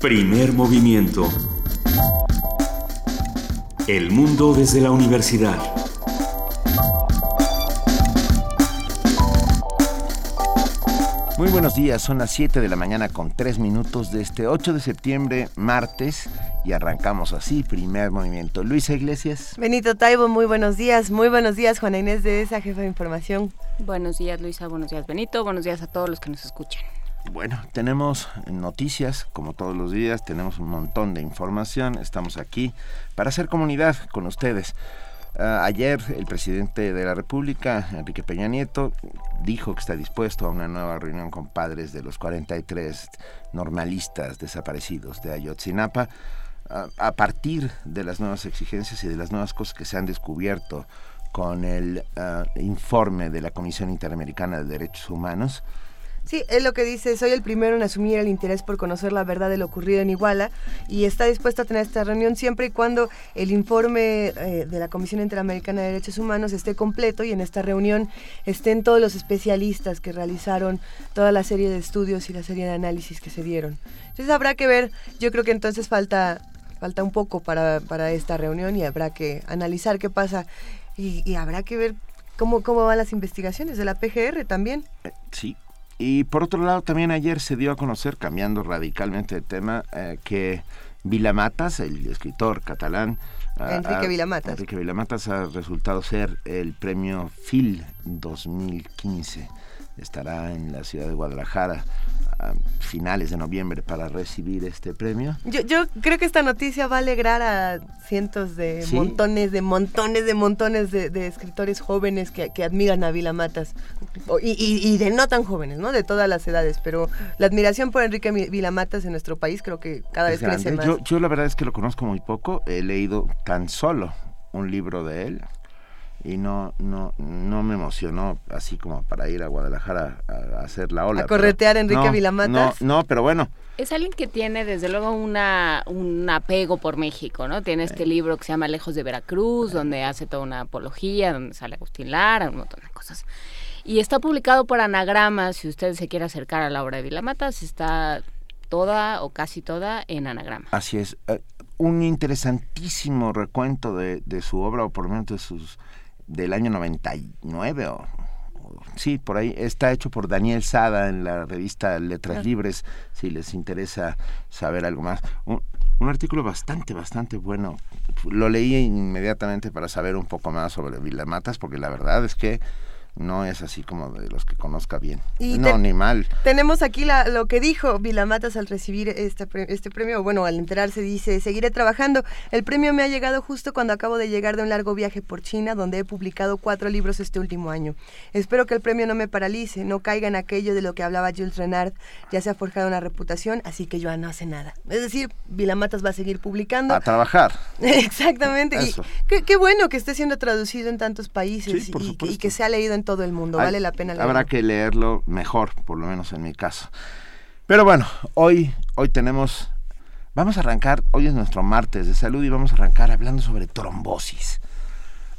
Primer movimiento. El mundo desde la universidad. Muy buenos días, son las 7 de la mañana con 3 minutos de este 8 de septiembre, martes, y arrancamos así, primer movimiento. Luisa Iglesias. Benito Taibo, muy buenos días, muy buenos días, Juana Inés de esa jefa de información. Buenos días, Luisa, buenos días, Benito, buenos días a todos los que nos escuchan. Bueno, tenemos noticias, como todos los días, tenemos un montón de información, estamos aquí para hacer comunidad con ustedes. Ah, ayer el presidente de la República, Enrique Peña Nieto, dijo que está dispuesto a una nueva reunión con padres de los 43 normalistas desaparecidos de Ayotzinapa ah, a partir de las nuevas exigencias y de las nuevas cosas que se han descubierto con el ah, informe de la Comisión Interamericana de Derechos Humanos Sí, es lo que dice, soy el primero en asumir el interés por conocer la verdad de lo ocurrido en Iguala y está dispuesto a tener esta reunión siempre y cuando el informe eh, de la Comisión Interamericana de Derechos Humanos esté completo y en esta reunión estén todos los especialistas que realizaron toda la serie de estudios y la serie de análisis que se dieron. Entonces habrá que ver, yo creo que entonces falta, falta un poco para, para esta reunión y habrá que analizar qué pasa y, y habrá que ver cómo, cómo van las investigaciones de la PGR también. Sí, y por otro lado, también ayer se dio a conocer, cambiando radicalmente de tema, eh, que Vilamatas, el escritor catalán, Enrique Vilamatas. Enrique Vilamatas ha resultado ser el premio FIL 2015. Estará en la ciudad de Guadalajara a finales de noviembre para recibir este premio. Yo, yo creo que esta noticia va a alegrar a cientos de montones, de montones, de montones de, escritores jóvenes que, admiran a Vila Matas y, y, de no tan jóvenes, ¿no? De todas las edades, pero la admiración por Enrique Vila Matas en nuestro país creo que cada vez crece más. Yo, yo la verdad es que lo conozco muy poco, he leído tan solo un libro de él y no no no me emocionó así como para ir a Guadalajara a, hacer la ola. A corretear a Enrique Vilamatas. No, no, pero bueno. Es alguien que tiene desde luego una un apego por México, ¿no? Tiene este libro que se llama Lejos de Veracruz, donde hace toda una apología, donde sale Agustín Lara, un montón de cosas. Y está publicado por Anagrama, si usted se quiere acercar a la obra de Vilamatas, está toda o casi toda en Anagrama. Así es. Eh, un interesantísimo recuento de, de su obra, o por lo menos de sus del año 99 o, sí, por ahí está hecho por Daniel Sada en la revista Letras Libres, si les interesa saber algo más. Un, un, artículo bastante, bastante bueno. Lo leí inmediatamente para saber un poco más sobre Vilamatas, porque la verdad es que no es así como de los que conozca bien. no, ni mal. Tenemos aquí la, lo que dijo Vilamatas al recibir este, este premio, bueno, al enterarse dice, seguiré trabajando. El premio me ha llegado justo cuando acabo de llegar de un largo viaje por China, donde he publicado cuatro libros este último año. Espero que el premio no me paralice, no caiga en aquello de lo que hablaba Jules Renard, ya se ha forjado una reputación, así que yo no hace nada. Es decir, Vilamatas va a seguir publicando. A trabajar. Exactamente. Y qué, bueno que esté siendo traducido en tantos países y, y que se ha leído en todo el mundo, vale la pena leerlo. Habrá que leerlo mejor, por lo menos en mi caso. Pero bueno, hoy, hoy tenemos, vamos a arrancar, hoy es nuestro martes de salud y vamos a arrancar hablando sobre trombosis.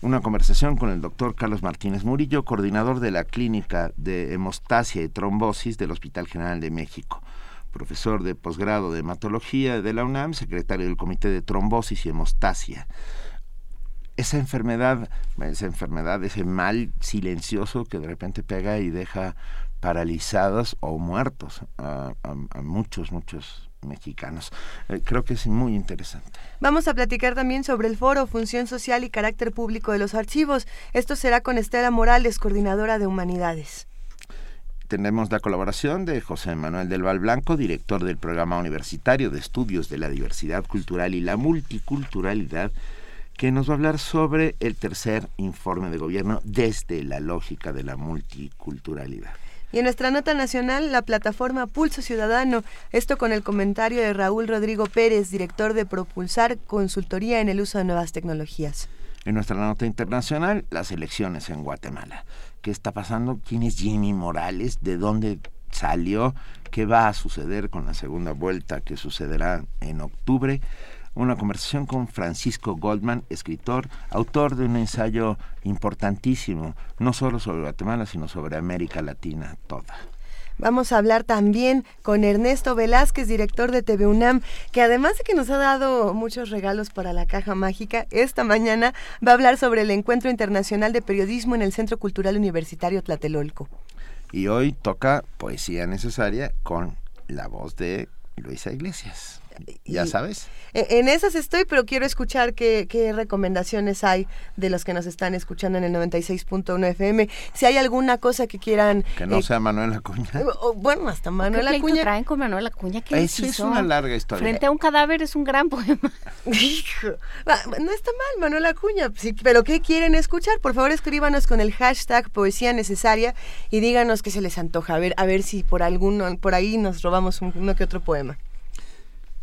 Una conversación con el doctor Carlos Martínez Murillo, coordinador de la Clínica de Hemostasia y Trombosis del Hospital General de México profesor de posgrado de hematología de la UNAM, secretario del Comité de Trombosis y Hemostasia esa enfermedad, esa enfermedad, ese mal silencioso que de repente pega y deja paralizados o muertos a, muchos, muchos mexicanos. Eh, creo que es muy interesante. Vamos a platicar también sobre el foro Función Social y Carácter Público de los Archivos. Esto será con Estela Morales, coordinadora de Humanidades. Tenemos la colaboración de José Manuel del Val Blanco, director del Programa Universitario de Estudios de la Diversidad Cultural y la Multiculturalidad que nos va a hablar sobre el tercer informe de gobierno desde la lógica de la multiculturalidad. Y en nuestra nota nacional, la plataforma Pulso Ciudadano, esto con el comentario de Raúl Rodrigo Pérez, director de Propulsar Consultoría en el Uso de Nuevas Tecnologías. En nuestra nota internacional, las elecciones en Guatemala. ¿Qué está pasando? ¿Quién es Jimmy Morales? ¿De dónde salió? ¿Qué va a suceder con la segunda vuelta que sucederá en octubre? Una conversación con Francisco Goldman, escritor, autor de un ensayo importantísimo, no solo sobre Guatemala, sino sobre América Latina toda. Vamos a hablar también con Ernesto Velázquez, director de TV UNAM, que además de que nos ha dado muchos regalos para la caja mágica, esta mañana va a hablar sobre el Encuentro Internacional de Periodismo en el Centro Cultural Universitario Tlatelolco. Y hoy toca poesía necesaria con la voz de Luisa Iglesias. ¿Ya sabes? E, en esas estoy, pero quiero escuchar qué, recomendaciones hay de los que nos están escuchando en el 96.1 FM. Si hay alguna cosa que quieran... Que no eh, sea Manuel Acuña. bueno, hasta Manuel ¿Qué Acuña. traen con Manuel Acuña? ¿Qué es una larga historia. Frente a un cadáver es un gran poema. no está mal, Manuel Acuña. pero ¿qué quieren escuchar? Por favor, escríbanos con el hashtag poesía necesaria y díganos qué se les antoja. A ver, a ver si por alguno, por ahí nos robamos uno que otro poema.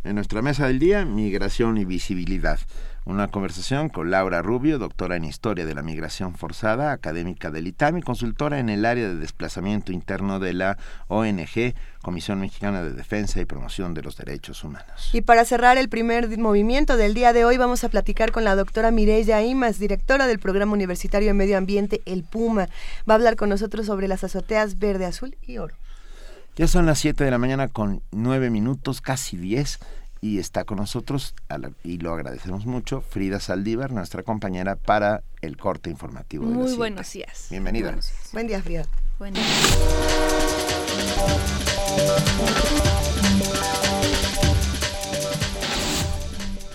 En nuestra mesa del día, migración y visibilidad. Una conversación con Laura Rubio, doctora en Historia de la Migración Forzada, académica del ITAM y consultora en el área de desplazamiento interno de la ONG, Comisión Mexicana de Defensa y Promoción de los Derechos Humanos. Y para cerrar el primer movimiento del día de hoy, vamos a platicar con la doctora Mireya Imas, directora del Programa Universitario de Medio Ambiente, el PUMA. Va a hablar con nosotros sobre las azoteas verde, azul y oro. Ya son las 7 de la mañana con 9 minutos, casi 10, y está con nosotros, y lo agradecemos mucho, Frida Saldívar, nuestra compañera para el corte informativo. Muy de buenos días. Bienvenida. Buen día, Frida. Buen día.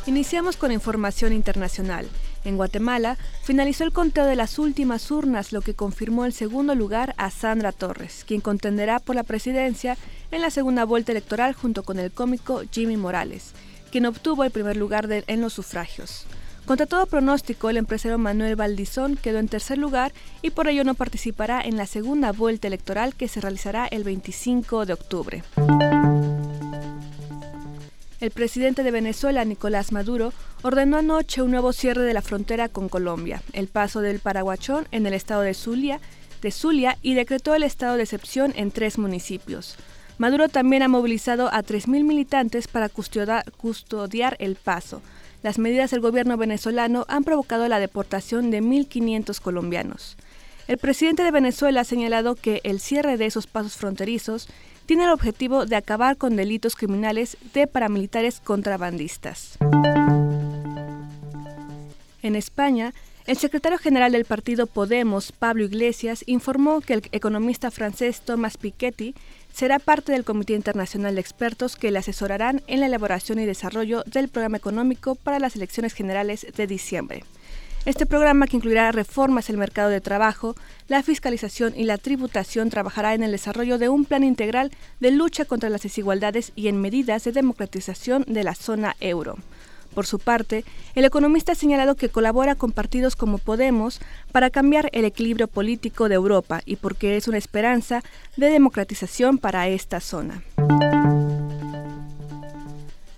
Iniciamos con información internacional. En Guatemala finalizó el conteo de las últimas urnas, lo que confirmó el segundo lugar a Sandra Torres, quien contenderá por la presidencia en la segunda vuelta electoral junto con el cómico Jimmy Morales, quien obtuvo el primer lugar en los sufragios. Contra todo pronóstico, el empresario Manuel Valdizón quedó en tercer lugar y por ello no participará en la segunda vuelta electoral que se realizará el 25 de octubre. El presidente de Venezuela, Nicolás Maduro, ordenó anoche un nuevo cierre de la frontera con Colombia, el paso del Paraguachón en el estado de Zulia, de Zulia y decretó el estado de excepción en tres municipios. Maduro también ha movilizado a 3.000 militantes para custodiar el paso. Las medidas del gobierno venezolano han provocado la deportación de 1.500 colombianos. El presidente de Venezuela ha señalado que el cierre de esos pasos fronterizos tiene el objetivo de acabar con delitos criminales de paramilitares contrabandistas. En España, el secretario general del partido Podemos, Pablo Iglesias, informó que el economista francés Thomas Piketty será parte del Comité Internacional de Expertos que le asesorarán en la elaboración y desarrollo del programa económico para las elecciones generales de diciembre. Este programa, que incluirá reformas el mercado de trabajo, la fiscalización y la tributación, trabajará en el desarrollo de un plan integral de lucha contra las desigualdades y en medidas de democratización de la zona euro. Por su parte, el economista ha señalado que colabora con partidos como Podemos para cambiar el equilibrio político de Europa y porque es una esperanza de democratización para esta zona.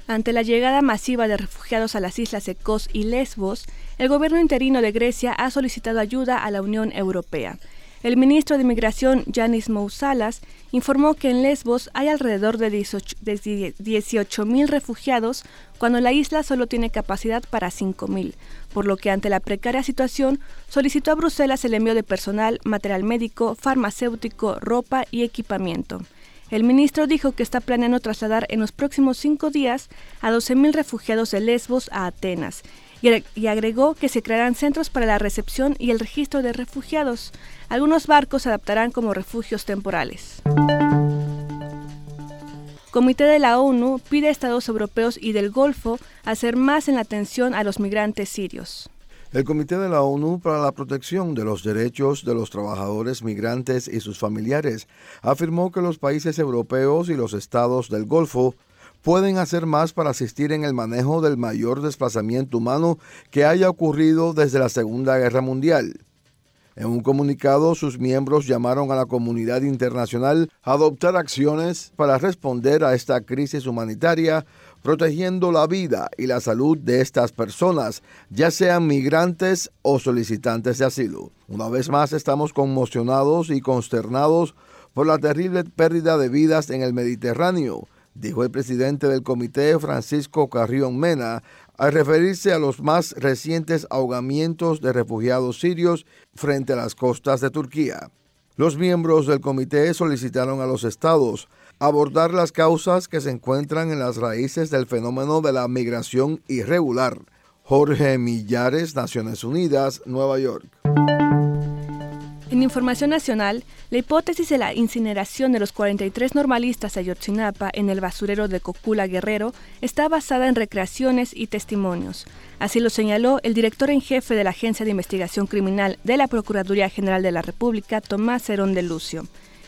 Ante la llegada masiva de refugiados a las islas de Kos y Lesbos, el gobierno interino de Grecia ha solicitado ayuda a la Unión Europea. El ministro de Migración, Yanis Moussalas, informó que en Lesbos hay alrededor de 18.000 refugiados cuando la isla solo tiene capacidad para 5.000, por lo que ante la precaria situación solicitó a Bruselas el envío de personal, material médico, farmacéutico, ropa y equipamiento. El ministro dijo que está planeando trasladar en los próximos cinco días a 12.000 refugiados de Lesbos a Atenas y agregó que se crearán centros para la recepción y el registro de refugiados. Algunos barcos se adaptarán como refugios temporales. Comité de la ONU pide a Estados europeos y del Golfo hacer más en la atención a los migrantes sirios. El Comité de la ONU para la Protección de los Derechos de los Trabajadores Migrantes y sus familiares afirmó que los países europeos y los estados del Golfo pueden hacer más para asistir en el manejo del mayor desplazamiento humano que haya ocurrido desde la Segunda Guerra Mundial. En un comunicado, sus miembros llamaron a la comunidad internacional a adoptar acciones para responder a esta crisis humanitaria protegiendo la vida y la salud de estas personas, ya sean migrantes o solicitantes de asilo. Una vez más estamos conmocionados y consternados por la terrible pérdida de vidas en el Mediterráneo, dijo el presidente del comité Francisco Carrión Mena al referirse a los más recientes ahogamientos de refugiados sirios frente a las costas de Turquía. Los miembros del comité solicitaron a los estados abordar las causas que se encuentran en las raíces del fenómeno de la migración irregular. Jorge Millares, Naciones Unidas, Nueva York. En información nacional, la hipótesis de la incineración de los 43 normalistas de Ayotzinapa en el basurero de Cocula Guerrero está basada en recreaciones y testimonios. Así lo señaló el director en jefe de la Agencia de Investigación Criminal de la Procuraduría General de la República, Tomás Herón de Lucio.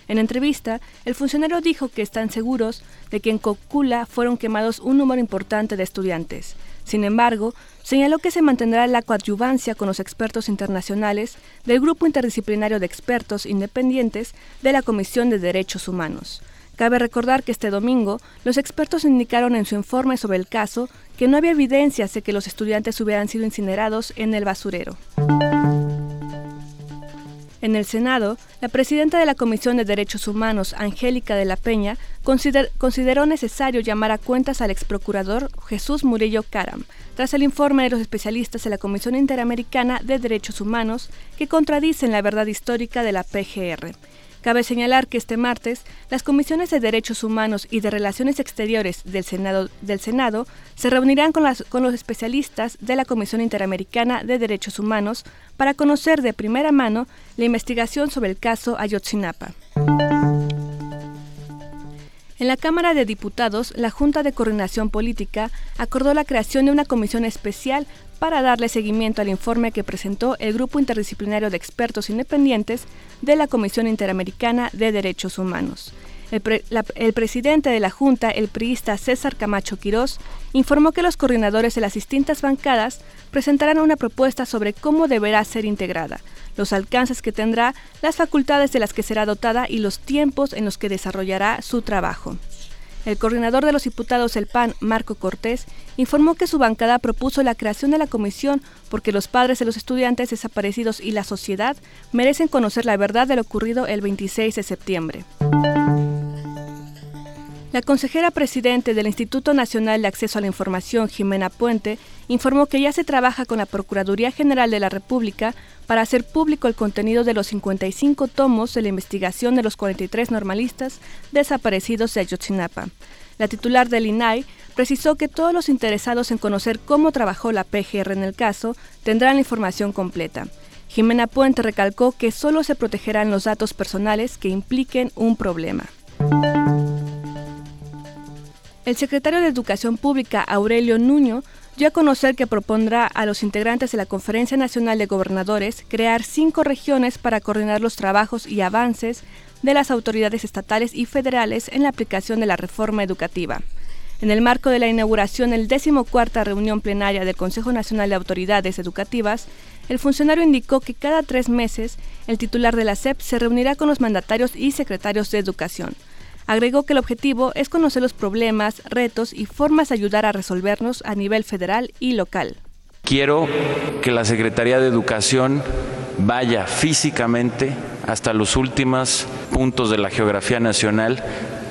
En entrevista, el funcionario dijo que están seguros de que en Cocula fueron quemados un número importante de estudiantes. Sin embargo, señaló que se mantendrá la coadyuvancia con los expertos internacionales del Grupo Interdisciplinario de Expertos Independientes de la Comisión de Derechos Humanos. Cabe recordar que este domingo los expertos indicaron en su informe sobre el caso que no había evidencias de que los estudiantes hubieran sido incinerados en el basurero. En el Senado, la presidenta de la Comisión de Derechos Humanos, Angélica de la Peña, consideró necesario llamar a cuentas al exprocurador Jesús Murillo Caram, tras el informe de los especialistas de la Comisión Interamericana de Derechos Humanos que contradicen la verdad histórica de la PGR Cabe señalar que este martes las comisiones de Derechos Humanos y de Relaciones Exteriores del Senado, del Senado se reunirán con, las, con los especialistas de la Comisión Interamericana de Derechos Humanos para conocer de primera mano la investigación sobre el caso Ayotzinapa. En la Cámara de Diputados, la Junta de Coordinación Política acordó la creación de una comisión especial para darle seguimiento al informe que presentó el Grupo Interdisciplinario de Expertos Independientes de la Comisión Interamericana de Derechos Humanos. El, presidente de la Junta, el priista César Camacho Quirós, informó que los coordinadores de las distintas bancadas presentarán una propuesta sobre cómo deberá ser integrada, los alcances que tendrá, las facultades de las que será dotada y los tiempos en los que desarrollará su trabajo. El coordinador de los diputados del PAN, Marco Cortés, informó que su bancada propuso la creación de la comisión porque los padres de los estudiantes desaparecidos y la sociedad merecen conocer la verdad de lo ocurrido el 26 de septiembre. La consejera presidente del Instituto Nacional de Acceso a la Información, Jimena Puente, informó que ya se trabaja con la Procuraduría General de la República para hacer público el contenido de los 55 tomos de la investigación de los 43 normalistas desaparecidos de Ayotzinapa. La titular del INAI precisó que todos los interesados en conocer cómo trabajó la PGR en el caso tendrán la información completa. Jimena Puente recalcó que solo se protegerán los datos personales que impliquen un problema. El secretario de Educación Pública, Aurelio Nuño, dio a conocer que propondrá a los integrantes de la Conferencia Nacional de Gobernadores crear cinco regiones para coordinar los trabajos y avances de las autoridades estatales y federales en la aplicación de la reforma educativa. En el marco de la inauguración del 14 reunión plenaria del Consejo Nacional de Autoridades Educativas, el funcionario indicó que cada tres meses el titular de la SEP se reunirá con los mandatarios y secretarios de educación Agregó que el objetivo es conocer los problemas, retos y formas de ayudar a resolvernos a nivel federal y local. Quiero que la Secretaría de Educación vaya físicamente hasta los últimos puntos de la geografía nacional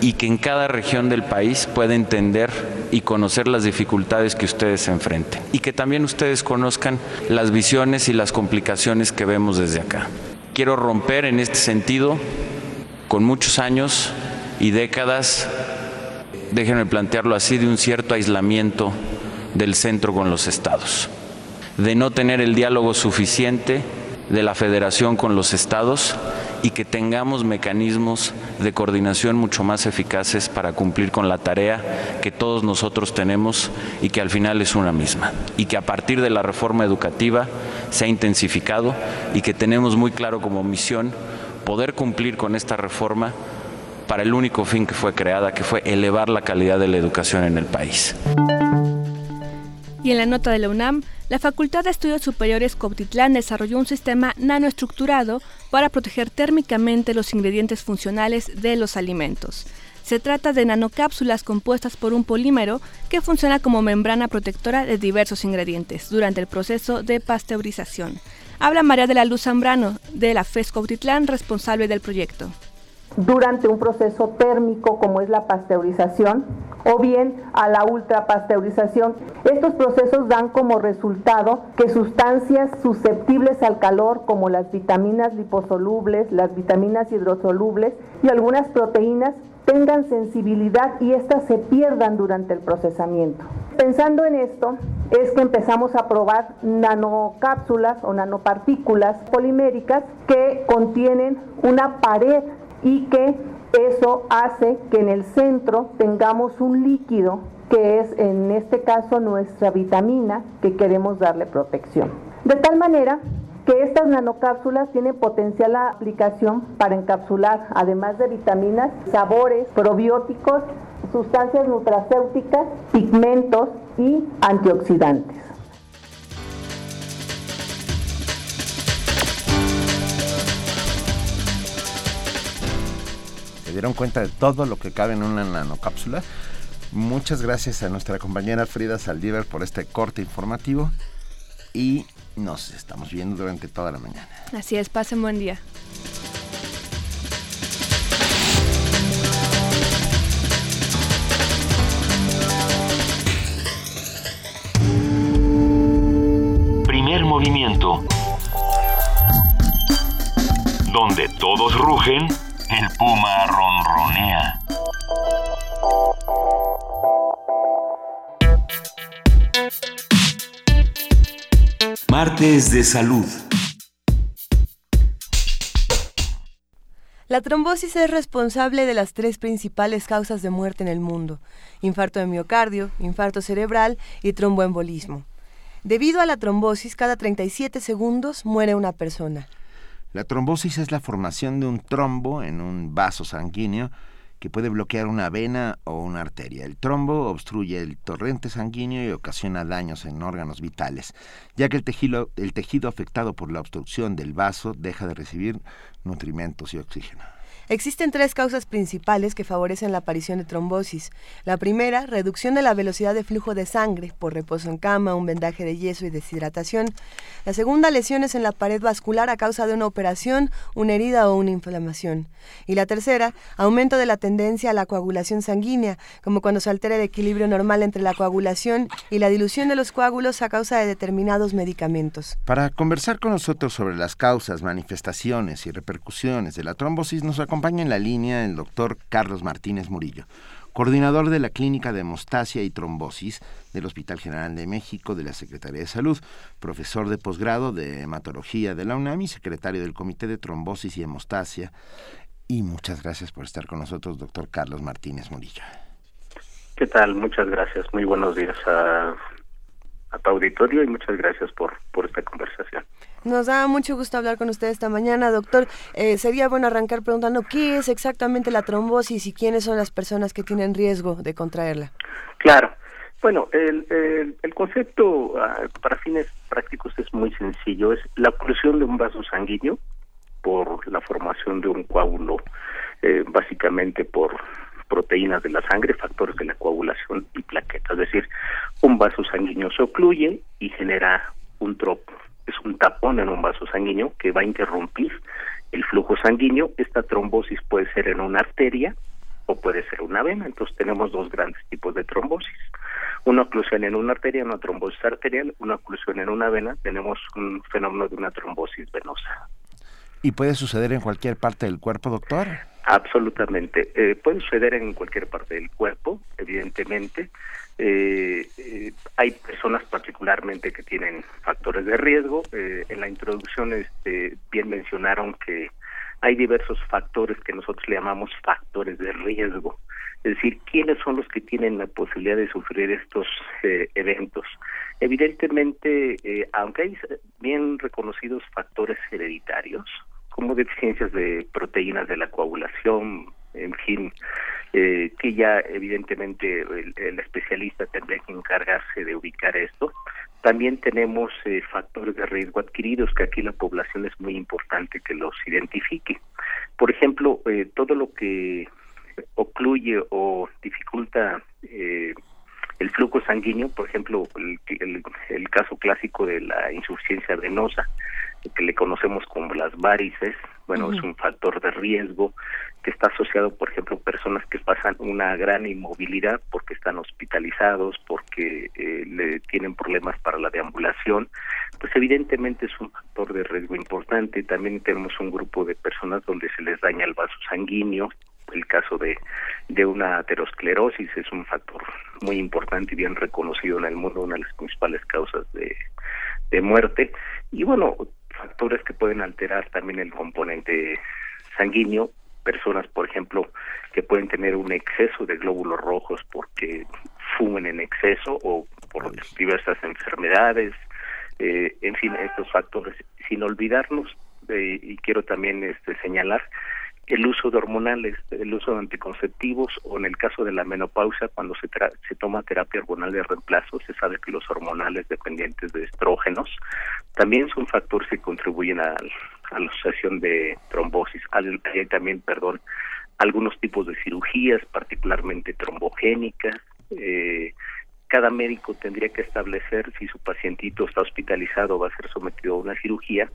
y que en cada región del país pueda entender y conocer las dificultades que ustedes enfrenten y que también ustedes conozcan las visiones y las complicaciones que vemos desde acá. Quiero romper en este sentido con muchos años y décadas, déjenme plantearlo así, de un cierto aislamiento del centro con los estados, de no tener el diálogo suficiente de la federación con los estados y que tengamos mecanismos de coordinación mucho más eficaces para cumplir con la tarea que todos nosotros tenemos y que al final es una misma. Y que a partir de la reforma educativa se ha intensificado y que tenemos muy claro como misión poder cumplir con esta reforma para el único fin que fue creada, que fue elevar la calidad de la educación en el país. Y en la nota de la UNAM, la Facultad de Estudios Superiores Coptitlán desarrolló un sistema nanoestructurado para proteger térmicamente los ingredientes funcionales de los alimentos. Se trata de nanocápsulas compuestas por un polímero que funciona como membrana protectora de diversos ingredientes durante el proceso de pasteurización. Habla María de la Luz Zambrano, de la FES Coptitlán, responsable del proyecto durante un proceso térmico como es la pasteurización, o bien a la ultrapasteurización. Estos procesos dan como resultado que sustancias susceptibles al calor como las vitaminas liposolubles, las vitaminas hidrosolubles y algunas proteínas tengan sensibilidad y éstas se pierdan durante el procesamiento. Pensando en esto, es que empezamos a probar nanocápsulas o nanopartículas poliméricas que contienen una pared y que eso hace que en el centro tengamos un líquido que es en este caso nuestra vitamina que queremos darle protección. De tal manera que estas nanocápsulas tienen potencial aplicación para encapsular, además de vitaminas, sabores, probióticos, sustancias nutracéuticas, pigmentos y antioxidantes. ¿Se dieron cuenta de todo lo que cabe en una nanocápsula? Muchas gracias a nuestra compañera Frida Saldívar por este corte informativo y nos estamos viendo durante toda la mañana. Así es, pasen buen día. Primer movimiento. Donde todos rugen, el puma ronronea. Martes de salud. La trombosis es responsable de las tres principales causas de muerte en el mundo, infarto de miocardio, infarto cerebral y tromboembolismo. Debido a la trombosis, cada 37 segundos muere una persona. La trombosis es la formación de un trombo en un vaso sanguíneo que puede bloquear una vena o una arteria. El trombo obstruye el torrente sanguíneo y ocasiona daños en órganos vitales, ya que el tejido, afectado por la obstrucción del vaso deja de recibir nutrimentos y oxígeno. Existen tres causas principales que favorecen la aparición de trombosis. La primera, reducción de la velocidad de flujo de sangre por reposo en cama, un vendaje de yeso y deshidratación. La segunda, lesiones en la pared vascular a causa de una operación, una herida o una inflamación. Y la tercera, aumento de la tendencia a la coagulación sanguínea, como cuando se altera el equilibrio normal entre la coagulación y la dilución de los coágulos a causa de determinados medicamentos. Para conversar con nosotros sobre las causas, manifestaciones y repercusiones de la trombosis nos en la línea el doctor Carlos Martínez Murillo, coordinador de la Clínica de Hemostasia y Trombosis del Hospital General de México de la Secretaría de Salud, profesor de posgrado de hematología de la UNAM y secretario del Comité de Trombosis y Hemostasia. Y muchas gracias por estar con nosotros, doctor Carlos Martínez Murillo. ¿Qué tal? Muchas gracias. Muy buenos días a, a tu auditorio y muchas gracias por, por esta conversación. Nos da mucho gusto hablar con usted esta mañana, doctor. Eh, sería bueno arrancar preguntando qué es exactamente la trombosis y quiénes son las personas que tienen riesgo de contraerla. Claro. Bueno, el, el, concepto uh, para fines prácticos es muy sencillo. Es la oclusión de un vaso sanguíneo por la formación de un coágulo, eh, básicamente por proteínas de la sangre, factores de la coagulación y plaquetas. Es decir, un vaso sanguíneo se ocluye y genera un tropo es un tapón en un vaso sanguíneo que va a interrumpir el flujo sanguíneo. Esta trombosis puede ser en una arteria o puede ser una vena. Entonces tenemos dos grandes tipos de trombosis. Una oclusión en una arteria, una trombosis arterial, una oclusión en una vena, tenemos un fenómeno de una trombosis venosa. ¿Y puede suceder en cualquier parte del cuerpo, doctor? Absolutamente. Eh, puede suceder en cualquier parte del cuerpo, evidentemente. Eh, eh, hay personas particularmente que tienen factores de riesgo. Eh, en la introducción este, bien mencionaron que hay diversos factores que nosotros le llamamos factores de riesgo. Es decir, ¿quiénes son los que tienen la posibilidad de sufrir estos eh, eventos? Evidentemente, eh, aunque hay bien reconocidos factores hereditarios, como deficiencias de proteínas de la coagulación, en fin, eh, que ya evidentemente el, especialista tendría que encargarse de ubicar esto. También tenemos eh, factores de riesgo adquiridos que aquí la población es muy importante que los identifique. Por ejemplo, eh, todo lo que ocluye o dificulta eh, el flujo sanguíneo, por ejemplo, el, caso clásico de la insuficiencia venosa, que le conocemos como las varices, bueno, es un factor de riesgo que está asociado, por ejemplo, personas que pasan una gran inmovilidad porque están hospitalizados, porque eh, le tienen problemas para la deambulación, pues evidentemente es un factor de riesgo importante. También tenemos un grupo de personas donde se les daña el vaso sanguíneo, el caso de, de una aterosclerosis es un factor muy importante y bien reconocido en el mundo, una de las principales causas de, de muerte. Y bueno, factores que pueden alterar también el componente sanguíneo, personas, por ejemplo, que pueden tener un exceso de glóbulos rojos porque fumen en exceso o por diversas enfermedades, eh, en fin, estos factores, sin olvidarnos, y quiero también este, señalar el uso de hormonales, el uso de anticonceptivos o en el caso de la menopausia, cuando se, se toma terapia hormonal de reemplazo, se sabe que los hormonales dependientes de estrógenos también son factores que contribuyen a, a la asociación de trombosis. Hay también, perdón, algunos tipos de cirugías, particularmente trombogénicas. Eh, cada médico tendría que establecer si su pacientito está hospitalizado o va a ser sometido a una cirugía,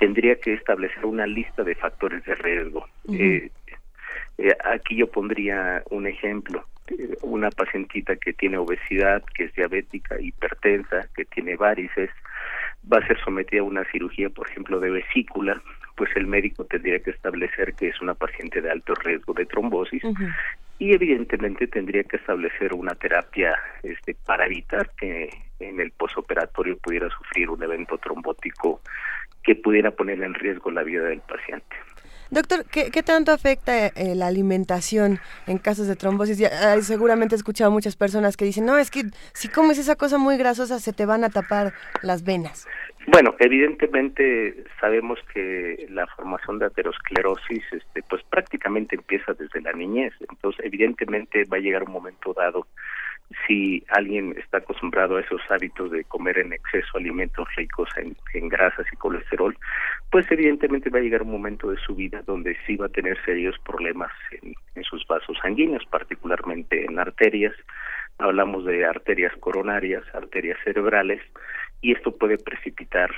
tendría que establecer una lista de factores de riesgo. Eh, eh, aquí yo pondría un ejemplo. Eh, una pacientita que tiene obesidad, que es diabética, hipertensa, que tiene varices, va a ser sometida a una cirugía, por ejemplo, de vesícula, pues el médico tendría que establecer que es una paciente de alto riesgo de trombosis y evidentemente tendría que establecer una terapia este, para evitar que en el posoperatorio pudiera sufrir un evento trombótico que pudiera poner en riesgo la vida del paciente. Doctor, ¿qué, tanto afecta eh, la alimentación en casos de trombosis? Ya, seguramente he escuchado muchas personas que dicen, no, es que si comes esa cosa muy grasosa se te van a tapar las venas. Bueno, evidentemente sabemos que la formación de aterosclerosis este, pues prácticamente empieza desde la niñez. Entonces, evidentemente va a llegar un momento dado si alguien está acostumbrado a esos hábitos de comer en exceso alimentos ricos en, grasas y colesterol, pues evidentemente va a llegar un momento de su vida donde sí va a tener serios problemas en, en sus vasos sanguíneos, particularmente en arterias. Hablamos de arterias coronarias, arterias cerebrales, y esto puede precipitar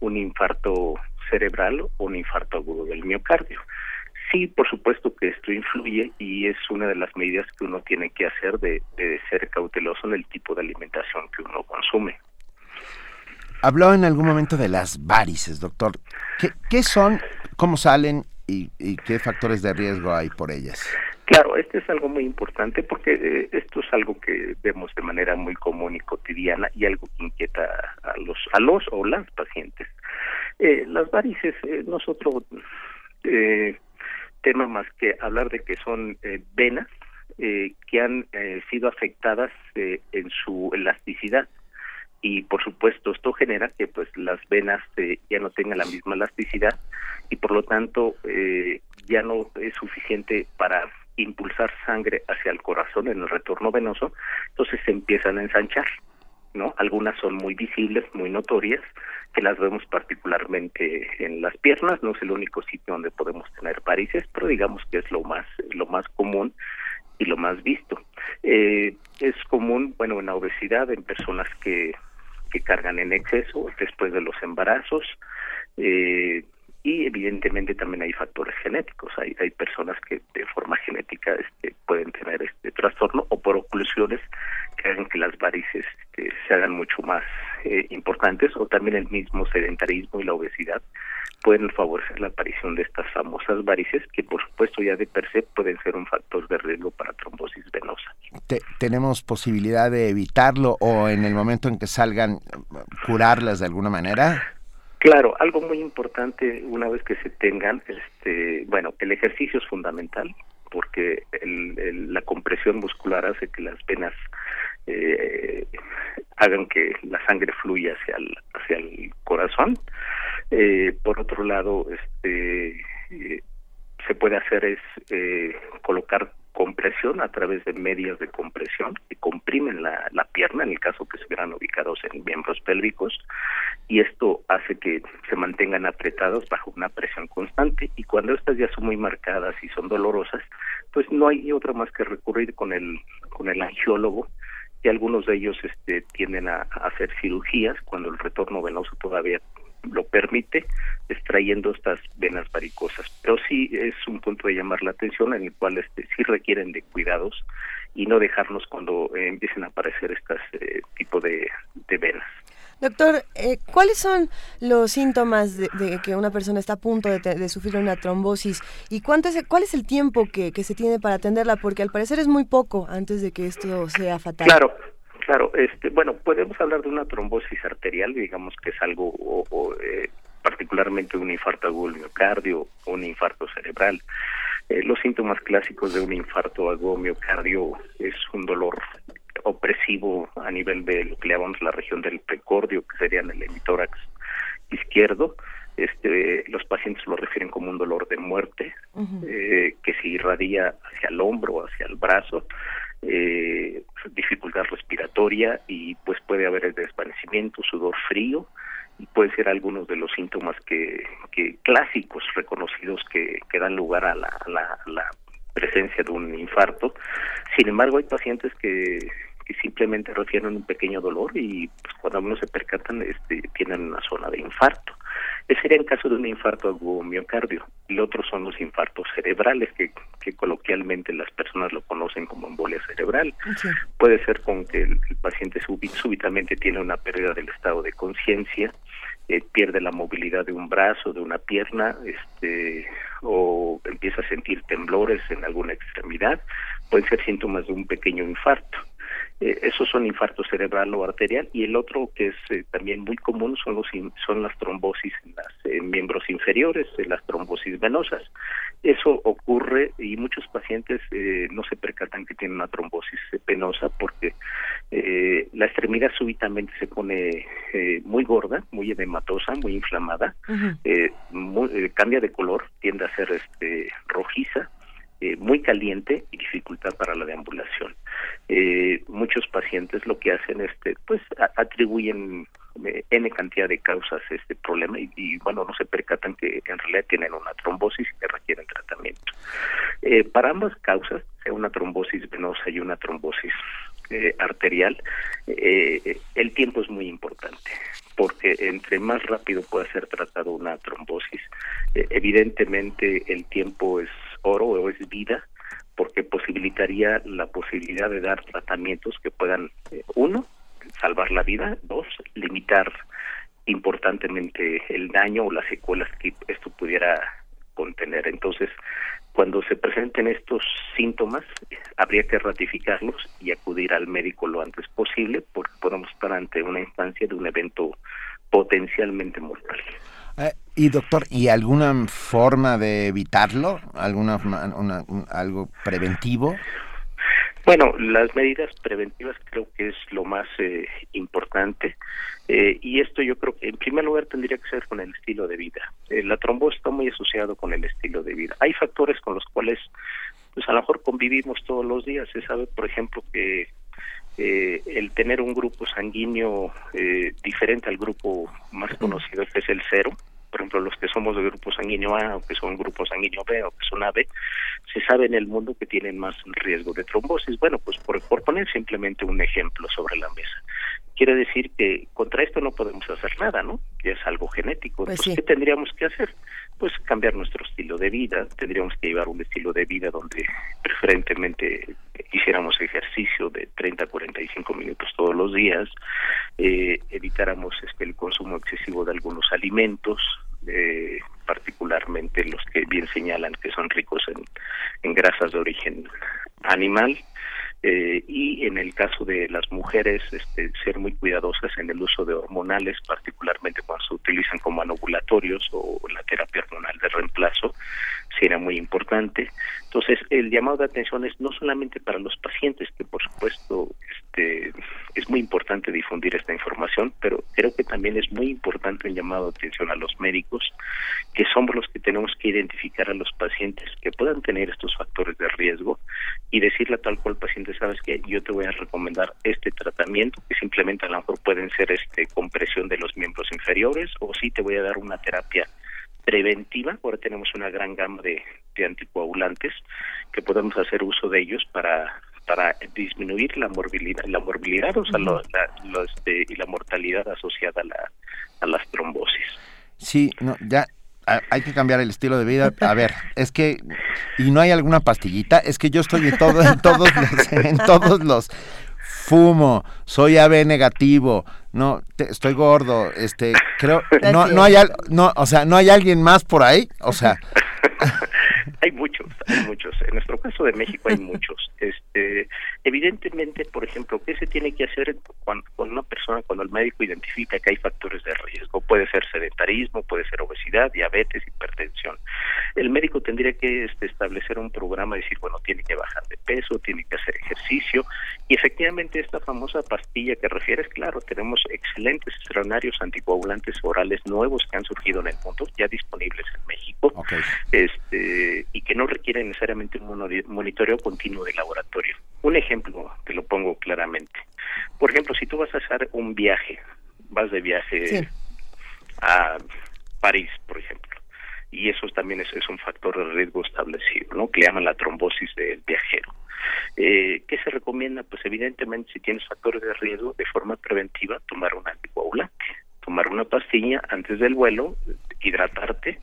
un infarto cerebral o un infarto agudo del miocardio. Sí, por supuesto que esto influye y es una de las medidas que uno tiene que hacer de, ser cauteloso en el tipo de alimentación que uno consume. Habló en algún momento de las varices, doctor. ¿Qué, son, cómo salen y, qué factores de riesgo hay por ellas? Claro, este es algo muy importante porque eh, esto es algo que vemos de manera muy común y cotidiana y algo que inquieta a los, a los o las pacientes. Eh, las varices, eh, nosotros eh, tema más que hablar de que son eh, venas eh, que han eh, sido afectadas en su elasticidad. Y por supuesto esto genera que pues las venas ya no tengan la misma elasticidad y por lo tanto ya no es suficiente para impulsar sangre hacia el corazón en el retorno venoso. Entonces se empiezan a ensanchar no algunas son muy visibles muy notorias que las vemos particularmente en las piernas, no es el único sitio donde podemos tener varices, pero digamos que es lo más, lo más común y lo más visto. Eh, es común, bueno, en la obesidad, en personas que, que cargan en exceso después de los embarazos, eh, y evidentemente también hay factores genéticos hay hay personas que de forma genética este pueden tener este trastorno o por oclusiones que hagan que las varices este, se hagan mucho más eh, importantes o también el mismo sedentarismo y la obesidad pueden favorecer la aparición de estas famosas varices que por supuesto ya de per se pueden ser un factor de riesgo para trombosis venosa. ¿Tenemos posibilidad de evitarlo o en el momento en que salgan curarlas de alguna manera? Claro, algo muy importante una vez que se tengan, este, bueno, el ejercicio es fundamental porque la compresión muscular hace que las venas eh, hagan que la sangre fluya hacia el, el corazón. Eh, por otro lado, este, eh, se puede hacer es eh, colocar compresión a través de medias de compresión que comprimen la, la pierna en el caso que estuvieran ubicados en miembros pélvicos y esto hace que se mantengan apretados bajo una presión constante. Y cuando estas ya son muy marcadas y son dolorosas pues no hay otra más que recurrir con el con el angiólogo y algunos de ellos este, tienden a, hacer cirugías cuando el retorno venoso todavía lo permite, extrayendo estas venas varicosas. Pero sí es un punto de llamar la atención en el cual este, sí requieren de cuidados y no dejarnos cuando eh, empiecen a aparecer este tipo de, venas. Doctor, eh, ¿cuáles son los síntomas de, que una persona está a punto de, sufrir una trombosis y cuánto es, cuál es el tiempo que, se tiene para atenderla? Porque al parecer es muy poco antes de que esto sea fatal. Claro, claro. Este, bueno, podemos hablar de una trombosis arterial, digamos que es algo o, eh, particularmente un infarto agudo miocardio o un infarto cerebral. Eh, los síntomas clásicos de un infarto agudo miocardio es un dolor opresivo a nivel de lo que llamamos la región del precordio, que sería en el hemitórax izquierdo. Este, los pacientes lo refieren como un dolor de muerte eh, que se irradia hacia el hombro, hacia el brazo, eh, dificultad respiratoria y pues puede haber desvanecimiento, sudor frío, puede ser algunos de los síntomas que, que clásicos reconocidos que, que dan lugar a la, la, presencia de un infarto. Sin embargo, hay pacientes que, que simplemente refieren un pequeño dolor y pues, cuando uno se percatan este, tienen una zona de infarto. Ese sería en caso de un infarto agudo miocardio. Y otros son los infartos cerebrales, que, que coloquialmente las personas lo conocen como embolia cerebral. Puede ser con que el, paciente súbitamente tiene una pérdida del estado de conciencia, eh, pierde la movilidad de un brazo, de una pierna, este, o empieza a sentir temblores en alguna extremidad, pueden ser síntomas de un pequeño infarto. Eh, esos son infarto cerebral o arterial y el otro que es eh, también muy común son los son las trombosis en los miembros inferiores, las trombosis venosas. Eso ocurre y muchos pacientes no se percatan que tienen una trombosis venosa porque la extremidad súbitamente se pone muy gorda, muy edematosa, muy inflamada, cambia de color, tiende a ser este rojiza eh, muy caliente y dificultad para la deambulación. Eh, muchos pacientes lo que hacen este pues atribuyen eh, n cantidad de causas a este problema y, bueno no se percatan que en realidad tienen una trombosis y que requieren tratamiento. para ambas causas, sea una trombosis venosa y una trombosis arterial, el tiempo es muy importante porque entre más rápido pueda ser tratado una trombosis, evidentemente el tiempo es oro o es vida, porque posibilitaría la posibilidad de dar tratamientos que puedan, eh, uno, salvar la vida, dos, limitar importantemente el daño o las secuelas que esto pudiera contener. Entonces, cuando se presenten estos síntomas, habría que ratificarlos y acudir al médico lo antes posible, porque podemos estar ante una instancia de un evento potencialmente mortal. Eh, y doctor, ¿y alguna forma de evitarlo? ¿Alguna algo preventivo? Bueno, las medidas preventivas creo que es lo más eh, importante eh, y esto yo creo que en primer lugar tendría que ser con el estilo de vida. la trombosis está muy asociado con el estilo de vida. Hay factores con los cuales pues a lo mejor convivimos todos los días. Se sabe, por ejemplo, que el tener un grupo sanguíneo diferente al grupo más conocido que es el cero, por ejemplo, los que somos de grupo sanguíneo A o que son grupo sanguíneo B o que son AB, se sabe en el mundo que tienen más riesgo de trombosis. Bueno, pues por, por poner simplemente un ejemplo sobre la mesa. Quiere decir que contra esto no podemos hacer nada, ¿no? Que es algo genético. Pues ¿qué tendríamos que hacer? Pues cambiar nuestro estilo de vida. Tendríamos que llevar un estilo de vida donde preferentemente hiciéramos ejercicio de 30 a 45 minutos todos los días, eh, evitáramos este, el consumo excesivo de algunos alimentos, eh, particularmente los que bien señalan que son ricos en, en grasas de origen animal, eh, y en el caso de las mujeres este, ser muy cuidadosas en el uso de hormonales, particularmente cuando se utilizan como anovulatorios o la terapia hormonal de reemplazo, será muy importante. Entonces, el llamado de atención es no solamente para los pacientes, que por supuesto este, es muy importante difundir esta información, pero creo que también es muy importante el llamado de atención a los médicos, que somos los que tenemos que identificar a los pacientes que puedan tener estos factores de riesgo y decirle a tal cual paciente, sabes que yo te voy a recomendar este tratamiento, que simplemente a lo mejor pueden ser este compresión de los miembros inferiores, o sí te voy a dar una terapia preventiva. Ahora tenemos una gran gama de, anticoagulantes que podemos hacer uso de ellos para para disminuir la morbilidad, la morbilidad, o sea, este, y la mortalidad asociada a, la, a las trombosis. Sí, no, ya hay que cambiar el estilo de vida. A ver, es que y no hay alguna pastillita, es que yo estoy en todo en todos los en todos los fumo, soy AB negativo, no estoy gordo, este creo no no hay no, o sea, no hay alguien más por ahí, o sea, hay muchos, hay muchos. En nuestro caso de México hay muchos. Este, evidentemente, por ejemplo, ¿qué se tiene que hacer cuando, con una persona cuando el médico identifica que hay factores de riesgo? Puede ser sedentarismo, puede ser obesidad, diabetes, hipertensión. El médico tendría que este, establecer un programa, decir, bueno, tiene que bajar de peso, tiene que hacer ejercicio. Y efectivamente, esta famosa pastilla que refieres, claro, tenemos excelentes estrenarios anticoagulantes orales nuevos que han surgido en el mundo, ya disponibles en México. Este, y que no requieren necesariamente un monitoreo continuo de laboratorio. Un ejemplo, te lo pongo claramente. Por ejemplo, si tú vas a hacer un viaje, vas de viaje a París, por ejemplo, y eso también es, un factor de riesgo establecido, ¿no? Que llaman la trombosis del viajero. Eh, ¿Qué se recomienda? Pues evidentemente si tienes factores de riesgo, de forma preventiva, tomar un anticoagulante, tomar una pastilla antes del vuelo, hidratarte,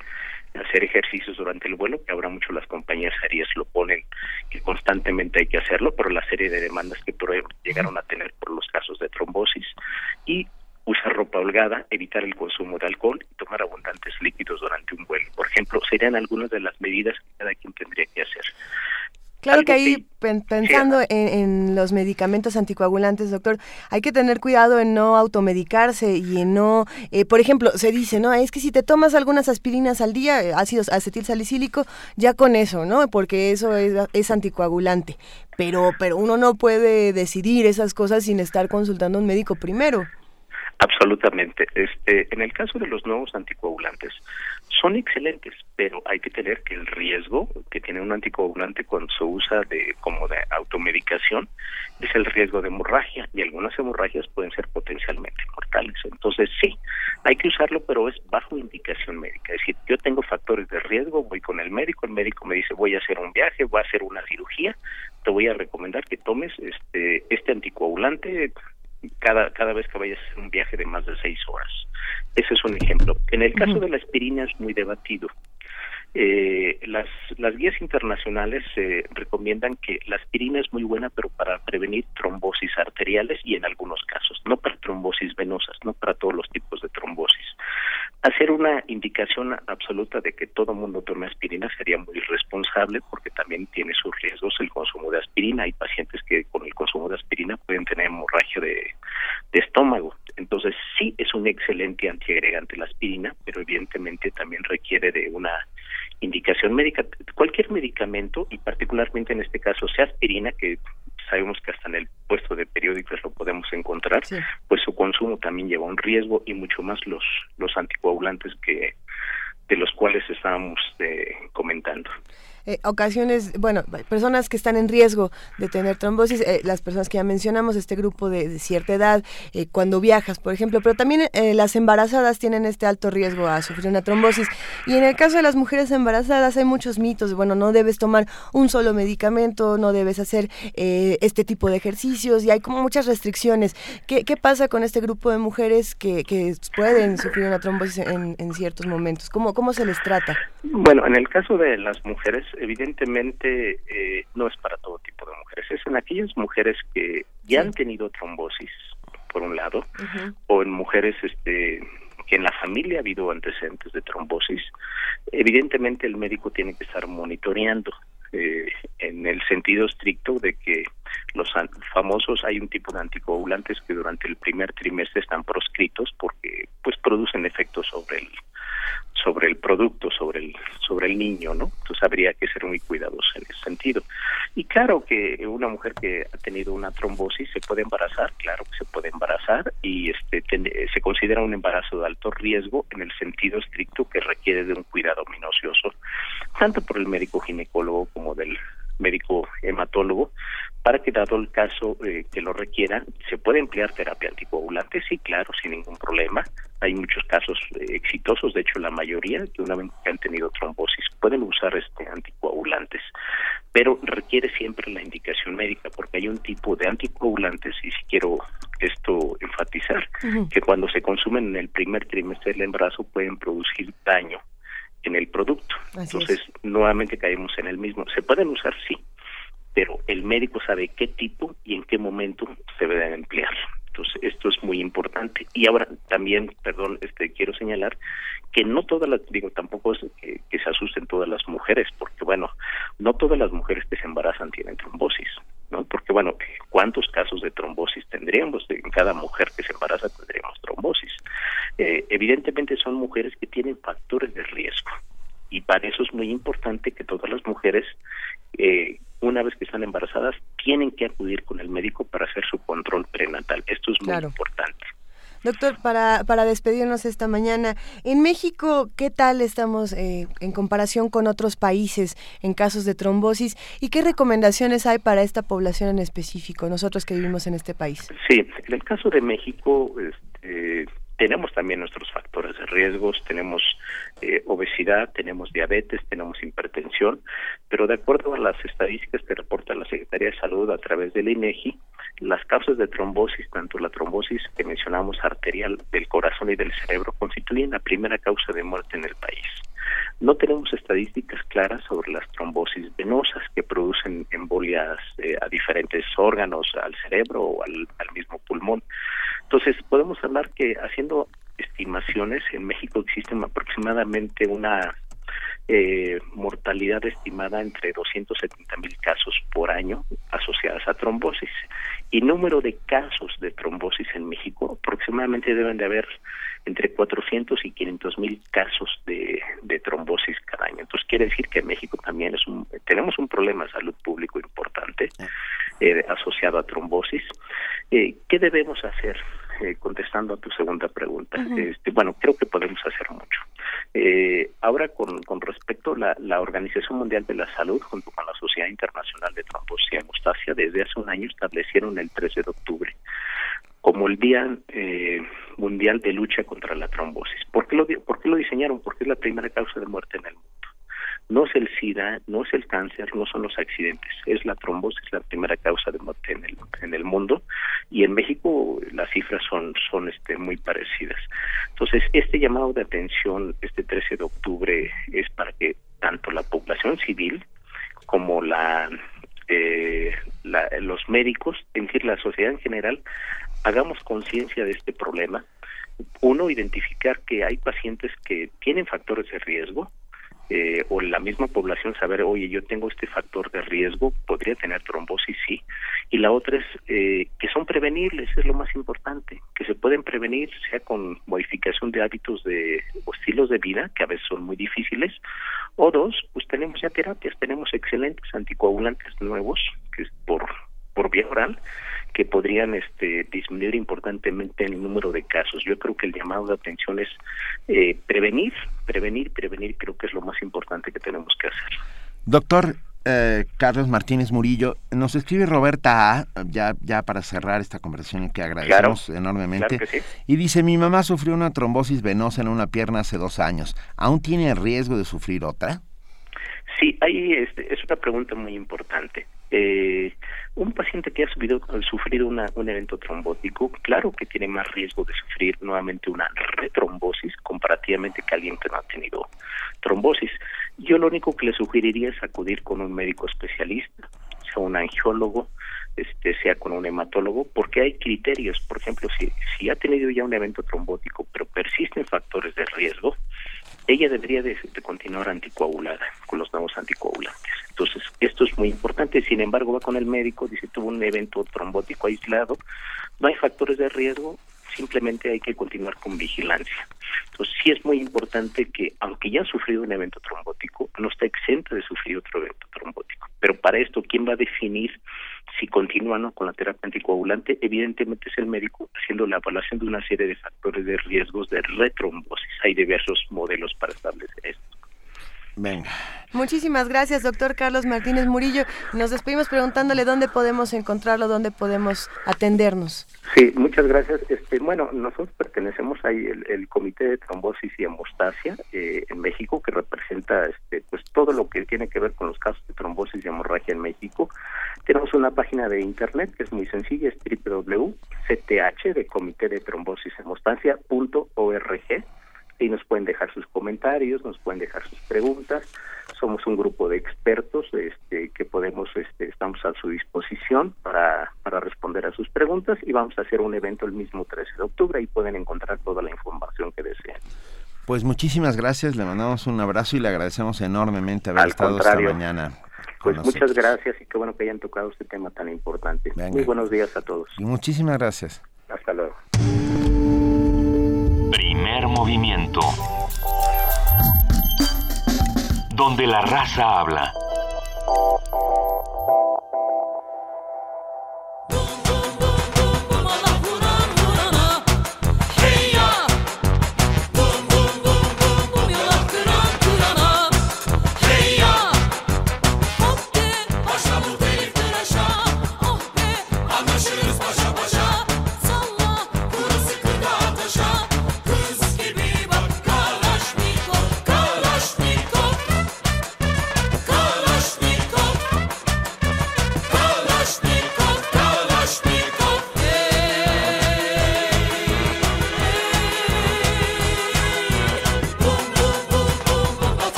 hacer ejercicios durante el vuelo, que ahora mucho las compañías aéreas lo ponen, que constantemente hay que hacerlo, por la serie de demandas que llegaron a tener por los casos de trombosis, y usar ropa holgada, evitar el consumo de alcohol y tomar abundantes líquidos durante un vuelo. Por ejemplo, serían algunas de las medidas que cada quien tendría que hacer. Claro que ahí, pensando en, los medicamentos anticoagulantes, doctor, hay que tener cuidado en no automedicarse y en no, eh, por ejemplo, se dice, ¿no? Es que si te tomas algunas aspirinas al día, eh, ácidos acetil salicílico, ya con eso, ¿no? Porque eso es, es anticoagulante. Pero, pero uno no puede decidir esas cosas sin estar consultando a un médico primero. Absolutamente. Este, en el caso de los nuevos anticoagulantes, son excelentes, pero hay que tener que el riesgo que tiene un anticoagulante cuando se usa de como de automedicación es el riesgo de hemorragia y algunas hemorragias pueden ser potencialmente mortales. Entonces sí, hay que usarlo, pero es bajo indicación médica. Es decir, yo tengo factores de riesgo, voy con el médico, el médico me dice voy a hacer un viaje, voy a hacer una cirugía, te voy a recomendar que tomes este este anticoagulante cada, cada vez que vayas a hacer un viaje de más de seis horas. Ese es un ejemplo. En el caso de la aspirina es muy debatido. Eh, las, las guías internacionales eh, recomiendan que la aspirina es muy buena, pero para prevenir trombosis arteriales y en algunos casos, no para trombosis venosas, no para todos los tipos de trombosis. Hacer una indicación absoluta de que todo mundo tome aspirina sería muy irresponsable porque también tiene sus riesgos el consumo de aspirina. Hay pacientes que con el consumo de aspirina pueden tener hemorragia de, de estómago. Entonces sí es un excelente antiagregante la aspirina, pero evidentemente también requiere de una indicación médica. Cualquier medicamento, y particularmente en este caso sea aspirina, que sabemos que hasta en el puesto de periódicos lo podemos encontrar, pues su consumo también lleva un riesgo y mucho más los, los anticoagulantes que de los cuales estábamos eh, comentando. Eh, ocasiones, bueno, personas que están en riesgo de tener trombosis, eh, las personas que ya mencionamos, este grupo de, cierta edad, eh, cuando viajas, por ejemplo, pero también las embarazadas tienen este alto riesgo a sufrir una trombosis. Y en el caso de las mujeres embarazadas hay muchos mitos, bueno, no debes tomar un solo medicamento, no debes hacer este tipo de ejercicios y hay como muchas restricciones. ¿Qué, qué pasa con este grupo de mujeres que, que pueden sufrir una trombosis en, en ciertos momentos? ¿Cómo, ¿Cómo se les trata? Bueno, en el caso de las mujeres, evidentemente eh, no es para todo tipo de mujeres, es en aquellas mujeres que ya han tenido trombosis, por un lado, o en mujeres este que en la familia ha habido antecedentes de trombosis, evidentemente el médico tiene que estar monitoreando eh, en el sentido estricto de que los famosos hay un tipo de anticoagulantes que durante el primer trimestre están proscritos porque pues producen efectos sobre el sobre el producto, sobre el, sobre el niño, ¿no? Entonces habría que ser muy cuidadosos en ese sentido. Y claro que una mujer que ha tenido una trombosis se puede embarazar, claro que se puede embarazar y este se considera un embarazo de alto riesgo en el sentido estricto que requiere de un cuidado minucioso, tanto por el médico ginecólogo como del médico hematólogo, para que dado el caso eh, que lo requieran, se puede emplear terapia anticoagulante, sí, claro, sin ningún problema. Hay muchos casos eh, exitosos, de hecho la mayoría que una vez que han tenido trombosis pueden usar este anticoagulantes, pero requiere siempre la indicación médica porque hay un tipo de anticoagulantes y si quiero esto enfatizar, que cuando se consumen en el primer trimestre del embarazo pueden producir daño en el producto. Entonces, nuevamente caemos en el mismo. ¿Se pueden usar? Sí, pero el médico sabe qué tipo y en qué momento se deben emplear. Entonces, esto es muy importante. Y ahora también, perdón, este quiero señalar que no todas las, digo, tampoco es que, se asusten todas las mujeres, porque bueno, no todas las mujeres que se embarazan tienen trombosis, ¿no? Porque bueno, ¿cuántos casos de trombosis tendríamos? En cada mujer que se embaraza tendríamos trombosis. Eh, evidentemente son mujeres que tienen factores de riesgo y para eso es muy importante que todas las mujeres eh, una vez que están embarazadas, tienen que acudir con el médico para hacer su control prenatal. Esto es muy importante. Doctor, para, para despedirnos esta mañana, en México, ¿qué tal estamos eh, en comparación con otros países en casos de trombosis? ¿Y qué recomendaciones hay para esta población en específico, nosotros que vivimos en este país? Sí, en el caso de México, este, tenemos también nuestros factores de riesgos, tenemos eh, obesidad, tenemos diabetes, tenemos hipertensión, pero de acuerdo a las estadísticas que reporta la Secretaría de Salud a través del INEGI, las causas de trombosis, tanto la trombosis que mencionamos arterial del corazón y del cerebro, constituyen la primera causa de muerte en el país. No tenemos estadísticas claras sobre las trombosis venosas que producen embolias eh, a diferentes órganos, al cerebro o al, mismo pulmón. Entonces, podemos hablar que haciendo estimaciones, en México existen aproximadamente una eh, mortalidad estimada entre 270 mil casos por año asociadas a trombosis y número de casos de trombosis en México aproximadamente deben de haber entre 400 y 500 mil casos de, trombosis cada año. Entonces quiere decir que en México también es un, tenemos un problema de salud público importante eh, asociado a trombosis. Eh, ¿Qué debemos hacer? Eh, contestando a tu segunda pregunta, este, bueno, creo que podemos hacer mucho. Eh, ahora, con, con respecto a la, la, Organización Mundial de la Salud, junto con la Sociedad Internacional de Trombosis y Hemostasia, desde hace un año establecieron el 13 de octubre como el Día eh, Mundial de Lucha contra la Trombosis. ¿Por qué, lo, ¿Por qué lo diseñaron? Porque es la primera causa de muerte en el mundo. No es el SIDA, no es el cáncer, no son los accidentes, es la trombosis la primera causa de muerte en el, en el mundo y en México las cifras son, son este, muy parecidas. Entonces, este llamado de atención este 13 de octubre es para que tanto la población civil como la, eh, la los médicos, es decir, la sociedad en general, hagamos conciencia de este problema. Uno, identificar que hay pacientes que tienen factores de riesgo, eh, o la misma población saber, oye, yo tengo este factor de riesgo, podría tener trombosis, sí. Y la otra es eh, que son prevenibles, es lo más importante, que se pueden prevenir, sea con modificación de hábitos de, o estilos de vida, que a veces son muy difíciles, o dos, pues tenemos ya terapias, tenemos excelentes anticoagulantes nuevos, que es por, por vía oral, que podrían este, disminuir importantemente el número de casos. Yo creo que el llamado de atención es eh, prevenir, prevenir, prevenir, creo que es lo más importante que tenemos que hacer. Doctor, eh, Carlos Martínez Murillo. Nos escribe Roberta A, ya, ya para cerrar esta conversación que agradecemos enormemente. Y dice, mi mamá sufrió una trombosis venosa en una pierna hace dos años. ¿Aún tiene riesgo de sufrir otra? Sí, ahí este, es una pregunta muy importante. Eh, un paciente que ha sufrido una, un evento trombótico, claro que tiene más riesgo de sufrir nuevamente una retrombosis comparativamente que alguien que no ha tenido trombosis. Yo lo único que le sugeriría es acudir con un médico especialista, sea un angiólogo, este, sea con un hematólogo, porque hay criterios. Por ejemplo, si, si ha tenido ya un evento trombótico, pero persisten factores de riesgo, ella debería de, continuar anticoagulada con los nuevos anticoagulantes. Entonces, esto es muy importante. Sin embargo, va con el médico, dice, tuvo un evento trombótico aislado, no hay factores de riesgo, simplemente hay que continuar con vigilancia. Entonces, sí es muy importante que, aunque ya ha sufrido un evento trombótico, no está exento de sufrir otro evento trombótico. Pero para esto, ¿quién va a definir si continúa ¿no? con la terapia anticoagulante? Evidentemente es el médico haciendo la evaluación de una serie de factores de riesgos de retrombosis. Hay diversos modelos para establecer esto. Venga. Muchísimas gracias, doctor Carlos Martínez Murillo. Nos despedimos preguntándole dónde podemos encontrarlo, dónde podemos atendernos. Sí, muchas gracias. Este, bueno, nosotros pertenecemos ahí el, el Comité de Trombosis y Hemostasia eh, en México, que representa este, pues todo lo que tiene que ver con los casos de trombosis y hemorragia en México. Tenemos una página de internet que es muy sencilla, es www.cth de Comité de Trombosis y Hemostasia.org y nos pueden dejar sus comentarios, nos pueden dejar sus preguntas. Somos un grupo de expertos este, que podemos, este, estamos a su disposición para, para responder a sus preguntas y vamos a hacer un evento el mismo 13 de octubre y pueden encontrar toda la información que deseen. Pues muchísimas gracias, le mandamos un abrazo y le agradecemos enormemente haber estado esta mañana. Pues muchas gracias y qué bueno que hayan tocado este tema tan importante. Muy buenos días a todos. Y muchísimas gracias. Hasta luego. Primer movimiento. Donde la raza habla.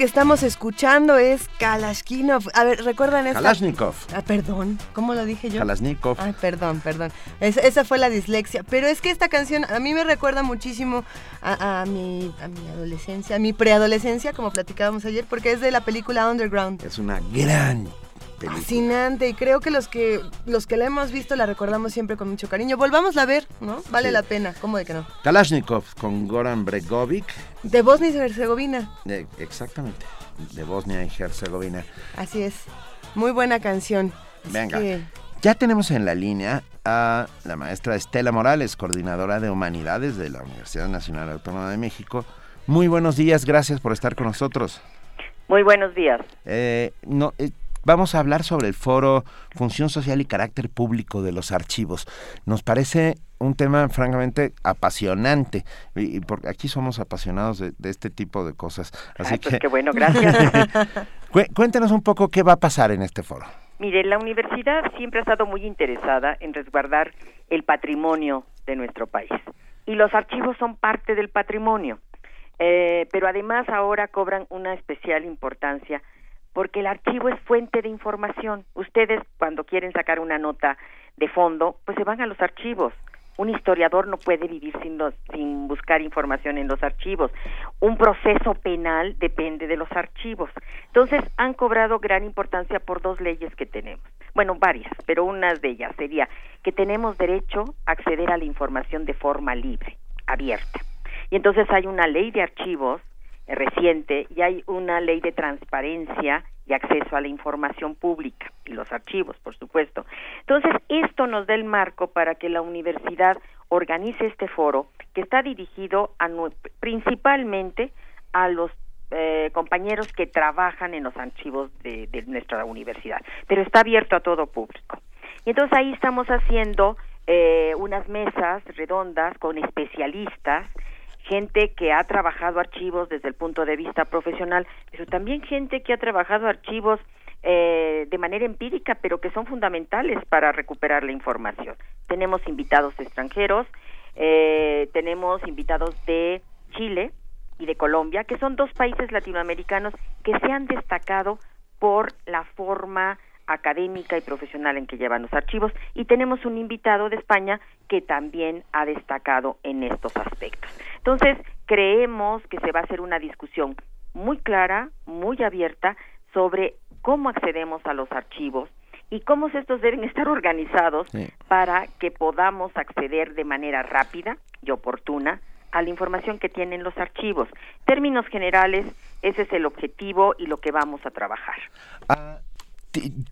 Que estamos escuchando es Kalashnikov. A ver, ¿recuerdan esta? Kalashnikov. Ah, perdón, ¿cómo lo dije yo? Kalashnikov. Ay, perdón, perdón. Es- esa fue la dislexia. Pero es que esta canción a mí me recuerda muchísimo a, a mi, a mi adolescencia, a mi preadolescencia, como platicábamos ayer, porque es de la película Underground. Es una gran película. Fascinante y creo que los que los que la hemos visto la recordamos siempre con mucho cariño. Volvámosla a ver, ¿no? Vale Sí. la pena, ¿cómo de que no? Kalashnikov con Goran Bregovic. De Bosnia y Herzegovina, de- exactamente. De Bosnia y Herzegovina. así es. Muy buena canción. Venga. que- Ya tenemos en la línea a la maestra Estela Morales, coordinadora de Humanidades de la Universidad Nacional Autónoma de México. Muy buenos días, gracias por estar con nosotros. Muy buenos días. Eh, no, eh, vamos a hablar sobre el foro Función Social y Carácter Público de los Archivos. Nos parece un tema francamente apasionante y, y porque aquí somos apasionados de, de este tipo de cosas. Así Ay, pues que qué bueno, gracias. Cué- cuéntenos un poco qué va a pasar en este foro. Mire, la universidad siempre ha estado muy interesada en resguardar el patrimonio de nuestro país. Y los archivos son parte del patrimonio. Eh, pero además ahora cobran una especial importancia porque el archivo es fuente de información. Ustedes cuando quieren sacar una nota de fondo, pues se van a los archivos. Un historiador no puede vivir sin, los, sin buscar información en los archivos. Un proceso penal depende de los archivos. Entonces, han cobrado gran importancia por dos leyes que tenemos. Bueno, varias, pero una de ellas sería que tenemos derecho a acceder a la información de forma libre, abierta. Y entonces hay una ley de archivos reciente y hay una ley de transparencia y acceso a la información pública y los archivos, por supuesto. Entonces, esto nos da el marco para que la universidad organice este foro que está dirigido a, principalmente a los eh, compañeros que trabajan en los archivos de, de nuestra universidad, pero está abierto a todo público. Y entonces ahí estamos haciendo eh, unas mesas redondas con especialistas, gente que ha trabajado archivos desde el punto de vista profesional, pero también gente que ha trabajado archivos eh, de manera empírica, pero que son fundamentales para recuperar la información. Tenemos invitados extranjeros, eh, tenemos invitados de Chile y de Colombia, que son dos países latinoamericanos que se han destacado por la forma académica y profesional en que llevan los archivos y tenemos un invitado de España que también ha destacado en estos aspectos. Entonces, creemos que se va a hacer una discusión muy clara, muy abierta sobre cómo accedemos a los archivos y cómo estos deben estar organizados para que podamos acceder de manera rápida y oportuna a la información que tienen los archivos. Términos generales, ese es el objetivo y lo que vamos a trabajar. Ti-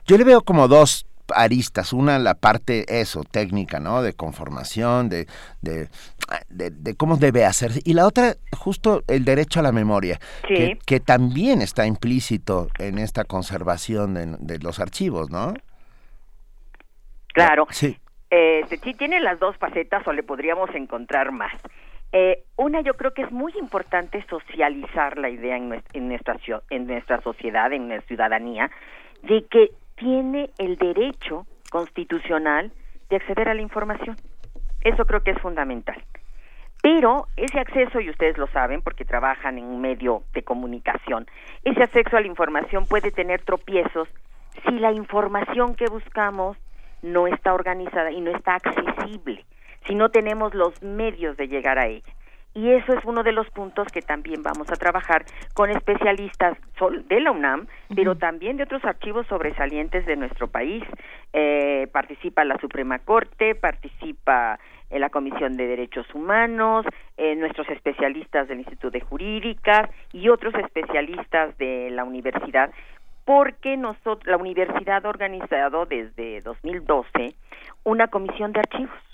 Yo le veo como dos aristas, una la parte eso, técnica, ¿no? De conformación, de, de, de- de cómo debe hacerse, y la otra justo el derecho a la memoria, Sí. que, que también está implícito en esta conservación de, de los archivos, ¿no? Claro. Sí. Eh, sí tiene las dos facetas o le podríamos encontrar más. Eh, una, yo creo que es muy importante socializar la idea en, en nuestra, en nuestra sociedad, en nuestra ciudadanía, de que tiene el derecho constitucional de acceder a la información. Eso creo que es fundamental. Pero ese acceso, y ustedes lo saben porque trabajan en un medio de comunicación, ese acceso a la información puede tener tropiezos si la información que buscamos no está organizada y no está accesible, si no tenemos los medios de llegar a ella. Y eso es uno de los puntos que también vamos a trabajar con especialistas de la UNAM, pero también de otros archivos sobresalientes de nuestro país. Eh, participa la Suprema Corte, participa eh, la Comisión de Derechos Humanos, eh, nuestros especialistas del Instituto de Jurídicas y otros especialistas de la universidad, porque nosotros, la universidad ha organizado desde 2012 una comisión de archivos.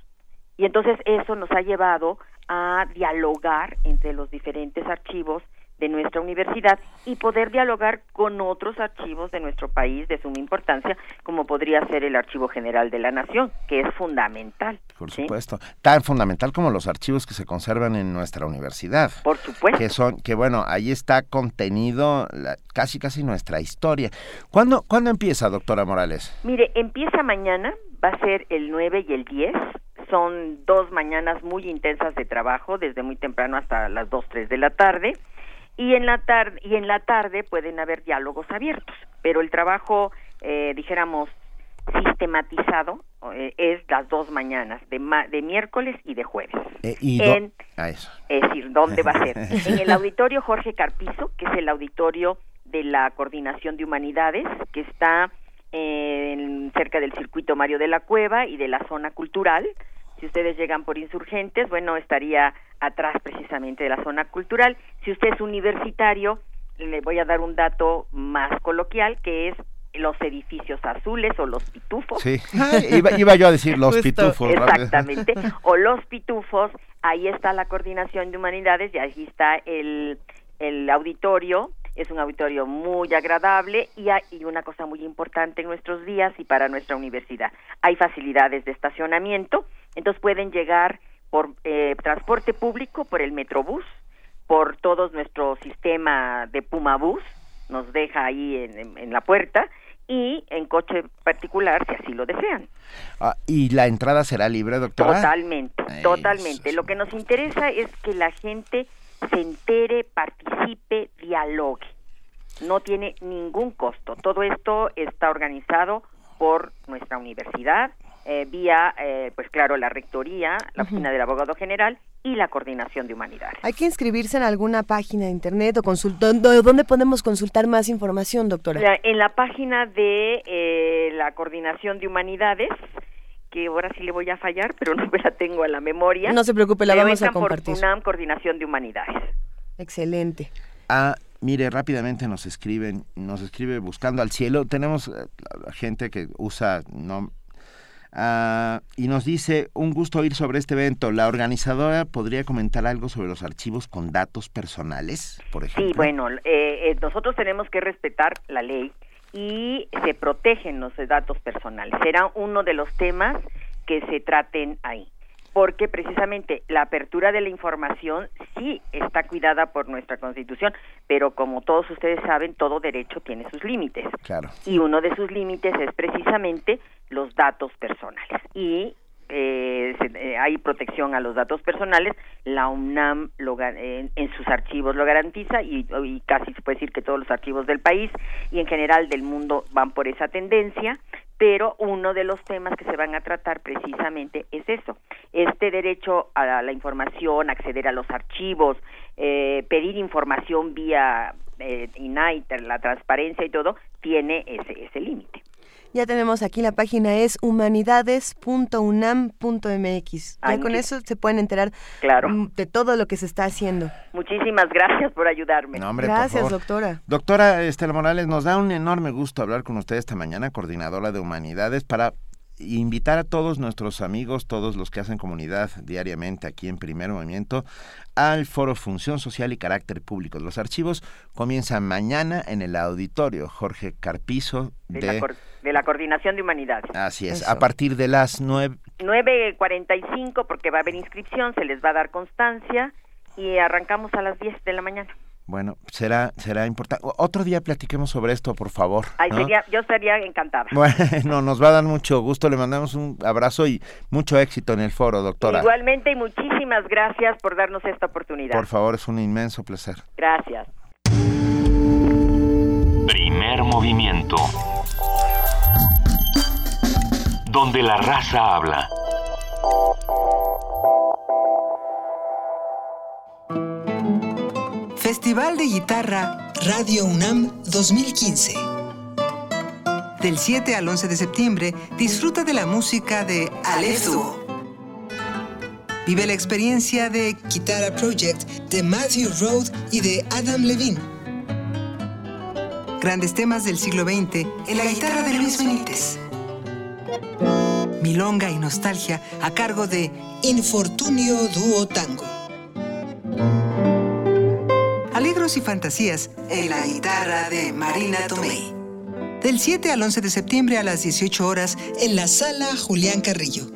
Y entonces eso nos ha llevado a dialogar entre los diferentes archivos de nuestra universidad y poder dialogar con otros archivos de nuestro país de suma importancia, como podría ser el Archivo General de la Nación, que es fundamental. Por ¿sí? supuesto. Tan fundamental como los archivos que se conservan en nuestra universidad. Por supuesto. Que son, que bueno, ahí está contenido la- casi casi nuestra historia. ¿Cuándo, ¿Cuándo empieza, doctora Morales? Mire, empieza mañana, va a ser el 9 y el 10. Son dos mañanas muy intensas de trabajo, desde muy temprano hasta las 2, 3 de la tarde. Y en la tarde, y en la tarde pueden haber diálogos abiertos, pero el trabajo, eh, dijéramos, sistematizado eh, es las dos mañanas, de, ma- de miércoles y de jueves. Eh, y En- a eso. es decir, ¿dónde va a ser? En el auditorio Jorge Carpizo, que es el auditorio de la Coordinación de Humanidades, que está en- cerca del circuito Mario de la Cueva y de la zona cultural. Si ustedes llegan por insurgentes, bueno, estaría atrás precisamente de la zona cultural. Si usted es universitario, le voy a dar un dato más coloquial, que es los edificios azules o los pitufos. Sí. Ay, iba, iba yo a decir los Justo, pitufos. rápido. Exactamente. O los pitufos, ahí está la coordinación de humanidades y ahí está el, el auditorio. Es un auditorio muy agradable y hay y una cosa muy importante en nuestros días y para nuestra universidad. Hay facilidades de estacionamiento, entonces pueden llegar por eh, transporte público, por el Metrobús, por todo nuestro sistema de Pumabús, nos deja ahí en- en- en la puerta, y en coche particular si así lo desean. Ah, ¿Y la entrada será libre, doctora? Totalmente, Eso totalmente. Lo que nos interesa es que la gente se entere, participe, dialogue. No tiene ningún costo. Todo esto está organizado por nuestra universidad eh, vía, eh, pues claro, la Rectoría, la Oficina del Abogado General y la Coordinación de Humanidades. ¿Hay que inscribirse en alguna página de internet o consult dónde dónde podemos consultar más información, doctora? La- en la página de eh, la Coordinación de Humanidades, que ahora sí le voy a fallar, pero no me la tengo a la memoria. No se preocupe, la vamos a entran por compartir. UNAM Coordinación de Humanidades. Excelente. Ah, mire, rápidamente nos escriben, nos escribe buscando al cielo. Tenemos eh, gente que usa no ah, y nos dice un gusto oír sobre este evento. La organizadora podría comentar algo sobre los archivos con datos personales, por ejemplo. Sí, bueno, eh, eh, nosotros tenemos que respetar la ley y se protegen los datos personales. Será uno de los temas que se traten ahí. Porque precisamente la apertura de la información sí está cuidada por nuestra Constitución, pero como todos ustedes saben, todo derecho tiene sus límites. Claro. Y uno de sus límites es precisamente los datos personales. Y eh, se- eh, hay protección a los datos personales, la UNAM lo en, en sus archivos lo garantiza y, y casi se puede decir que todos los archivos del país y en general del mundo van por esa tendencia, pero uno de los temas que se van a tratar precisamente es eso, este derecho a la información, acceder a los archivos, eh, pedir información vía eh, INAI, la transparencia y todo, tiene ese, ese límite. Ya tenemos aquí la página es humanidades.unam.mx. Ya Ay, con eso se pueden enterar Claro. de todo lo que se está haciendo. Muchísimas gracias por ayudarme. No, hombre, por Gracias, favor. doctora. Doctora Estela Morales, nos da un enorme gusto hablar con usted esta mañana, coordinadora de humanidades, para invitar a todos nuestros amigos, todos los que hacen comunidad diariamente aquí en Primer Movimiento, al foro Función Social y Carácter Público. Los archivos comienzan mañana en el auditorio Jorge Carpizo de, de... la, cor- de la Coordinación de Humanidades. Así es, Eso. a partir de las nueve... 9.45 porque va a haber inscripción, se les va a dar constancia y arrancamos a las 10 de la mañana. Bueno, será, será importante. Otro día platiquemos sobre esto, por favor. Ay, ¿no? sería- yo estaría encantada. Bueno, nos va a dar mucho gusto. Le mandamos un abrazo y mucho éxito en el foro, doctora. Igualmente y muchísimas gracias por darnos esta oportunidad. Por favor, es un inmenso placer. Gracias. Primer movimiento. Donde la raza habla. Festival de Guitarra Radio UNAM 2015. Del 7 al 11 de septiembre, disfruta de la música de Aleph Duo. Vive la experiencia de Guitarra Project de Matthew Road y de Adam Levine. Grandes temas del siglo XX en la guitarra de Luis Benítez. Milonga y nostalgia a cargo de Infortunio Duo Tango. Alegros y fantasías en la guitarra de Marina Tomei. Del 7 al 11 de septiembre a las 18 horas en la sala Julián Carrillo.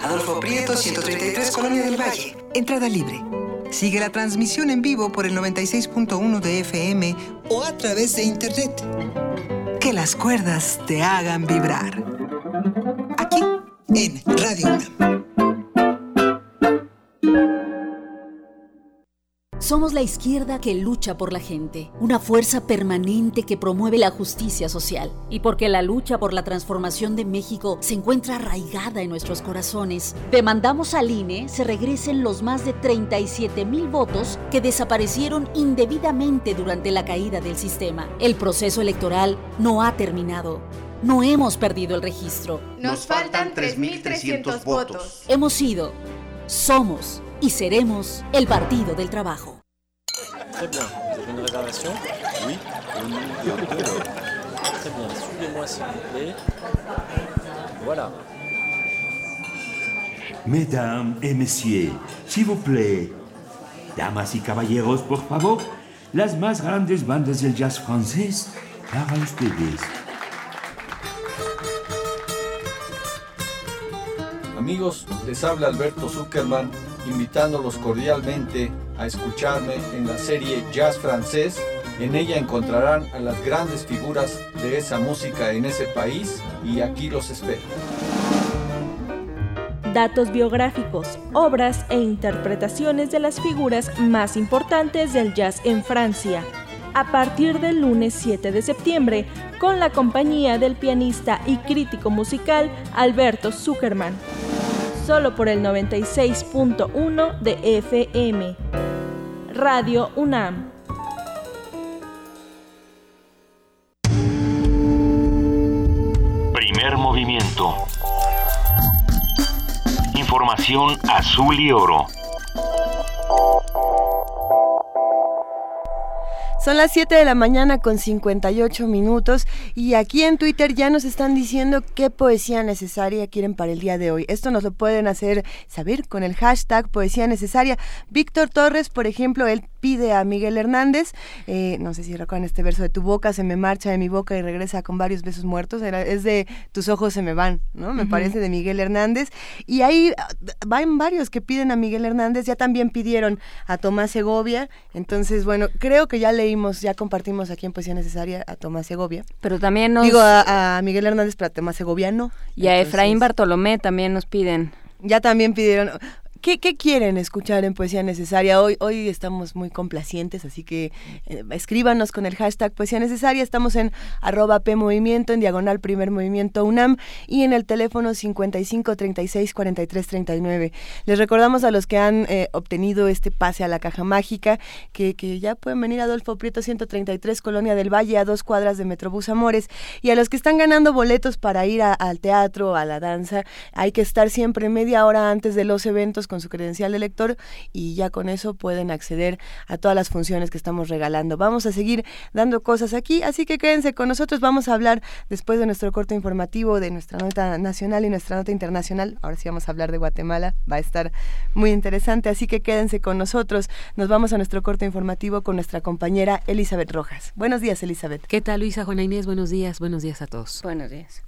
Adolfo Prieto, 133, Colonia del Valle. Entrada libre. Sigue la transmisión en vivo por el 96.1 de FM o a través de internet. Que las cuerdas te hagan vibrar. Aquí en Radio UNAM. Somos la izquierda que lucha por la gente, una fuerza permanente que promueve la justicia social. Y porque la lucha por la transformación de México se encuentra arraigada en nuestros corazones, demandamos al INE se regresen los más de 37 mil votos que desaparecieron indebidamente durante la caída del sistema. El proceso electoral no ha terminado. No hemos perdido el registro. Nos faltan 3.300 votos. Hemos sido, somos y seremos el Partido del Trabajo. Très bien. Vous avez une réservation Oui. Au numéro 2. Très bien. Suivez-moi s'il vous plaît. Voilà. Mesdames et messieurs, s'il vous plaît, damas y caballeros, por favor, las más grandes bandas del jazz francés para ustedes. Amigos, les habla Alberto Zuckerman, invitándolos cordialmente a escucharme en la serie Jazz Francés. En ella encontrarán a las grandes figuras de esa música en ese país y aquí los espero. Datos biográficos, obras e interpretaciones de las figuras más importantes del jazz en Francia. a partir del lunes 7 de septiembre con la compañía del pianista y crítico musical Alberto Zuckerman. Solo por el 96.1 de FM. Radio UNAM. Primer movimiento. Información azul y oro. Son las 7 de la mañana con 58 minutos y aquí en Twitter ya nos están diciendo qué poesía necesaria quieren para el día de hoy. Esto nos lo pueden hacer saber con el hashtag poesía necesaria. Víctor Torres, por ejemplo, él pide a Miguel Hernández, eh, no sé si recuerdan este verso de tu boca se me marcha de mi boca y regresa con varios besos muertos, Era- es de tus ojos se me van, ¿no? Me parece de Miguel Hernández. Y ahí ah, van varios que piden a Miguel Hernández, ya también pidieron a Tomás Segovia, entonces bueno, creo que ya leímos, ya compartimos aquí en Poesía Necesaria a Tomás Segovia. Pero también nos... Digo a, a Miguel Hernández, pero a Tomás Segovia no. Y a Efraín Bartolomé también nos piden. Ya también pidieron... ¿Qué, quieren escuchar en Poesía Necesaria? Hoy, hoy estamos muy complacientes, así que eh, escríbanos con el hashtag Poesía Necesaria. Estamos en arroba P en diagonal Primer Movimiento UNAM y en el teléfono 55 36 43 39. Les recordamos a los que han eh, obtenido este pase a la caja mágica que, que ya pueden venir a Adolfo Prieto 133, Colonia del Valle, a dos cuadras de Metrobús Amores. Y a los que están ganando boletos para ir al teatro, a la danza, hay que estar siempre media hora antes de los eventos su credencial de lector y ya con eso pueden acceder a todas las funciones que estamos regalando. Vamos a seguir dando cosas aquí, así que quédense con nosotros. Vamos a hablar después de nuestro corto informativo, de nuestra nota nacional y nuestra nota internacional. Ahora sí vamos a hablar de Guatemala, va a estar muy interesante, así que quédense con nosotros. Nos vamos a nuestro corto informativo con nuestra compañera Elizabeth Rojas. Buenos días, Elizabeth. ¿Qué tal, Luisa, Juana Inés? Buenos días, buenos días a todos. Buenos días.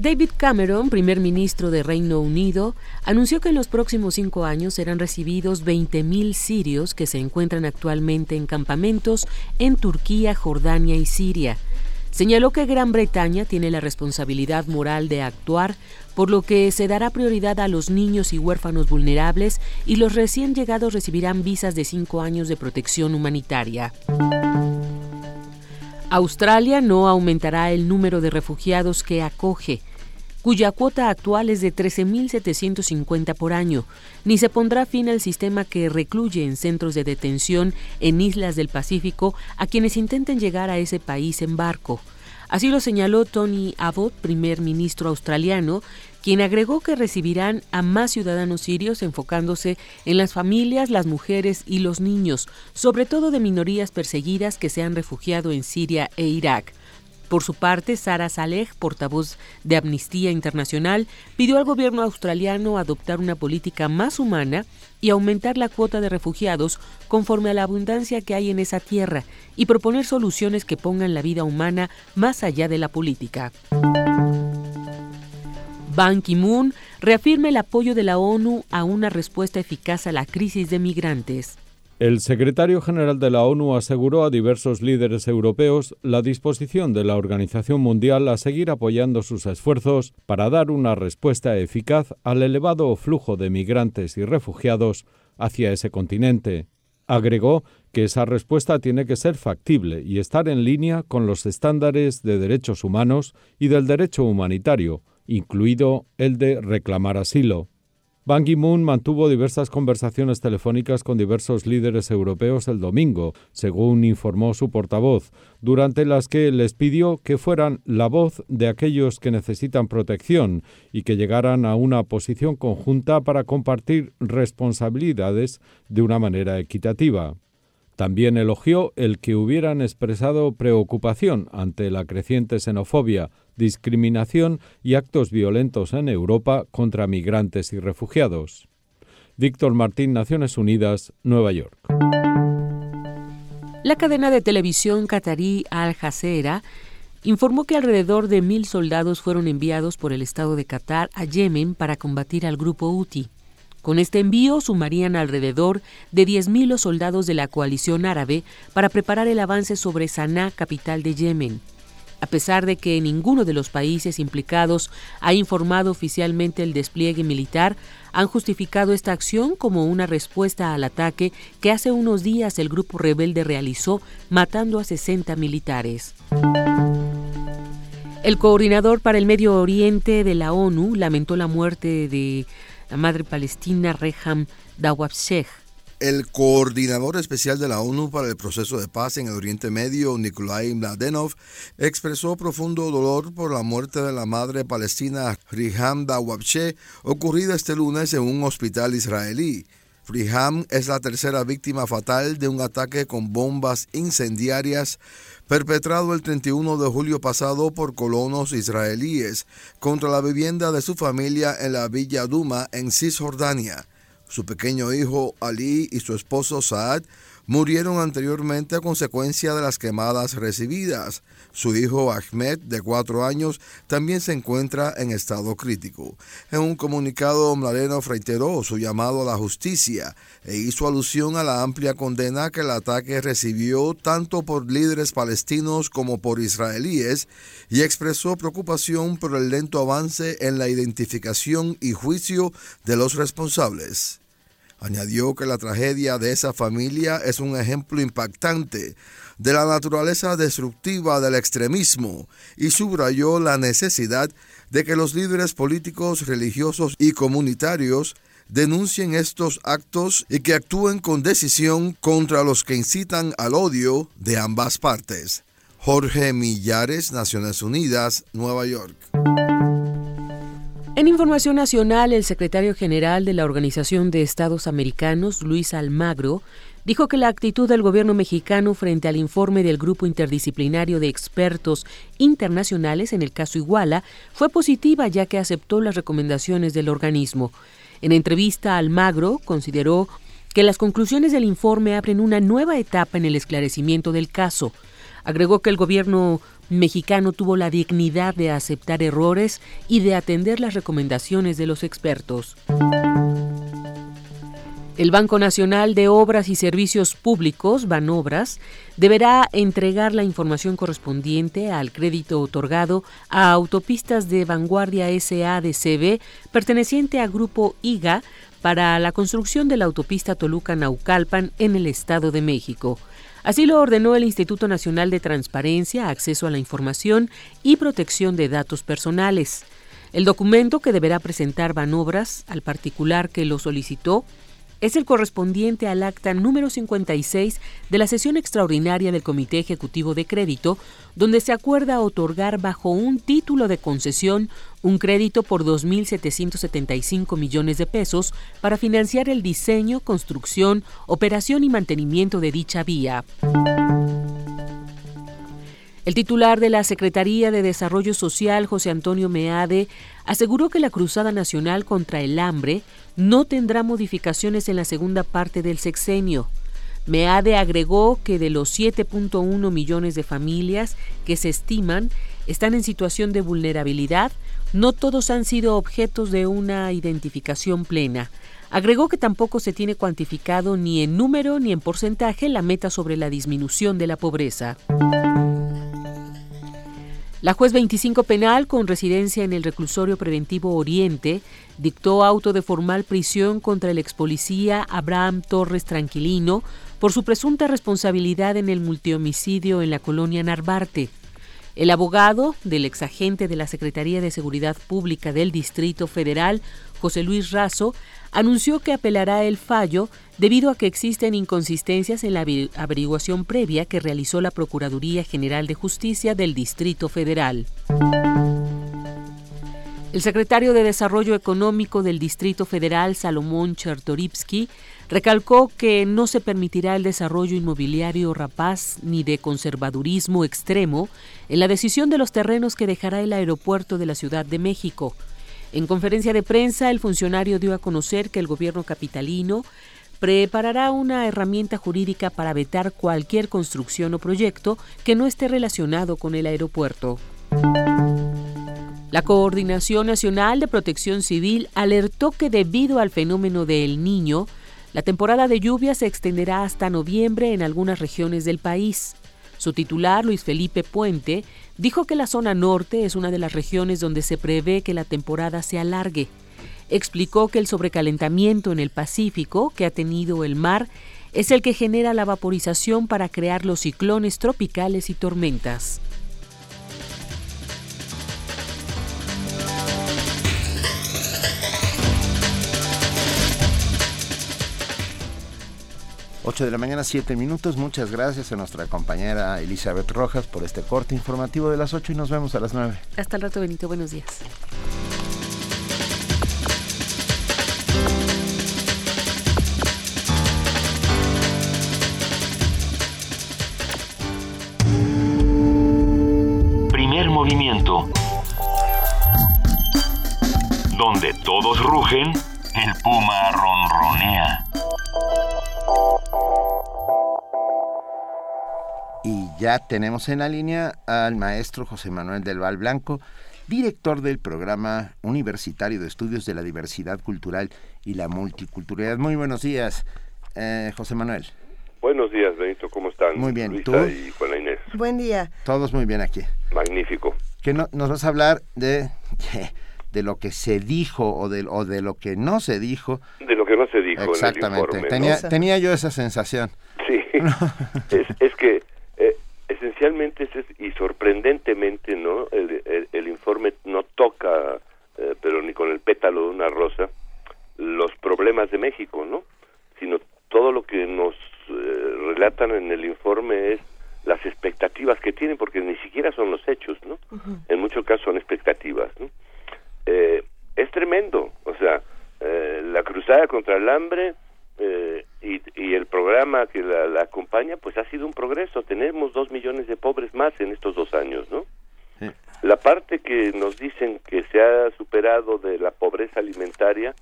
David Cameron, primer ministro de Reino Unido, anunció que en los próximos cinco años serán recibidos 20.000 sirios que se encuentran actualmente en campamentos en Turquía, Jordania y Siria. Señaló que Gran Bretaña tiene la responsabilidad moral de actuar, por lo que se dará prioridad a los niños y huérfanos vulnerables y los recién llegados recibirán visas de cinco años de protección humanitaria. Australia no aumentará el número de refugiados que acoge, cuya cuota actual es de 13.750 por año, ni se pondrá fin al sistema que recluye en centros de detención en islas del Pacífico a quienes intenten llegar a ese país en barco. Así lo señaló Tony Abbott, primer ministro australiano, quien agregó que recibirán a más ciudadanos sirios enfocándose en las familias, las mujeres y los niños, sobre todo de minorías perseguidas que se han refugiado en Siria e Irak. Por su parte, Sara Saleh, portavoz de Amnistía Internacional, pidió al gobierno australiano adoptar una política más humana y aumentar la cuota de refugiados conforme a la abundancia que hay en esa tierra y proponer soluciones que pongan la vida humana más allá de la política. Ban Ki-moon reafirma el apoyo de la ONU a una respuesta eficaz a la crisis de migrantes. El secretario general de la ONU aseguró a diversos líderes europeos la disposición de la Organización Mundial a seguir apoyando sus esfuerzos para dar una respuesta eficaz al elevado flujo de migrantes y refugiados hacia ese continente. Agregó que esa respuesta tiene que ser factible y estar en línea con los estándares de derechos humanos y del derecho humanitario, incluido el de reclamar asilo. Ban Ki-moon mantuvo diversas conversaciones telefónicas con diversos líderes europeos el domingo, según informó su portavoz, durante las que les pidió que fueran la voz de aquellos que necesitan protección y que llegaran a una posición conjunta para compartir responsabilidades de una manera equitativa. También elogió el que hubieran expresado preocupación ante la creciente xenofobia, discriminación y actos violentos en Europa contra migrantes y refugiados. Víctor Martín, Naciones Unidas, Nueva York. La cadena de televisión catarí Al Jazeera informó que alrededor de mil soldados fueron enviados por el Estado de Qatar a Yemen para combatir al grupo Houthi. Con este envío sumarían alrededor de 10.000 los soldados de la coalición árabe para preparar el avance sobre Sanaa, capital de Yemen. A pesar de que ninguno de los países implicados ha informado oficialmente el despliegue militar, han justificado esta acción como una respuesta al ataque que hace unos días el grupo rebelde realizó matando a 60 militares. El coordinador para el Medio Oriente de la ONU lamentó la muerte de la madre palestina Reham Dawabsheh. El coordinador especial de la ONU para el proceso de paz en el Oriente Medio, Nikolai Mladenov, expresó profundo dolor por la muerte de la madre palestina Riham Dawabsheh, ocurrida este lunes en un hospital israelí. Riham es la tercera víctima fatal de un ataque con bombas incendiarias perpetrado el 31 de julio pasado por colonos israelíes contra la vivienda de su familia en la Villa Duma en Cisjordania. Su pequeño hijo Ali y su esposo Saad murieron anteriormente a consecuencia de las quemadas recibidas. Su hijo Ahmed, de cuatro años, también se encuentra en estado crítico. En un comunicado, Mladenov reiteró su llamado a la justicia e hizo alusión a la amplia condena que el ataque recibió tanto por líderes palestinos como por israelíes y expresó preocupación por el lento avance en la identificación y juicio de los responsables. Añadió que la tragedia de esa familia es un ejemplo impactante de la naturaleza destructiva del extremismo y subrayó la necesidad de que los líderes políticos, religiosos y comunitarios denuncien estos actos y que actúen con decisión contra los que incitan al odio de ambas partes. Jorge Millares, Naciones Unidas, Nueva York. En información nacional, el secretario general de la Organización de Estados Americanos, Luis Almagro, dijo que la actitud del gobierno mexicano frente al informe del Grupo Interdisciplinario de Expertos Internacionales en el caso Iguala fue positiva ya que aceptó las recomendaciones del organismo. En entrevista, Almagro consideró que las conclusiones del informe abren una nueva etapa en el esclarecimiento del caso. Agregó que el gobierno mexicano tuvo la dignidad de aceptar errores y de atender las recomendaciones de los expertos. El Banco Nacional de Obras y Servicios Públicos, Banobras, deberá entregar la información correspondiente al crédito otorgado a Autopistas de Vanguardia SADCB perteneciente a Grupo IGA para la construcción de la autopista Toluca-Naucalpan en el Estado de México. Así lo ordenó el Instituto Nacional de Transparencia, Acceso a la Información y Protección de Datos Personales. El documento que deberá presentar Banobras al particular que lo solicitó es el correspondiente al acta número 56 de la sesión extraordinaria del Comité Ejecutivo de Crédito, donde se acuerda otorgar bajo un título de concesión un crédito por 2.775 millones de pesos para financiar el diseño, construcción, operación y mantenimiento de dicha vía. El titular de la Secretaría de Desarrollo Social, José Antonio Meade, aseguró que la Cruzada Nacional contra el Hambre no tendrá modificaciones en la segunda parte del sexenio. Meade agregó que de los 7.1 millones de familias que se estiman están en situación de vulnerabilidad, no todos han sido objetos de una identificación plena. Agregó que tampoco se tiene cuantificado ni en número ni en porcentaje la meta sobre la disminución de la pobreza. La juez 25 penal con residencia en el reclusorio preventivo Oriente dictó auto de formal prisión contra el ex policía Abraham Torres Tranquilino por su presunta responsabilidad en el multihomicidio en la colonia Narvarte. El abogado del exagente de la Secretaría de Seguridad Pública del Distrito Federal, José Luis Razo, anunció que apelará el fallo debido a que existen inconsistencias en la averiguación previa que realizó la Procuraduría General de Justicia del Distrito Federal. El secretario de Desarrollo Económico del Distrito Federal, Salomón Chertorivsky, recalcó que no se permitirá el desarrollo inmobiliario rapaz ni de conservadurismo extremo en la decisión de los terrenos que dejará el aeropuerto de la Ciudad de México. En conferencia de prensa, el funcionario dio a conocer que el gobierno capitalino preparará una herramienta jurídica para vetar cualquier construcción o proyecto que no esté relacionado con el aeropuerto. La Coordinación Nacional de Protección Civil alertó que debido al fenómeno del niño, la temporada de lluvia se extenderá hasta noviembre en algunas regiones del país. Su titular, Luis Felipe Puente, dijo que la zona norte es una de las regiones donde se prevé que la temporada se alargue. Explicó que el sobrecalentamiento en el Pacífico que ha tenido el mar es el que genera la vaporización para crear los ciclones tropicales y tormentas. 8 de la mañana, 7 minutos. Muchas gracias a nuestra compañera Elizabeth Rojas por este corte informativo de las 8 y nos vemos a las 9. Hasta el rato, Benito. Buenos días. Movimiento. Donde todos rugen, el puma ronronea. Y ya tenemos en la línea al maestro José Manuel del Val Blanco, director del programa universitario de estudios de la diversidad cultural y la multiculturalidad. Muy buenos días, eh, José Manuel. Buenos días, Benito, ¿cómo están? Muy bien, Luisa ¿tú? y Juana Inés. Buen día. Todos muy bien aquí. Magnífico. Que no, nos vas a hablar de, de lo que se dijo o de, o de lo que no se dijo. De lo que no se dijo Exactamente. en el informe. ¿no? tenía, tenía yo esa sensación. Sí, es, es que eh, esencialmente es, es- y sorprendentemente, ¿no? El, el- el informe no toca, eh, pero ni con el pétalo de una rosa, los problemas de México, ¿no? Sino todo lo que nos eh, relatan en el informe es las expectativas que tienen, porque ni siquiera son los hechos, ¿no? En muchos casos son expectativas, ¿no? Eh, es tremendo, o sea, eh, la cruzada contra el hambre eh, y, y el programa que la, la acompaña, pues ha sido un progreso. Tenemos dos millones de pobres más en estos dos años, ¿no? La parte que nos dicen que se ha superado de la pobreza alimentaria,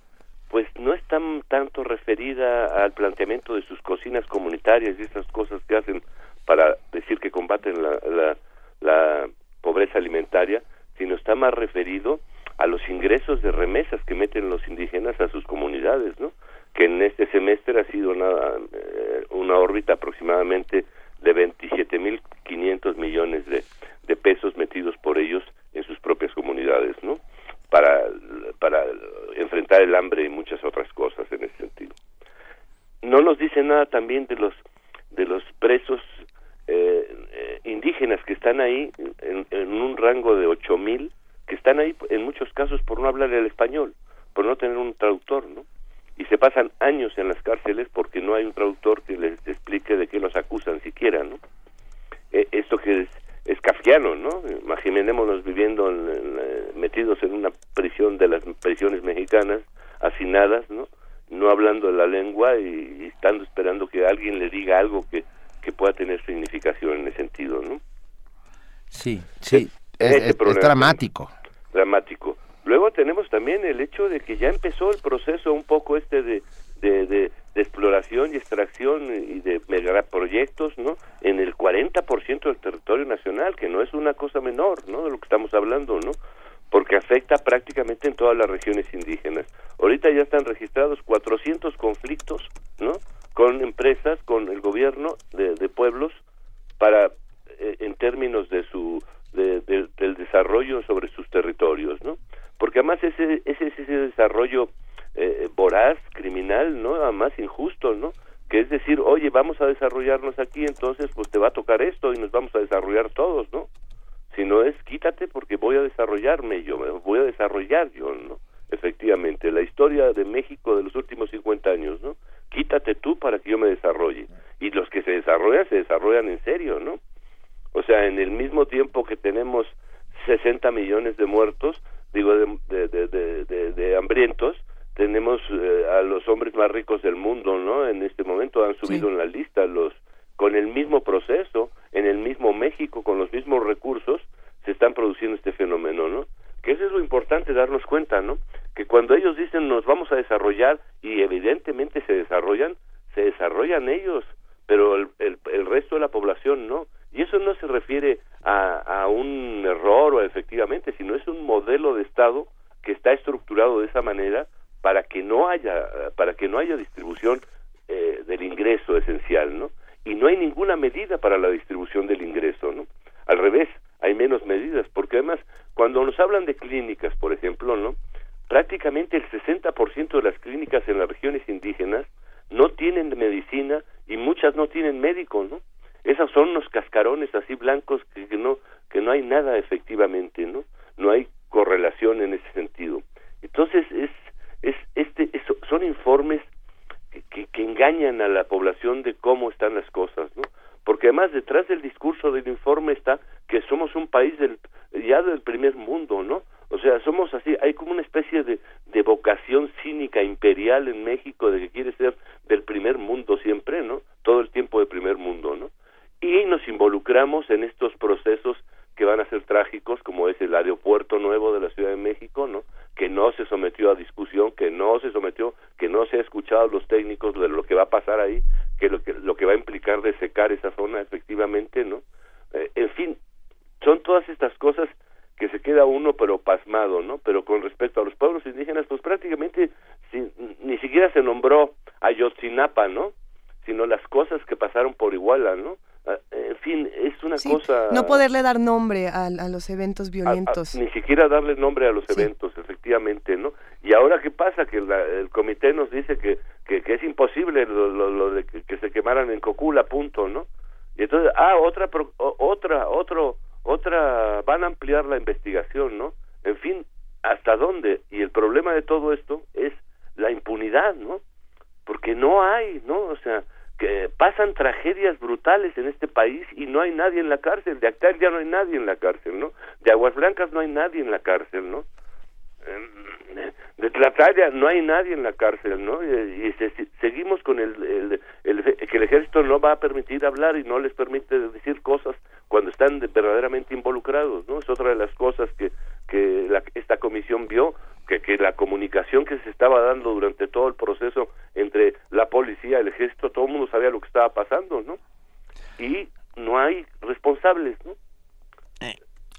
pues no es tan tanto referida al planteamiento de sus cocinas comunitarias y esas cosas que hacen para decir que combaten la, la, la pobreza alimentaria, sino está más referido a los ingresos de remesas que meten los indígenas a sus comunidades, ¿no? Que en este semestre ha sido una, eh, una órbita aproximadamente de 27.500 millones de, de pesos metidos por ellos en sus propias comunidades, ¿no? Para, para el hambre y muchas otras cosas en ese sentido. No nos dice nada también de los de los presos eh, eh, indígenas que están ahí en, en un rango de ocho mil que están ahí en muchos casos por no hablar el español, por no tener un traductor, ¿no? Y se pasan años en las cárceles porque no hay un traductor que les explique de qué los acusan siquiera, ¿no? Eh, esto que es, es kafkiano, ¿no? Imaginémonos viviendo en- en, eh, metidos en una prisión de las prisiones mexicanas, hacinadas, ¿no? No hablando la lengua y, y estando esperando que alguien le diga algo que, que pueda tener significación en ese sentido, ¿no? Sí, sí. Es, Ese es- es problema. Dramático. dramático. Luego tenemos también el hecho de que ya empezó el proceso un poco este de, de, exploración y extracción y de megaproyectos, ¿no? En el 40% del territorio nacional, que no es una cosa menor, ¿no? De lo que estamos hablando, ¿no? Dar nombre a, a los eventos a- a- violentos. ni siquiera darle nombre a los eventos, efectivamente, ¿no? Y ahora qué pasa que la- el comité nos dice que, que, que es imposible lo, lo- lo de que, que se quemaran en Cocula, punto, ¿no? Y entonces, ah, otra, pro- o- otra, otro, otra, van a ampliar la investigación, ¿no? En fin, ¿hasta dónde? Y el problema de todo esto es la impunidad, ¿no? Porque no hay, ¿no? O sea, que pasan tragedias brutales en este país y no hay nadie en la cárcel. De Actal ya no hay nadie en la cárcel, ¿no? De Aguas Blancas no hay nadie en la cárcel, ¿no? Em, De Tlatlaya no hay nadie en la cárcel, ¿no? Y, y se- se- seguimos con el, el, el- que el ejército no va a permitir hablar y no les permite decir cosas cuando están de- verdaderamente involucrados, ¿no? Es otra de las cosas que, que la- esta comisión vio, que, que la comunicación que se estaba dando durante todo el proceso entre la policía, el ejército, todo el mundo sabía lo que estaba pasando, ¿no? Y no hay responsables, ¿no?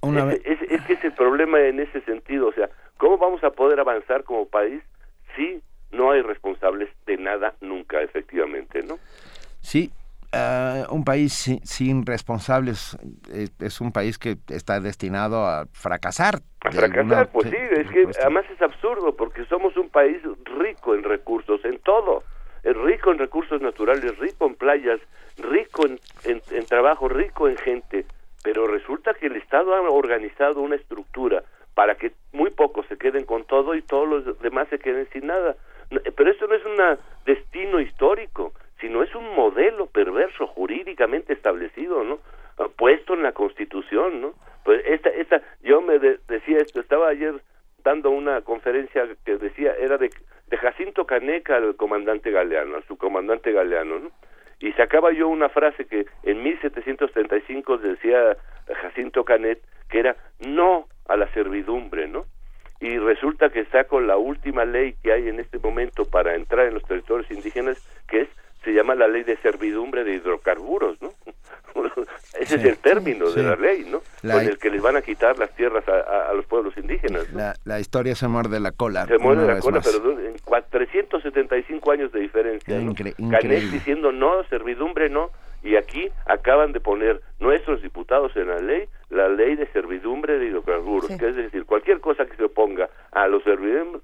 Una es, es- es que es el problema en ese sentido, o sea, ¿cómo vamos a poder avanzar como país si no hay responsables de nada nunca, efectivamente, ¿no? Sí, ah, un país si- sin responsables eh, es un país que está destinado a fracasar. A fracasar, pues sí, es que además es absurdo porque somos un país rico en recursos, en todo, es rico en recursos naturales, rico en playas, rico en, en- en trabajo, rico en gente, pero resulta que el Estado ha organizado una estructura para que muy pocos se queden con todo y todos los demás se queden sin nada. Pero esto no es un destino histórico, sino es un modelo perverso establecido, ¿no? Ah, Puesto en la Constitución, ¿no? Pues esta, esta, yo me de- decía esto, estaba ayer dando una conferencia que decía, era de, de Jacinto Caneca al comandante Galeano, al subcomandante Galeano, ¿no? Y sacaba yo una frase que en 1735 decía Jacinto Canet, que era no a la servidumbre, ¿no? Y resulta que saco la última ley que hay en este momento para entrar en los territorios indígenas, se llama la ley de servidumbre de hidrocarburos, ¿no? Ese es el término sí. de la ley, ¿no? La- Con el que les van a quitar las tierras a, a- a los pueblos indígenas. ¿no? La, la historia se muerde la cola. Se mueve una la cola, más. pero en cua- 375 años de diferencia. ¿no? Incre- Canet increíble. diciendo no, servidumbre no, y aquí acaban de poner nuestros diputados en la ley la ley de servidumbre de hidrocarburos, Sí. que es decir, cualquier cosa que se oponga a los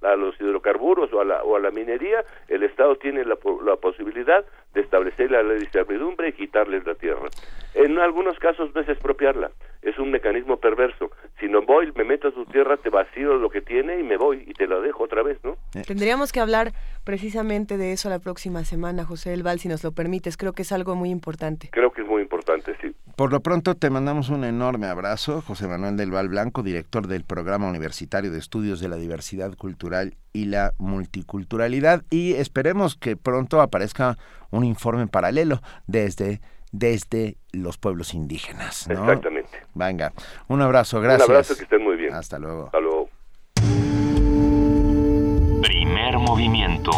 a los hidrocarburos o a la, o a la minería, el Estado tiene la, po- la posibilidad de establecer la ley de servidumbre y quitarles la tierra. En algunos casos no es expropiarla, es un mecanismo perverso. Si no voy, me meto a tu tierra, te vacío lo que tiene y me voy y te la dejo otra vez, ¿no? Tendríamos que hablar precisamente de eso la próxima semana, José del Val, si nos lo permites. Creo que es algo muy importante. Creo que es muy importante, sí. Por lo pronto te mandamos un enorme abrazo, José Manuel del Val Blanco, director del Programa Universitario de Estudios de la Diversidad Cultural y la Multiculturalidad, y esperemos que pronto aparezca un informe paralelo desde desde los pueblos indígenas, ¿no? Exactamente. Venga, un abrazo, gracias. Un abrazo, que estén muy bien. Hasta luego. Hasta luego. Primer movimiento.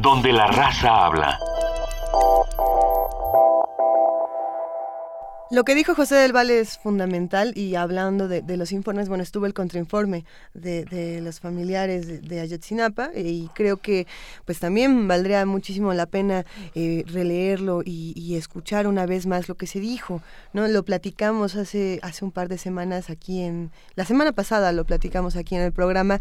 Donde la raza habla. Lo que dijo José del Valle es fundamental y hablando de, de los informes, bueno, estuvo el contrainforme de, de los familiares de, Ayotzinapa y creo que pues también valdría muchísimo la pena eh, releerlo y, y, escuchar una vez más lo que se dijo, ¿no? Lo platicamos hace, hace un par de semanas aquí en, la semana pasada lo platicamos aquí en el programa,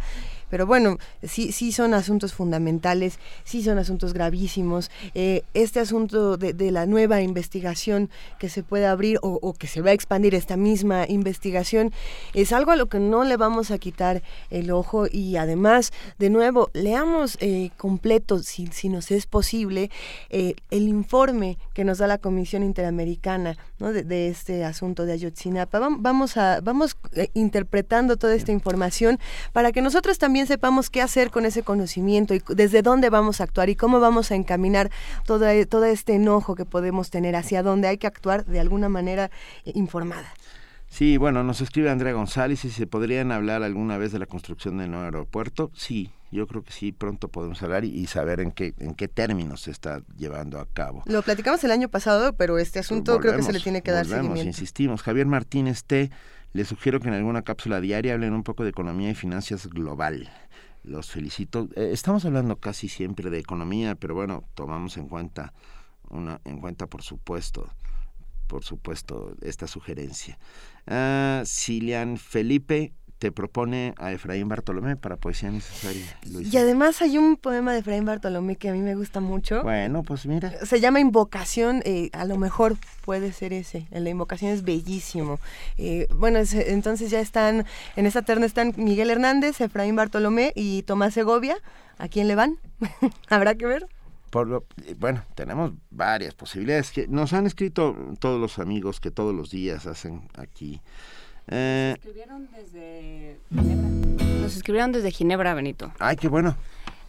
pero bueno, sí, sí son asuntos fundamentales, sí son asuntos gravísimos. Eh, este asunto de, de la nueva investigación que se puede abrir o, o, que se va a expandir esta misma investigación es algo a lo que no le vamos a quitar el ojo y además, de nuevo, leamos eh, completo, si, si, nos es posible, eh, el informe que nos da la Comisión Interamericana ¿no? de, de, este asunto de Ayotzinapa. Vamos, a, vamos eh, interpretando toda esta información para que nosotros también sepamos qué hacer con ese conocimiento y desde dónde vamos a actuar y cómo vamos a encaminar todo, todo este enojo que podemos tener, hacia dónde hay que actuar de alguna manera informada. Sí, bueno, nos escribe Andrea González y se podrían hablar alguna vez de la construcción del nuevo aeropuerto. Sí, yo creo que sí, pronto podemos hablar y, y, saber en qué, en qué términos se está llevando a cabo. Lo platicamos el año pasado, pero este asunto volvemos, creo que se le tiene que dar volvemos, seguimiento. insistimos. Javier Martínez T. Le sugiero que en alguna cápsula diaria hablen un poco de economía y finanzas global. Los felicito. Eh, estamos hablando casi siempre de economía, pero bueno, tomamos en cuenta, en cuenta por supuesto, por supuesto, esta sugerencia. Uh, Cilian Felipe te propone a Efraín Bartolomé para Poesía Necesaria. Luis. Y además hay un poema de Efraín Bartolomé que a mí me gusta mucho. Bueno, pues mira. Se llama Invocación, eh, a lo mejor puede ser ese. La invocación es bellísimo. Eh, bueno, es, entonces ya están, en esta terna están Miguel Hernández, Efraín Bartolomé y Tomás Segovia. ¿A quién le van? Habrá que ver. Por lo, bueno, tenemos varias posibilidades que nos han escrito todos los amigos que todos los días hacen aquí. Eh, Nos escribieron desde Ginebra. Nos escribieron desde Ginebra, Benito. Ay, qué bueno.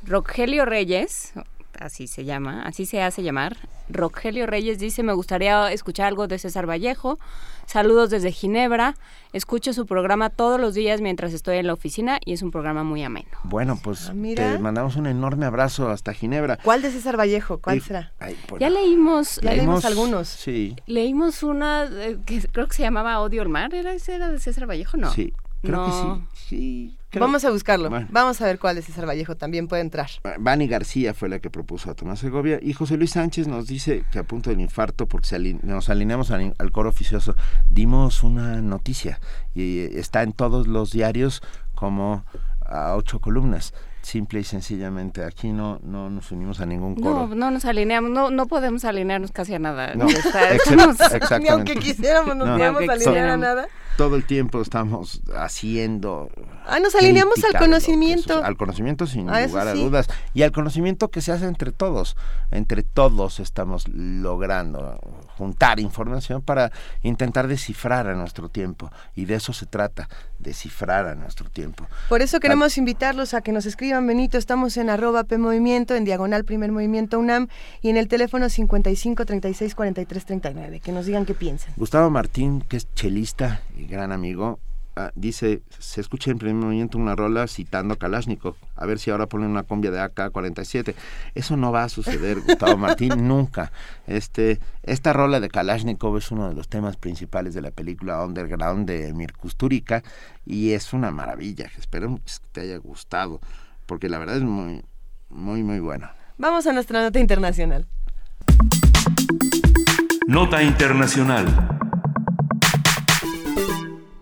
Rogelio Reyes, así se llama, así se hace llamar. Rogelio Reyes dice, me gustaría escuchar algo de César Vallejo. Saludos desde Ginebra. Escucho su programa todos los días mientras estoy en la oficina y es un programa muy ameno. Bueno, pues ah, te mandamos un enorme abrazo hasta Ginebra. ¿Cuál de César Vallejo? ¿Cuál y, será? Ay, bueno. Ya leímos, ya leímos, leímos algunos. Sí. Leímos una eh, que creo que se llamaba Odio al Mar. ¿Era ese era de César Vallejo? No. Sí. Creo no. que sí. Sí. Creo. Vamos a buscarlo. Bueno. Vamos a ver cuál es César Vallejo. También puede entrar. Vani García fue la que propuso a Tomás Segovia. Y José Luis Sánchez nos dice que a punto del infarto, porque se aline nos alineamos al, al, coro oficioso, dimos una noticia. Y está en todos los diarios como a ocho columnas simple y sencillamente aquí no no nos unimos a ningún coro. No, no nos alineamos, no no podemos alinearnos casi a nada. No, exactamente. Ni aunque quisiéramos nos no, alinear a nada. Todo el tiempo estamos haciendo Ah, nos alineamos al conocimiento. al conocimiento sin ah, lugar a sí. dudas. Y al conocimiento que se hace entre todos. Entre todos estamos logrando juntar información para intentar descifrar a nuestro tiempo. Y de eso se trata, descifrar a nuestro tiempo. Por eso queremos invitarlos a que nos escriban, Benito. Estamos en arroba P Movimiento, en diagonal Primer Movimiento UNAM y en el teléfono 55 36 43 39. Que nos digan qué piensan. Gustavo Martín, que es chelista y gran amigo, Ah, dice, se escucha en primer movimiento una rola citando a Kalashnikov, a ver si ahora ponen una combia de AK-47. Eso no va a suceder, Gustavo Martín, nunca. Este, esta rola de Kalashnikov es uno de los temas principales de la película Underground de Mir Kusturica y es una maravilla. Espero que te haya gustado, porque la verdad es muy, muy, muy buena. Vamos a nuestra nota internacional. Nota internacional.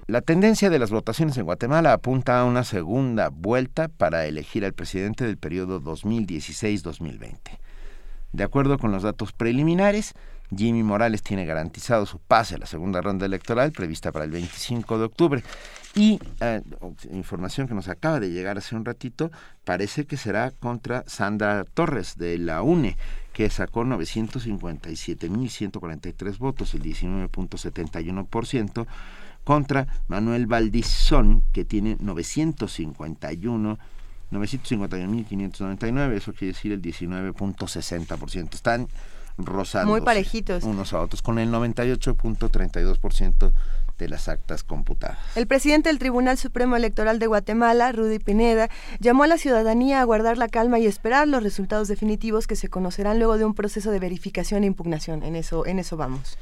La tendencia de las votaciones en Guatemala apunta a una segunda vuelta para elegir al presidente del periodo 2016-2020. De acuerdo con los datos preliminares, Jimmy Morales tiene garantizado su pase a la segunda ronda electoral prevista para el 25 de octubre. Y eh, información que nos acaba de llegar hace un ratito, parece que será contra Sandra Torres de la UNE, que sacó 957.143 votos, el 19.71% contra Manuel Valdizón, que tiene 951 951.599, eso quiere decir el 19.60%. Están rozando muy parejitos unos a otros con el 98.32% de las actas computadas. El presidente del Tribunal Supremo Electoral de Guatemala, Rudy Pineda, llamó a la ciudadanía a guardar la calma y esperar los resultados definitivos que se conocerán luego de un proceso de verificación e impugnación. En eso, en eso vamos.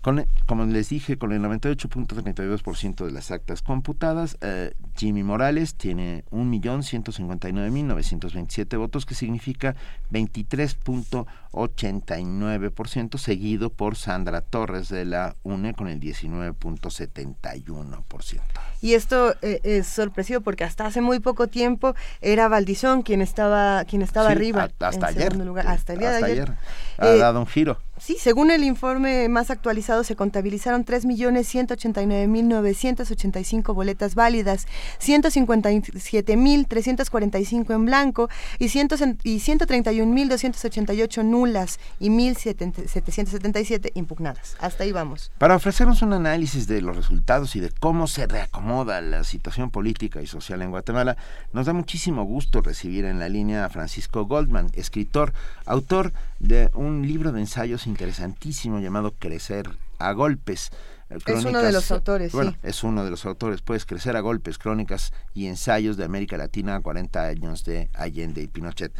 Con, como les dije, con el 98.32% de las actas computadas, eh, Jimmy Morales tiene 1.159.927 votos, que significa 23.89%, seguido por Sandra Torres de la UNE con el 19.71%. Y esto eh, es sorpresivo porque hasta hace muy poco tiempo era Valdizón quien estaba quien estaba Sí, arriba. a- hasta en ayer. segundo lugar, hasta el día Hasta de ayer. ayer. Ha Eh, dado un giro. Sí, según el informe más actualizado, se contabilizaron 3.189.985 boletas válidas, 157.345 en blanco y, 100 y 131.288 nulas y 1.777 impugnadas. Hasta ahí vamos. Para ofrecernos un análisis de los resultados y de cómo se reacomoda la situación política y social en Guatemala, nos da muchísimo gusto recibir en la línea a Francisco Goldman, escritor, autor de un libro de ensayos interesantísimo llamado Crecer a Golpes. eh, Es uno de los autores, Bueno, sí. es uno de los autores. Puedes crecer a golpes, crónicas y ensayos de América Latina a 40 años de Allende y Pinochet.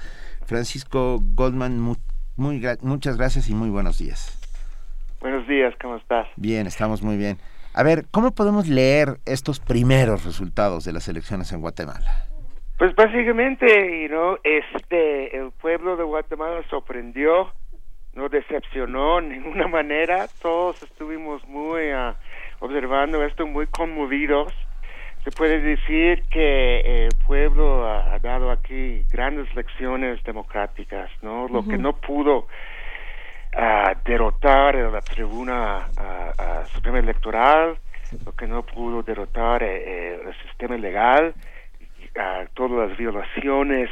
Francisco Goldman, mu- muy muchas gracias y muy buenos días. Buenos días, ¿cómo estás? Bien, estamos muy bien. A ver, ¿cómo podemos leer estos primeros resultados de las elecciones en Guatemala? Pues básicamente, you know, este, el pueblo de Guatemala sorprendió, no decepcionó en ninguna manera. Todos estuvimos muy ah, observando esto, muy conmovidos. Se puede decir que el pueblo ha, ha dado aquí grandes lecciones democráticas, ¿no? Lo que no pudo ah, derrotar en la tribuna ah, suprema electoral, lo que no pudo derrotar eh, eh, el sistema legal, ah, todas las violaciones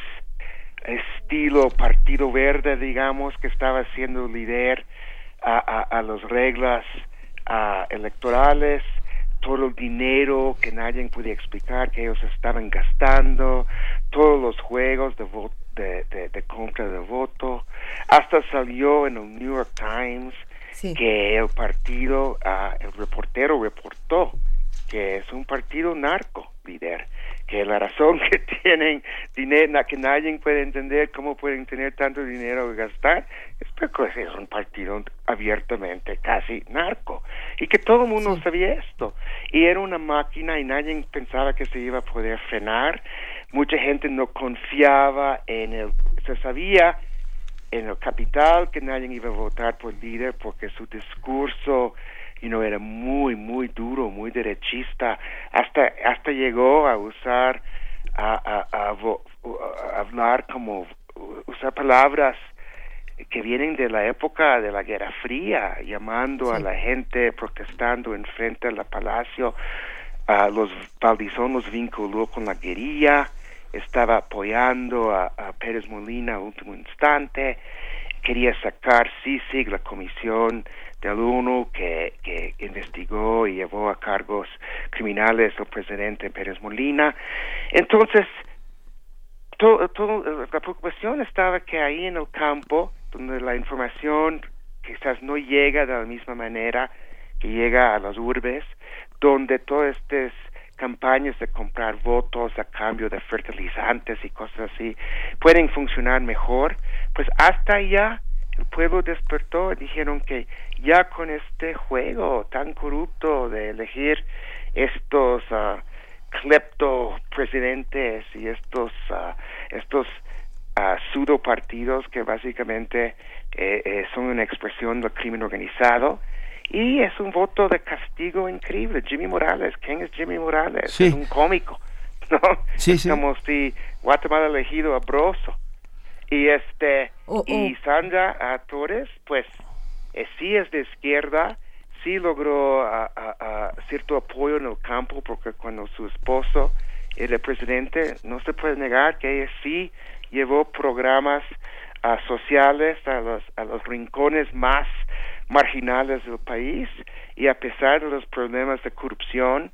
estilo Partido Verde, digamos, que estaba siendo líder a, a, a las reglas ah, electorales, todo el dinero que nadie podía explicar que ellos estaban gastando, todos los juegos de, vo- de, de, de compra de voto, hasta salió en el New York Times que el partido, ah, el reportero reportó que es un partido narco líder, que la razón que tienen dinero, que nadie puede entender cómo pueden tener tanto dinero que gastar, es porque es un partido abiertamente casi narco, y que todo el mundo sabía esto, y era una máquina y nadie pensaba que se iba a poder frenar, mucha gente no confiaba en el, se sabía en el capital que nadie iba a votar por líder porque su discurso you know, era muy muy duro muy derechista hasta hasta llegó a usar a, a, a hablar como usar palabras que vienen de la época de la Guerra Fría, llamando a la gente protestando enfrente del palacio. a los Valdizón los vinculó con la guerrilla, estaba apoyando a, a Pérez Molina a último instante, quería sacar CICIG, la comisión del ONU que, que investigó y llevó a cargos criminales al presidente Pérez Molina. Entonces, todo, la preocupación estaba que ahí en el campo, donde la información quizás no llega de la misma manera que llega a las urbes, donde todas estas campañas de comprar votos a cambio de fertilizantes y cosas así pueden funcionar mejor, pues hasta allá el pueblo despertó y dijeron que ya con este juego tan corrupto de elegir estos ah, clepto presidentes y estos ah, estos ah, pseudo partidos que básicamente eh, eh, son una expresión del crimen organizado y es un voto de castigo increíble. Jimmy Morales, ¿quién es Jimmy Morales? Sí. Es un cómico, ¿no? Sí, es sí. como si Guatemala ha elegido a Broso. Y este, y Sandra ah, Torres, pues, eh, sí es de izquierda, sí logró ah, ah, cierto apoyo en el campo, porque cuando su esposo era presidente, no se puede negar que ella sí llevó programas sociales a los, a los rincones más marginales del país y a pesar de los problemas de corrupción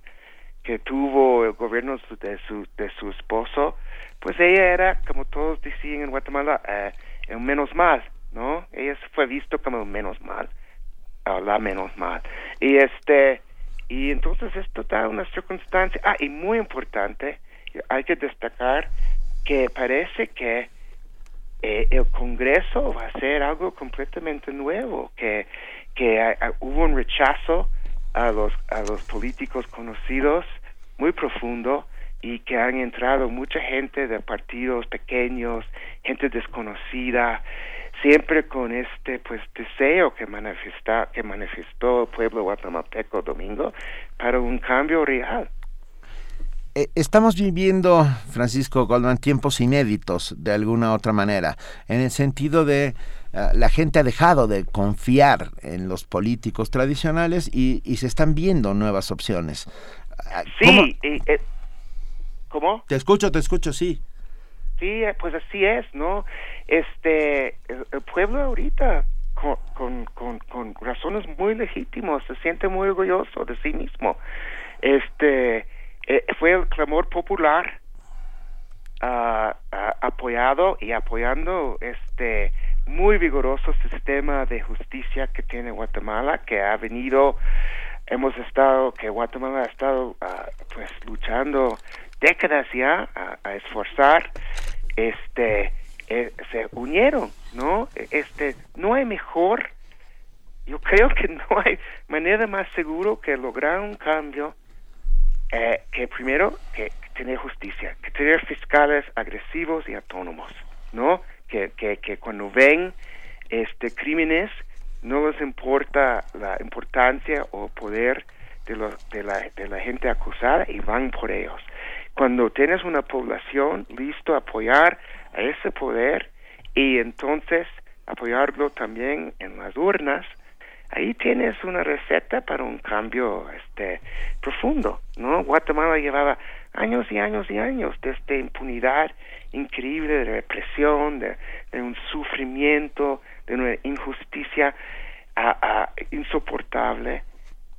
que tuvo el gobierno de su, de su esposo, pues ella era, como todos decían en Guatemala, eh, el menos mal, ¿no? Ella fue visto como menos mal, la menos mal. Y este, y entonces esto da una circunstancia, ah, y muy importante, hay que destacar que parece que eh, el Congreso va a ser algo completamente nuevo, que, que hubo un rechazo a los a los políticos conocidos muy profundo y que han entrado mucha gente de partidos pequeños, gente desconocida, siempre con este pues deseo que manifesta que manifestó el pueblo guatemalteco domingo para un cambio real. Eh, estamos viviendo, Francisco Goldman, tiempos inéditos de alguna otra manera, en el sentido de eh, la gente ha dejado de confiar en los políticos tradicionales y, y se están viendo nuevas opciones. Ah, ¿Cómo? Sí, y, eh, ¿cómo? Te escucho, te escucho, sí. Sí, pues así es, ¿no? Este, el, pueblo ahorita, con, con, con, razones muy legítimas, se siente muy orgulloso de sí mismo. Este, eh, fue el clamor popular ah, apoyado y apoyando este muy vigoroso sistema de justicia que tiene Guatemala, que ha venido, hemos estado, que Guatemala ha estado ah, pues luchando décadas ya a esforzar, este, eh, se unieron, ¿no? Este, no hay mejor, yo creo que no hay manera más seguro que lograr un cambio eh, que primero que tener justicia, que tener fiscales agresivos y autónomos, ¿no? Que, que, que cuando ven este crímenes no les importa la importancia o poder de, los, de, la, de la gente acusada y van por ellos. Cuando tienes una población listo a apoyar a ese poder y entonces apoyarlo también en las urnas, ahí tienes una receta para un cambio este profundo, ¿no? Guatemala llevaba años y años y años de esta impunidad increíble de represión, de, un sufrimiento, de una injusticia insoportable,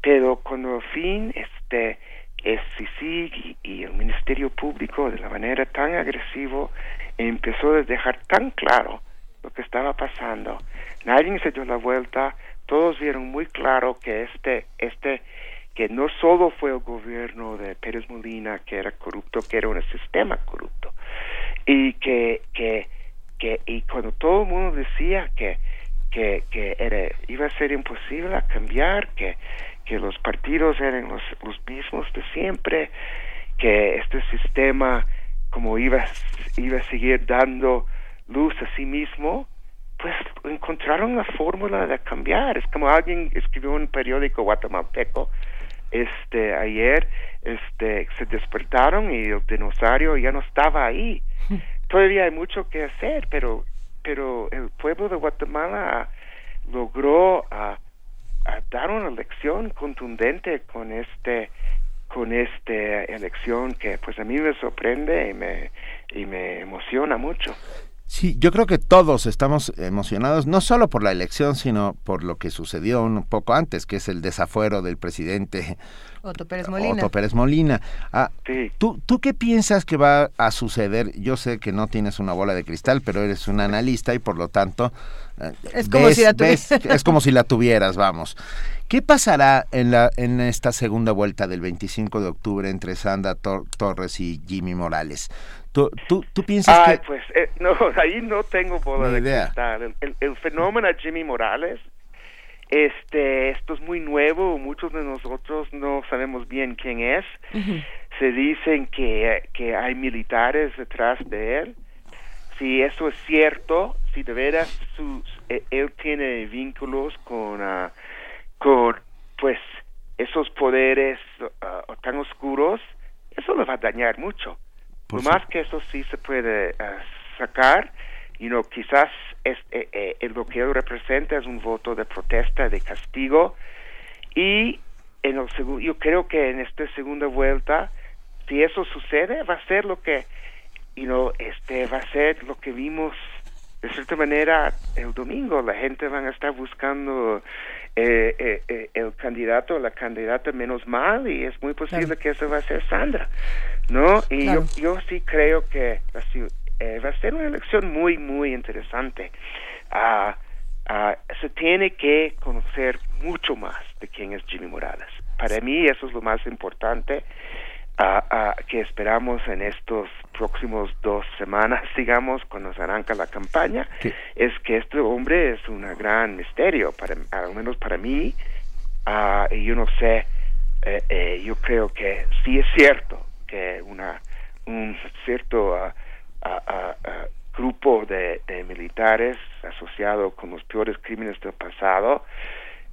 pero cuando al fin este y, y el Ministerio Público de la manera tan agresivo empezó a dejar tan claro lo que estaba pasando, nadie se dio la vuelta, todos vieron muy claro que este, este, que no solo fue el gobierno de Pérez Molina que era corrupto, que era un sistema corrupto, y que, que, que, y cuando todo el mundo decía que, que, que era, iba a ser imposible cambiar, que, que los partidos eran los, los mismos de siempre, que este sistema como iba, iba a seguir dando luz a sí mismo, pues encontraron la fórmula de cambiar. Es como alguien escribió en un periódico guatemalteco este ayer este se despertaron y el dinosaurio ya no estaba ahí. Todavía hay mucho que hacer, pero pero el pueblo de Guatemala logró a, a dar una lección contundente con este con esta elección que pues a mí me sorprende y me y me emociona mucho. Sí, yo creo que todos estamos emocionados, no solo por la elección, sino por lo que sucedió un poco antes, que es el desafuero del presidente Otto Pérez Molina. Otto Pérez Molina. Ah, ¿tú, ¿Tú qué piensas que va a suceder? Yo sé que no tienes una bola de cristal, pero eres un analista y por lo tanto... eh, Es como si la ves- tuviera. es como si la tuvieras, vamos. ¿Qué pasará en, la, en esta segunda vuelta del 25 de octubre entre Sandra Tor- Torres y Jimmy Morales? ¿Tú, tú, tú piensas Ay, que...? pues eh, no, ahí no tengo bola de idea. cristal. El, el- el fenómeno Jimmy Morales, este, esto es muy nuevo. Muchos de nosotros no sabemos bien quién es. Se dicen que, que hay militares detrás de él. Si eso es cierto, si de veras sus, eh, él tiene vínculos con, ah, con, pues, esos poderes ah, tan oscuros, eso le va a dañar mucho. Por Lo más que eso sí se puede ah, sacar, y no quizás es, eh, eh, lo que él representa es un voto de protesta, de castigo, y en el yo creo que en esta segunda vuelta, si eso sucede, va a ser lo que, you know, este, va a ser lo que vimos de cierta manera el domingo. La gente van a estar buscando eh, eh, eh, el candidato o la candidata menos mal y es muy posible que eso va a ser Sandra, ¿no? Y Claro. yo, yo sí creo que la eh, va a ser una elección muy, muy interesante. Ah, ah, se tiene que conocer mucho más de quién es Jimmy Morales. Para mí eso es lo más importante. ah, que esperamos en estos próximos dos semanas, digamos, cuando se arranca la campaña, es que este hombre es un gran misterio, para, al menos para mí, y yo no sé, eh, eh, yo creo que sí es cierto que una un cierto ah, ah, grupo de, de militares asociado con los peores crímenes del pasado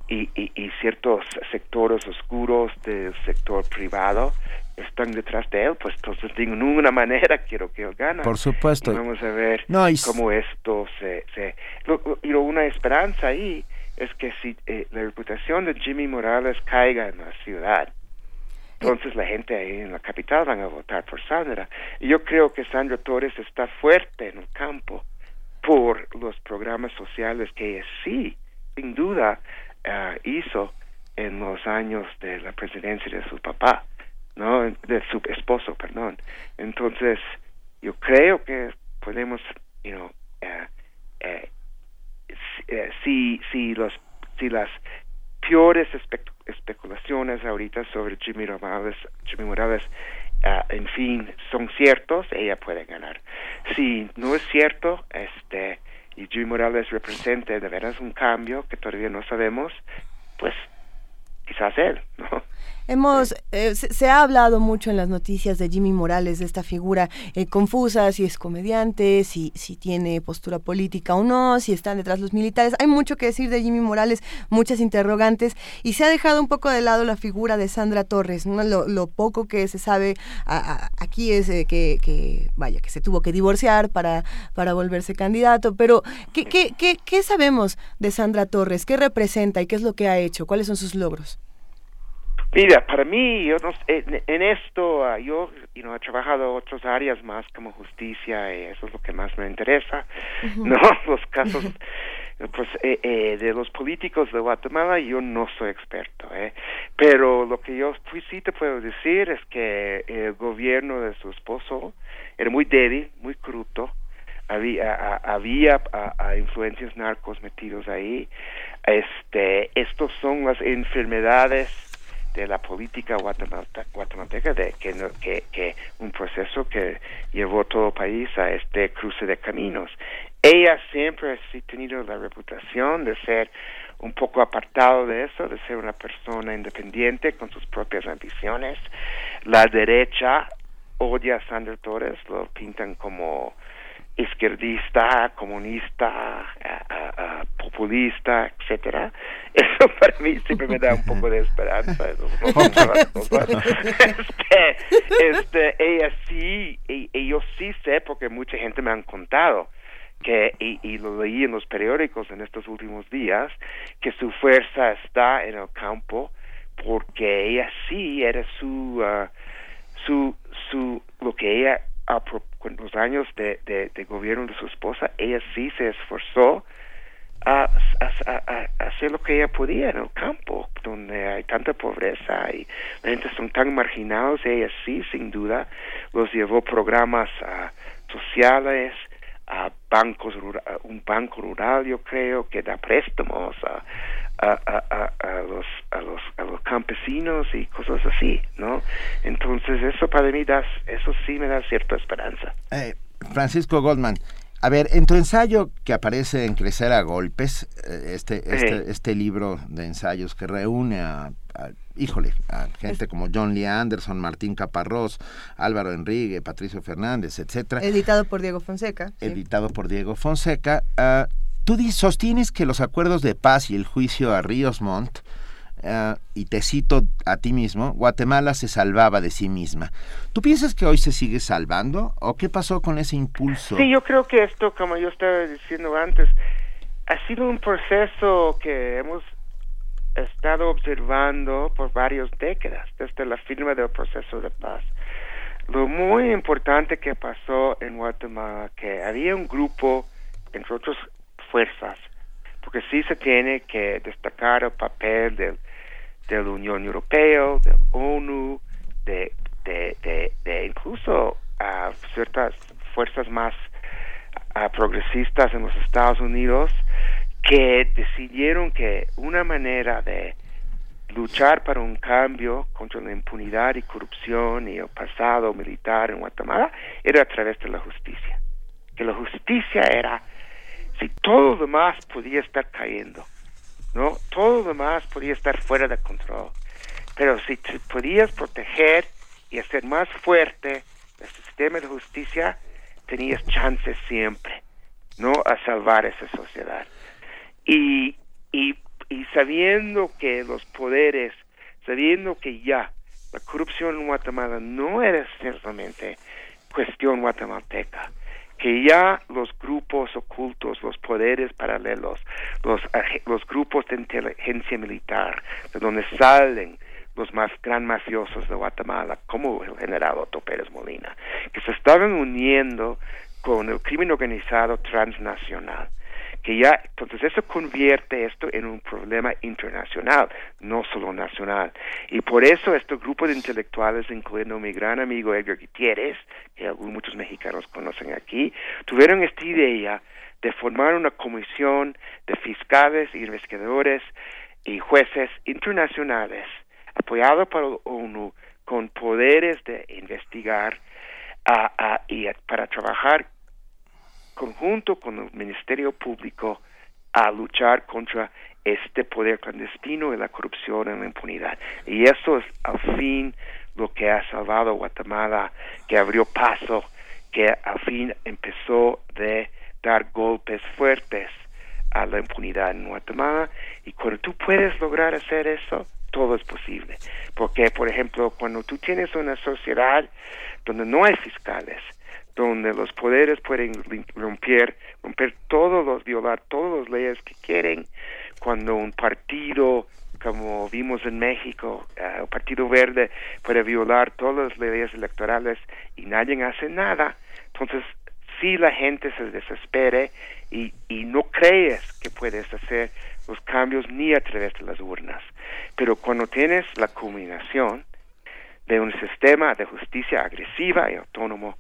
y, y, y ciertos sectores oscuros del sector privado están detrás de él, pues entonces de ninguna manera quiero que él gane. Por supuesto. Y vamos a ver No, y- cómo esto se... se lo- lo- una esperanza ahí es que si eh, la reputación de Jimmy Morales caiga en la ciudad, entonces la gente ahí en la capital van a votar por Sandra. Y yo creo que Sandra Torres está fuerte en el campo por los programas sociales que ella sí, sin duda, ah, hizo en los años de la presidencia de su papá, ¿no? De su esposo, perdón. Entonces, yo creo que podemos, you know, eh, eh, si- eh, si, los, si las peores espe- especulaciones ahorita sobre Jimmy Morales, Jimmy Morales ah, en fin, son ciertos, ella puede ganar. Si no es cierto, este, y Jimmy Morales represente de veras un cambio que todavía no sabemos, pues quizás él, ¿no? Hemos, eh, se, se ha hablado mucho en las noticias de Jimmy Morales, de esta figura eh, confusa, si es comediante, si, si tiene postura política o no, si están detrás los militares. Hay mucho que decir de Jimmy Morales, muchas interrogantes, y se ha dejado un poco de lado la figura de Sandra Torres. ¿no? Lo, lo poco que se sabe a- a- aquí es eh, que, que, vaya, que se tuvo que divorciar para, para volverse candidato, pero ¿qué, qué, qué, qué sabemos de Sandra Torres? ¿Qué representa y qué es lo que ha hecho? ¿Cuáles son sus logros? Mira, para mí, yo no, en, en esto, ah, yo you know, he trabajado otras áreas más como justicia, y eso es lo que más me interesa. ¿no? Los casos pues, eh, eh, de los políticos de Guatemala, yo no soy experto, ¿eh? Pero lo que yo pues, sí te puedo decir es que el gobierno de su esposo era muy débil, muy corrupto, había, a- había a- a influencias narcos metidos ahí. Este, estos son las enfermedades de la política guatemalteca, de que, que, un proceso que llevó todo el país a este cruce de caminos. Ella siempre ha tenido la reputación de ser un poco apartado de eso, de ser una persona independiente con sus propias ambiciones. La derecha odia a Sandra Torres, lo pintan como izquierdista, comunista, ah, populista, etcétera. Eso para mí siempre me da un poco de esperanza. este, este, ella sí, y, y yo sí sé porque mucha gente me han contado que y, y lo leí en los periódicos en estos últimos días que su fuerza está en el campo porque ella sí era su ah, su su lo que ella apro- con los años de, gobierno de su esposa ella sí se esforzó a, a, a- a hacer lo que ella podía en el campo donde hay tanta pobreza y la gente son tan marginados ella sí sin duda los llevó programas ah, sociales a bancos rura- a un banco rural yo creo que da préstamos a, a, a, a- a los a los a los campesinos y cosas así no entonces eso para mí da eso sí me da cierta esperanza Eh, Francisco Goldman, a ver, en tu ensayo que aparece en Crecer a Golpes, eh, este, este, este libro de ensayos que reúne a, a- híjole, a gente como John Lee Anderson, Martín Caparrós, Álvaro Enrique, Patricio Fernández, etcétera, Editado por Diego Fonseca. sí. editado por Diego Fonseca, ah, tú sostienes que los acuerdos de paz y el juicio a Ríos Montt, ah, y te cito a ti mismo, Guatemala se salvaba de sí misma. ¿Tú piensas que hoy se sigue salvando o qué pasó con ese impulso? Sí, yo creo que esto, como yo estaba diciendo antes, ha sido un proceso que hemos estado observando por varias décadas, desde la firma del proceso de paz. Lo muy importante que pasó en Guatemala, que había un grupo, entre otras fuerzas, porque sí se tiene que destacar el papel del, de la Unión Europea, de ONU, de, de, de, de incluso ciertas fuerzas más progresistas en los Estados Unidos que decidieron que una manera de luchar para un cambio contra la impunidad y corrupción y el pasado militar en Guatemala era a través de la justicia. Que la justicia era, si todo lo demás podía estar cayendo, ¿no? Todo lo demás podía estar fuera de control. Pero si te podías proteger y hacer más fuerte el sistema de justicia, tenías chances siempre, ¿no? A salvar esa sociedad. Y, y, y sabiendo que los poderes, sabiendo que ya la corrupción en Guatemala no era ciertamente cuestión guatemalteca, que ya los grupos ocultos, los poderes paralelos, los, los grupos de inteligencia militar, de donde salen los más gran mafiosos de Guatemala, como el general Otto Pérez Molina, que se estaban uniendo con el crimen organizado transnacional que ya, entonces eso convierte esto en un problema internacional, no solo nacional. Y por eso este grupo de intelectuales, incluyendo mi gran amigo Edgar Gutiérrez, que algunos muchos mexicanos conocen aquí, tuvieron esta idea de formar una comisión de fiscales, investigadores y jueces internacionales, apoyado por la ONU, con poderes de investigar ah, ah, y para trabajar conjunto con el Ministerio Público a luchar contra este poder clandestino y la corrupción y la impunidad. Y eso es al fin lo que ha salvado a Guatemala, que abrió paso, que al fin empezó de dar golpes fuertes a la impunidad en Guatemala. Y cuando tú puedes lograr hacer eso, todo es posible. Porque, por ejemplo, cuando tú tienes una sociedad donde no hay fiscales, donde los poderes pueden romper, romper todos los, violar todas las leyes que quieren, cuando un partido, como vimos en México, el Partido Verde puede violar todas las leyes electorales y nadie hace nada, entonces si la gente se desespere y, y no crees que puedes hacer los cambios ni a través de las urnas. Pero cuando tienes la combinación de un sistema de justicia agresiva y autónomo,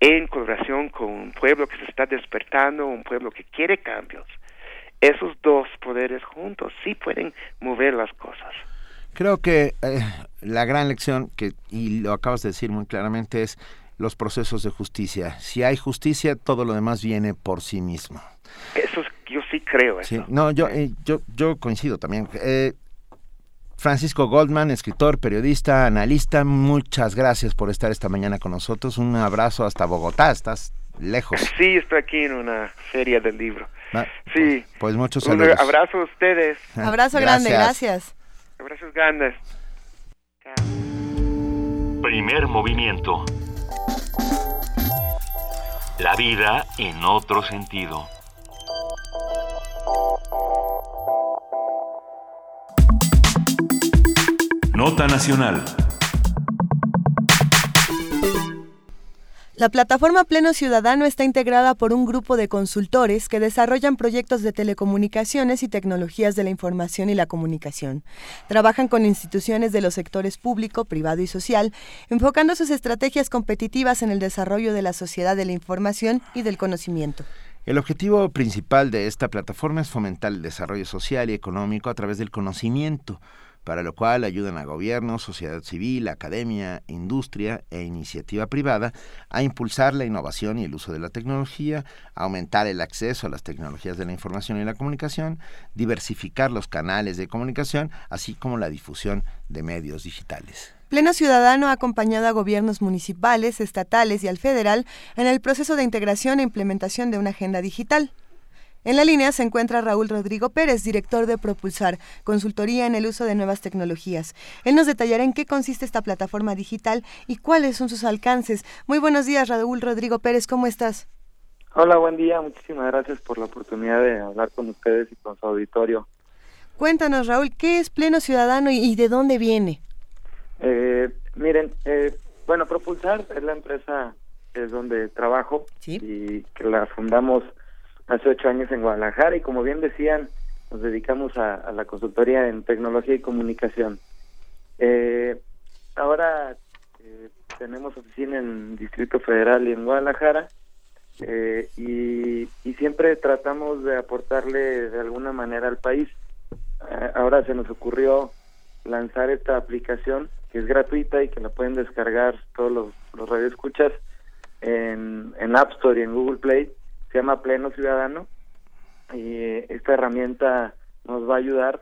en colaboración con un pueblo que se está despertando, un pueblo que quiere cambios, esos dos poderes juntos sí pueden mover las cosas. Creo que eh, la gran lección, que, y lo acabas de decir muy claramente, es los procesos de justicia. Si hay justicia, todo lo demás viene por sí mismo. Eso es- yo sí creo eso. Sí, no, yo, eh, yo, yo coincido también. Eh, Francisco Goldman, escritor, periodista, analista, muchas gracias por estar esta mañana con nosotros. Un abrazo hasta Bogotá, estás lejos. Sí, estoy aquí en una feria del libro. Va, Sí. Pues muchos Un saludos. abrazo a ustedes. Abrazo grande, gracias. Abrazos grandes. Primer movimiento. La vida en otro sentido. Nota Nacional. La plataforma Pleno Ciudadano está integrada por un grupo de consultores que desarrollan proyectos de telecomunicaciones y tecnologías de la información y la comunicación. Trabajan con instituciones de los sectores público, privado y social, enfocando sus estrategias competitivas en el desarrollo de la sociedad de la información y del conocimiento. El objetivo principal de esta plataforma es fomentar el desarrollo social y económico a través del conocimiento, para lo cual ayudan a gobiernos, sociedad civil, academia, industria e iniciativa privada a impulsar la innovación y el uso de la tecnología, aumentar el acceso a las tecnologías de la información y la comunicación, diversificar los canales de comunicación, así como la difusión de medios digitales. Pleno Ciudadano ha acompañado a gobiernos municipales, estatales y al federal en el proceso de integración e implementación de una agenda digital. En la línea se encuentra Raúl Rodrigo Pérez, director de Propulsar, consultoría en el uso de nuevas tecnologías. Él nos detallará en qué consiste esta plataforma digital y cuáles son sus alcances. Muy buenos días, Raúl Rodrigo Pérez, ¿cómo estás? Hola, buen día. Muchísimas gracias por la oportunidad de hablar con ustedes y con su auditorio. Cuéntanos, Raúl, ¿qué es Pleno Ciudadano y, y de dónde viene? Eh, miren, eh, bueno, Propulsar es la empresa es donde trabajo y que la fundamos hace ocho años en Guadalajara y como bien decían, nos dedicamos a, la consultoría en tecnología y comunicación. Eh, ahora eh, tenemos oficina en Distrito Federal y en Guadalajara eh, y, y siempre tratamos de aportarle de alguna manera al país. Eh, ahora se nos ocurrió lanzar esta aplicación que es gratuita y que la pueden descargar todos los, los radioescuchas en, en App Store y en Google Play. Se llama Pleno Ciudadano y esta herramienta nos va a ayudar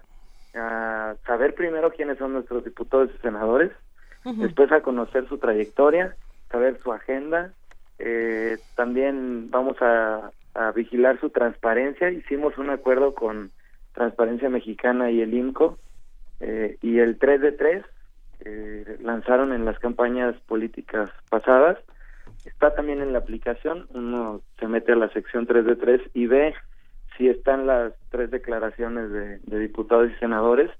a saber primero quiénes son nuestros diputados y senadores, después a conocer su trayectoria, saber su agenda. Eh, también vamos a, a vigilar su transparencia. Hicimos un acuerdo con Transparencia Mexicana y el INCO eh, y el 3 de 3 eh, lanzaron en las campañas políticas pasadas. Está también en la aplicación, uno se mete a la sección 3 de 3 y ve si están las tres declaraciones de, de diputados y senadores.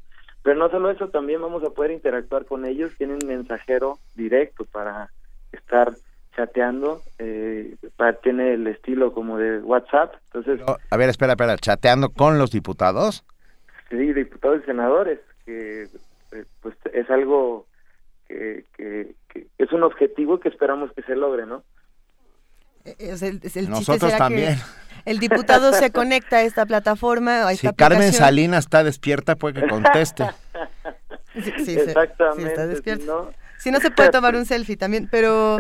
Pero no solo eso, también vamos a poder interactuar con ellos. Tienen mensajero directo para estar chateando. Eh, para, tiene el estilo como de WhatsApp. Entonces, A ver, espera, espera, chateando con los diputados. sí, diputados y senadores, que eh, pues es algo que, que, que es un objetivo que esperamos que se logre, ¿no? Es el, es el chiste Nosotros será que también. El diputado se conecta a esta plataforma, a esta Si Carmen. Salinas está despierta, puede que conteste. Sí, sí, Exactamente, sí, está si despierto. no- Si no se puede tomar un selfie también, pero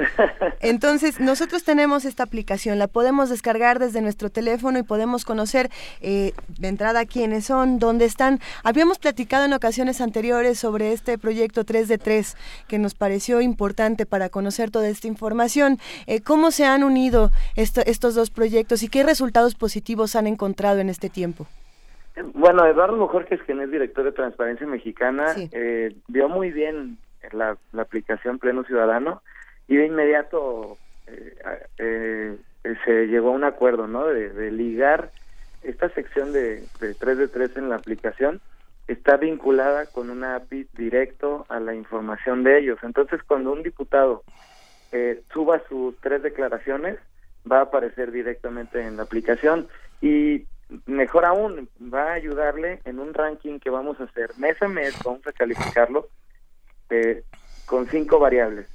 entonces nosotros tenemos esta aplicación, la podemos descargar desde nuestro teléfono y podemos conocer eh, de entrada quiénes son, dónde están. Habíamos platicado en ocasiones anteriores sobre este proyecto 3 de 3 que nos pareció importante para conocer toda esta información. Eh, ¿Cómo se han unido esto- estos dos proyectos y qué resultados positivos han encontrado en este tiempo? Bueno, Eduardo Bojorquez, quien es director de Transparencia Mexicana, eh, vio muy bien la, la aplicación Pleno Ciudadano y de inmediato eh, eh, se llegó a un acuerdo, ¿no? De, de ligar esta sección de, de 3 de 3 en la aplicación está vinculada con una API directo a la información de ellos. Entonces, cuando un diputado eh, suba sus tres declaraciones, va a aparecer directamente en la aplicación y mejor aún, va a ayudarle en un ranking que vamos a hacer mes a mes, vamos a calificarlo eh, con cinco variables.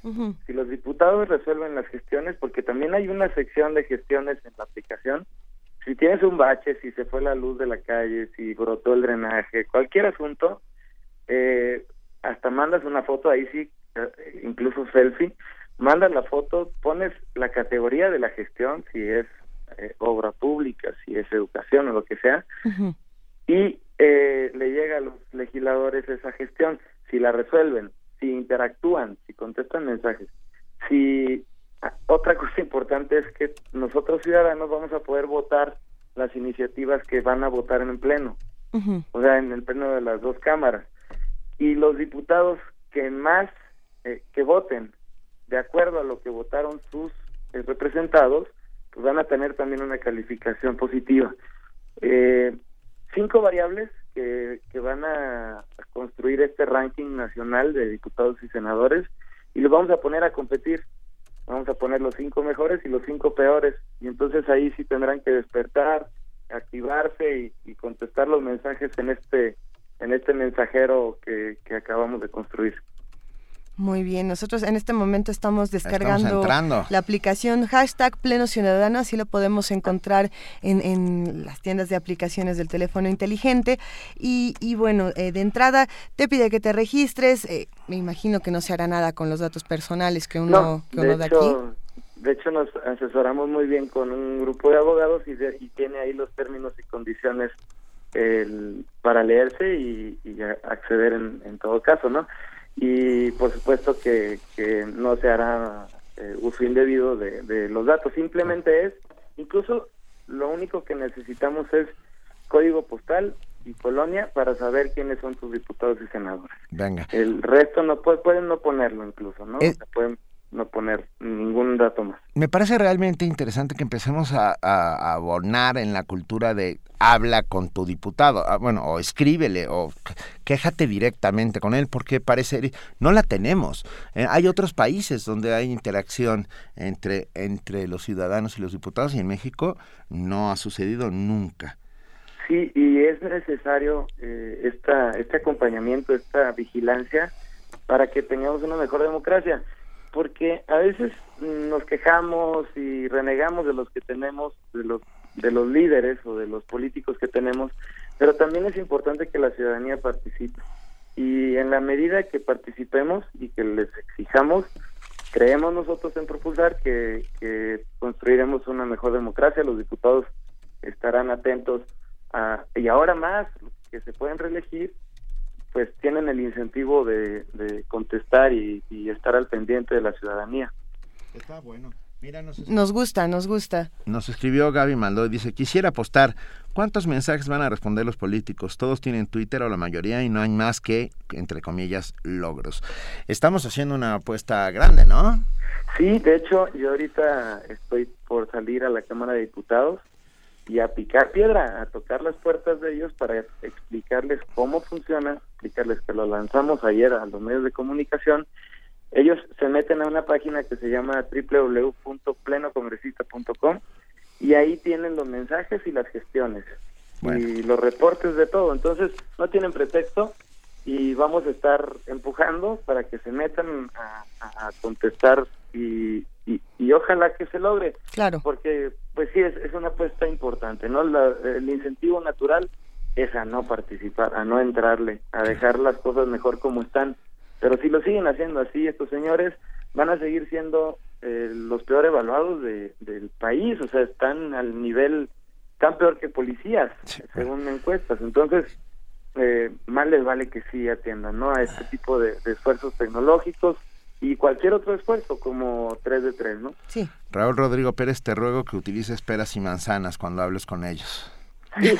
Si los diputados resuelven las gestiones, porque también hay una sección de gestiones en la aplicación, si tienes un bache, si se fue la luz de la calle, si brotó el drenaje, cualquier asunto, eh, hasta mandas una foto, ahí sí, eh, incluso selfie, mandas la foto, pones la categoría de la gestión, si es eh, obra pública, si es educación o lo que sea, y eh, le llega a los legisladores esa gestión. Si la resuelven, si interactúan, si contestan mensajes, si otra cosa importante es que nosotros ciudadanos vamos a poder votar las iniciativas que van a votar en el pleno, o sea, en el pleno de las dos cámaras. Y los diputados que más eh, que voten de acuerdo a lo que votaron sus eh, representados, pues van a tener también una calificación positiva. Eh, cinco variables que, que van a, construir este ranking nacional de diputados y senadores y los vamos a poner a competir. Vamos a poner los cinco mejores y los cinco peores. Y entonces ahí sí tendrán que despertar, activarse y, contestar los mensajes en este en este mensajero que acabamos de construir. Muy bien, nosotros en este momento estamos descargando la aplicación hashtag Pleno Ciudadano, así lo podemos encontrar en, en las tiendas de aplicaciones del teléfono inteligente. Y, y bueno, eh, de entrada te pide que te registres, eh, me imagino que no se hará nada con los datos personales que uno, No, que uno de da hecho, aquí. de hecho nos asesoramos muy bien con un grupo de abogados y, de- y tiene ahí los términos y condiciones el- para leerse y, acceder en, en todo caso, ¿no? Y por supuesto que, que no se hará eh, uso indebido de, de los datos, simplemente es, incluso lo único que necesitamos es código postal y colonia para saber quiénes son tus diputados y senadores. Venga. El resto no puede, pueden no ponerlo incluso, ¿no? Eh. O sea, pueden no poner ningún dato más. Me parece realmente interesante que empecemos a, a- a abonar en la cultura de habla con tu diputado, ah, bueno, o escríbele, o quéjate directamente con él, porque parece, no la tenemos. Eh, hay otros países donde hay interacción entre, entre los ciudadanos y los diputados, y en México no ha sucedido nunca. Sí, y es necesario eh, esta, este acompañamiento, esta vigilancia para que tengamos una mejor democracia, porque a veces nos quejamos y renegamos de los que tenemos, de los de los líderes o de los políticos que tenemos, pero también es importante que la ciudadanía participe. y en la medida que participemos y que les exijamos, creemos nosotros en propulsar que, que construiremos una mejor democracia, los diputados estarán atentos a, y ahora más, que se pueden reelegir, pues tienen el incentivo de, de contestar y, y estar al pendiente de la ciudadanía. Está bueno. Mira, nos, Nos gusta, nos gusta. nos escribió Gaby Maldó y dice, quisiera apostar, ¿cuántos mensajes van a responder los políticos? Todos tienen Twitter o la mayoría y no hay más que, entre comillas, logros. Estamos haciendo una apuesta grande, ¿no? Sí, de hecho, yo ahorita estoy por salir a la Cámara de Diputados y a picar piedra, a tocar las puertas de ellos para explicarles cómo funciona, explicarles que lo lanzamos ayer a los medios de comunicación. Ellos se meten a una página que se llama www.plenocongresista.com y ahí tienen los mensajes y las gestiones y los reportes de todo. Entonces, no tienen pretexto y vamos a estar empujando para que se metan a, a- a contestar y, y, y ojalá que se logre. Claro. Porque, pues sí, es, es una apuesta importante, ¿no? La- el incentivo natural es a no participar, a no entrarle, a dejar las cosas mejor como están. Pero si lo siguen haciendo así, estos señores van a seguir siendo eh, los peor evaluados de, del país, o sea, están al nivel tan peor que policías, según encuestas. Entonces, eh, más les vale que sí atiendan ¿no? a este tipo de, de esfuerzos tecnológicos y cualquier otro esfuerzo como 3 de 3, ¿no? Sí. Raúl Rodrigo Pérez, te ruego que utilices peras y manzanas cuando hables con ellos. ¿Eh?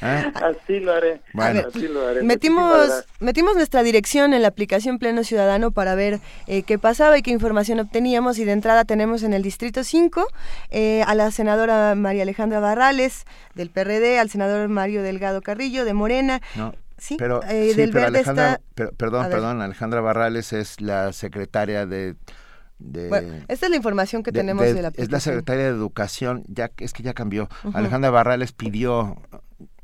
Así lo haré. Bueno. Así lo haré. Metimos, metimos nuestra dirección en la aplicación Pleno Ciudadano para ver eh, qué pasaba y qué información obteníamos y de entrada tenemos en el Distrito 5 eh, a la senadora María Alejandra Barrales del PRD, al senador Mario Delgado Carrillo de Morena. No, Sí, pero, eh, sí, del pero Verde Alejandra, está... per- perdón, perdón, Alejandra Barrales es la secretaria de... de- Bueno, esta es la información que de- tenemos de- de, la es la aplicación. secretaria de Educación, ya es que ya cambió. Alejandra Barrales pidió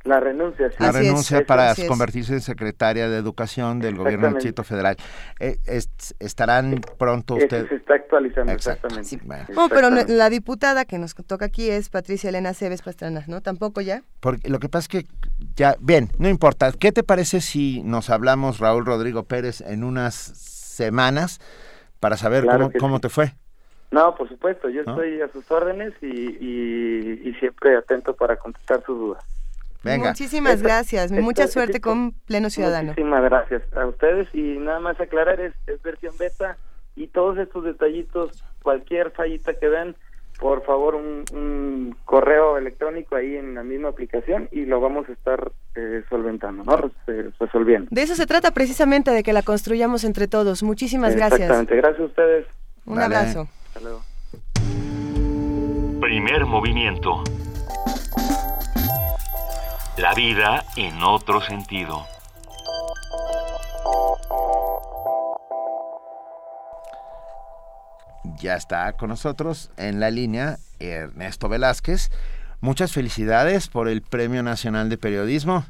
La renuncia, sí. la renuncia para es. convertirse en secretaria de Educación del gobierno del. Distrito Federal. Eh, es- estarán pronto ustedes... se está actualizando, Exacto. exactamente. Bueno. Pero la diputada que nos toca aquí es Patricia Elena Cebes Pastrana, ¿no? Tampoco ya. Porque lo que pasa es que ya, bien, no importa. ¿Qué te parece si nos hablamos, Raúl Rodrigo Pérez, en unas semanas para saber Claro cómo, cómo sí. te fue? No, por supuesto, yo ¿No? estoy a sus órdenes y, y, y siempre atento para contestar sus dudas. Venga. Muchísimas Esta- gracias. esta- Mucha suerte con Pleno Ciudadano. Muchísimas gracias a ustedes y nada más aclarar, es, es versión beta y todos estos detallitos, cualquier fallita que vean, por favor un, un correo electrónico ahí en la misma aplicación y lo vamos a estar eh, solventando, ¿no? Eh, resolviendo. De eso se trata precisamente, de que la construyamos entre todos. Muchísimas gracias. Exactamente, gracias a ustedes. Un abrazo. Hasta luego. Primer movimiento. La vida en otro sentido. Ya está con nosotros en la línea Ernesto Velázquez. Muchas felicidades por el Premio Nacional de Periodismo.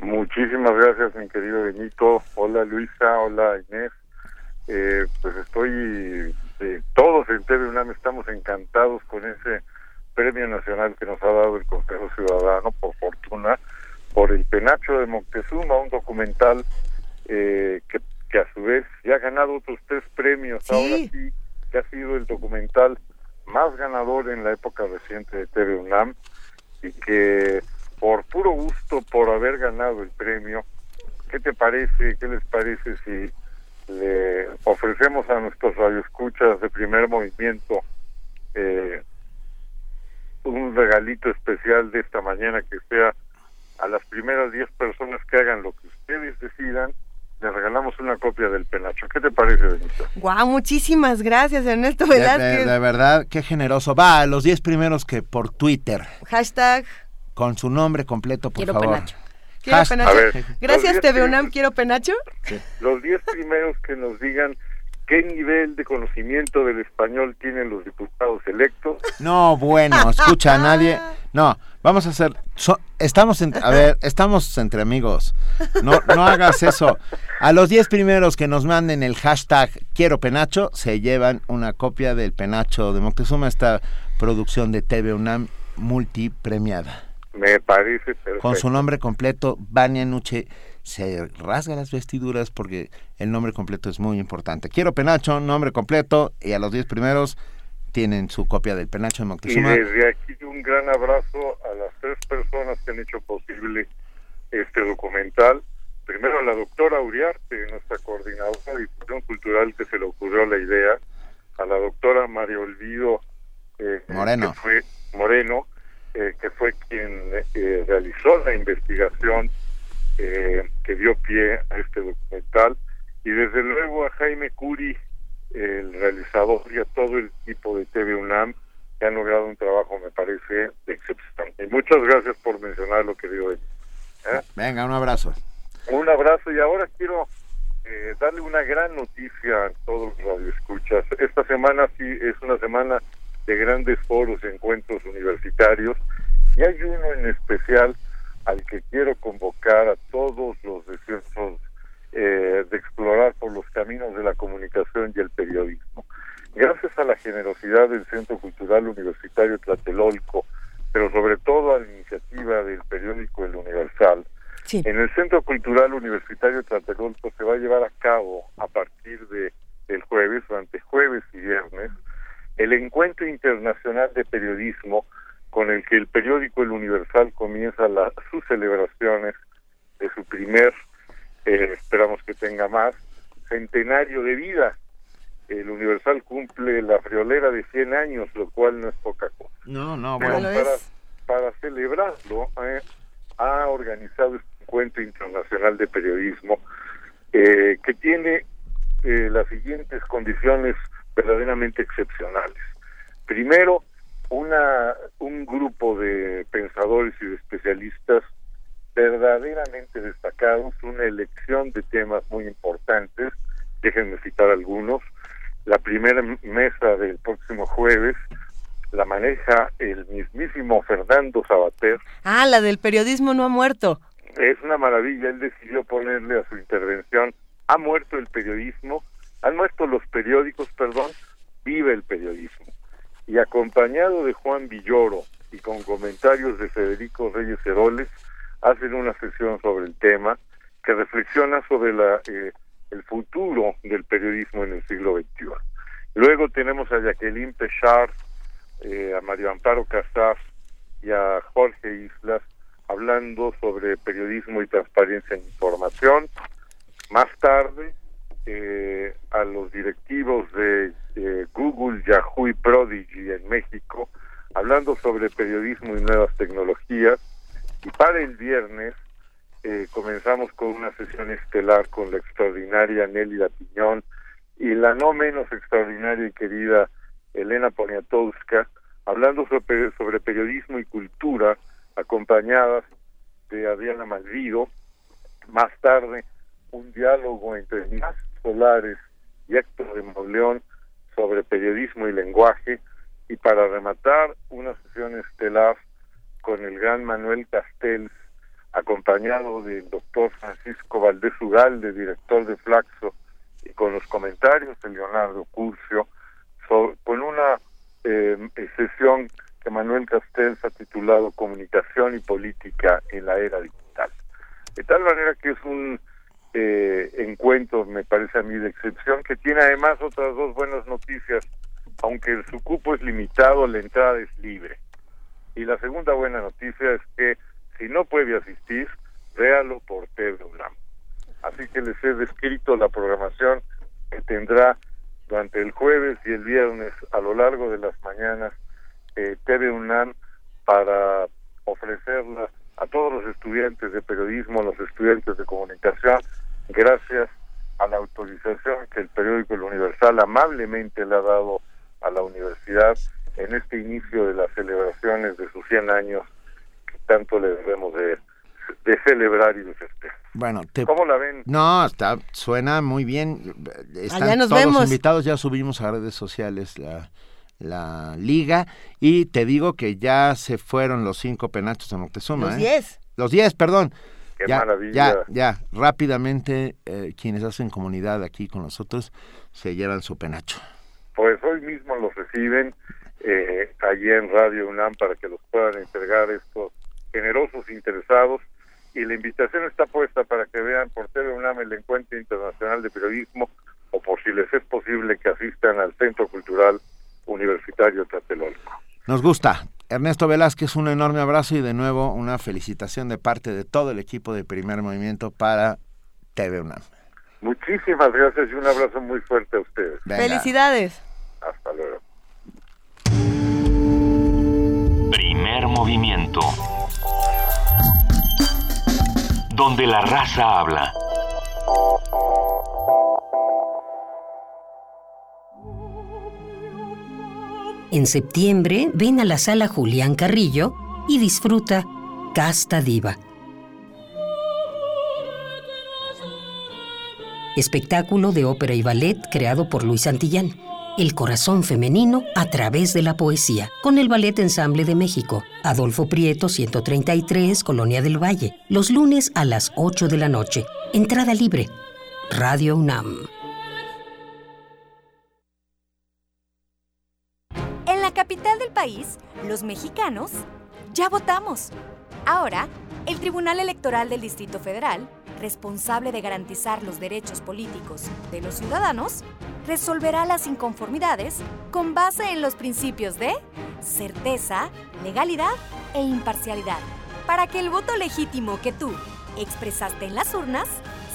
Muchísimas gracias, mi querido Benito. Hola, Luisa. Hola, Inés. Eh, pues estoy, eh, todos en TV UNAM estamos encantados con ese premio nacional que nos ha dado el Consejo Ciudadano, por fortuna, por el Penacho de Moctezuma, un documental eh, que, que a su vez ya ha ganado otros tres premios. Ahora sí, que ha sido el documental más ganador en la época reciente de TV UNAM y que por puro gusto, por haber ganado el premio, ¿qué te parece? ¿Qué les parece si le ofrecemos a nuestros radioescuchas de primer movimiento eh, un regalito especial de esta mañana que sea a las primeras 10 personas que hagan lo que ustedes decidan, les regalamos una copia del penacho. ¿Qué te parece, Benito? Guau, muchísimas gracias, Ernesto De, Velázquez. de- de verdad, qué generoso. Va a los 10 primeros que por Twitter, Hashtag con su nombre completo, por Quiero favor. penacho. quiero Hashtag- penacho. A ver, Gracias, TV UNAM, quiero penacho. Los 10 primeros que nos digan qué nivel de conocimiento del español tienen los diputados electos. No, bueno, escucha, nadie. No, vamos a hacer. so- estamos entre, a ver, estamos entre amigos. No, no hagas eso. A los 10 primeros que nos manden el hashtag quiero penacho se llevan una copia del penacho de Moctezuma, esta producción de TV UNAM multipremiada. Me parece perfecto. Con su nombre completo, Vania Nuche se rasga las vestiduras porque el nombre completo es muy importante. Quiero penacho, nombre completo, y a los 10 primeros tienen su copia del penacho de Y Moctezuma. desde aquí un gran abrazo a las tres personas que han hecho posible este documental. Primero a la doctora Uriarte, nuestra coordinadora de difusión cultural que se le ocurrió la idea. A la doctora María Olvido eh, Moreno. que fue Moreno, eh, que fue quien eh, realizó la investigación eh, que dio pie a este documental. Y desde luego a Jaime Curi, el realizador, y a todo el equipo de TV UNAM, que han logrado un trabajo, me parece, de excepción. Y muchas gracias por mencionar lo que digo. ¿eh? Venga, un abrazo. Un abrazo y ahora quiero eh, darle una gran noticia a todos los radioescuchas. Esta semana sí es una semana de grandes foros y encuentros universitarios y hay uno en especial al que quiero convocar a todos los deseosos eh, de explorar por los caminos de la comunicación y el periodismo. Gracias a la generosidad del Centro Cultural Universitario Tlatelolco, pero sobre todo a la iniciativa del periódico El Universal, en el Centro Cultural Universitario Tlatelolco se va a llevar a cabo a partir de del jueves, durante jueves y viernes, el encuentro internacional de periodismo con el que el periódico El Universal comienza la- sus celebraciones de su primer, eh, esperamos que tenga más, centenario de vida. El Universal cumple la friolera de 100 años, lo cual no es poca cosa. No, no, Pero bueno. para, para celebrarlo, eh, ha organizado este encuentro internacional de periodismo eh, que tiene eh, las siguientes condiciones verdaderamente excepcionales. Primero, una, un grupo de pensadores y de especialistas verdaderamente destacados, una elección de temas muy importantes, déjenme citar algunos. La primera mesa del próximo jueves la maneja el mismísimo Fernando Sabater, Ah, la del periodismo no ha muerto. es una maravilla, él decidió ponerle a su intervención, ha muerto el periodismo, han muerto los periódicos, perdón, vive el periodismo. Y acompañado de Juan Villoro y con comentarios de Federico Reyes Heroles, hacen una sesión sobre el tema que reflexiona sobre la, eh, el futuro del periodismo en el siglo XXI. Luego tenemos a Jacqueline Pechard, eh, a Mario Amparo Casas y a Jorge Islas hablando sobre periodismo y transparencia en información. Más tarde, eh, a los directivos de eh, Google, Yahoo y Prodigy en México, hablando sobre periodismo y nuevas tecnologías. Y para el viernes eh, comenzamos con una sesión estelar con la extraordinaria Nelly Piñón y la no menos extraordinaria y querida Elena Poniatowska, hablando sobre, sobre periodismo y cultura, acompañadas de Adriana Malvido. Más tarde, un diálogo entre Ignacio Solares y Héctor de Mauleón sobre periodismo y lenguaje. Y para rematar, una sesión estelar con el gran Manuel Castells, acompañado del doctor Francisco Valdés Ugalde, director de Flaxo, y con los comentarios de Leonardo Curcio, so- con una eh, sesión que Manuel Castells ha titulado Comunicación y Política en la Era Digital. De tal manera que es un eh, encuentro, me parece a mí, de excepción, que tiene además otras dos buenas noticias. Aunque su cupo es limitado, la entrada es libre. Y la segunda buena noticia es que si no puede asistir, véalo por TV UNAM. Así que les he descrito la programación que tendrá durante el jueves y el viernes a lo largo de las mañanas eh, TV UNAM para ofrecerla a todos los estudiantes de periodismo, los estudiantes de comunicación, gracias a la autorización que el periódico El Universal amablemente le ha dado a la universidad en este inicio de las celebraciones de sus 100 años que tanto le debemos de, de celebrar y de festejar. Bueno, te... ¿Cómo la ven? No, está, suena muy bien. Están Allá nos todos vemos. invitados, ya subimos a redes sociales la, la liga y te digo que ya se fueron los cinco penachos de Moctezuma. Los ¿eh? 10. Los 10, perdón. Qué ya, maravilla. Ya, ya, rápidamente eh, quienes hacen comunidad aquí con nosotros se llevan su penacho. Pues hoy mismo los reciben eh, allí en Radio UNAM para que los puedan entregar estos generosos interesados y la invitación está puesta para que vean por TV UNAM el Encuentro Internacional de Periodismo o por si les es posible que asistan al Centro Cultural Universitario Tlatelolco. Nos gusta. Ernesto Velázquez, un enorme abrazo y de nuevo una felicitación de parte de todo el equipo de Primer Movimiento para TV UNAM. Muchísimas gracias y un abrazo muy fuerte a ustedes. Venga. Felicidades. Hasta luego. Primer movimiento. Donde la raza habla. En septiembre, ven a la sala Julián Carrillo y disfruta Casta Diva. Espectáculo de ópera y ballet creado por Luis Santillán. El corazón femenino a través de la poesía, con el Ballet Ensamble de México. Adolfo Prieto, 133, Colonia del Valle. Los lunes a las 8 de la noche. Entrada libre. Radio UNAM. Capital del país, los mexicanos ya votamos. Ahora, el Tribunal Electoral del Distrito Federal, responsable de garantizar los derechos políticos de los ciudadanos, resolverá las inconformidades con base en los principios de certeza, legalidad e imparcialidad, para que el voto legítimo que tú expresaste en las urnas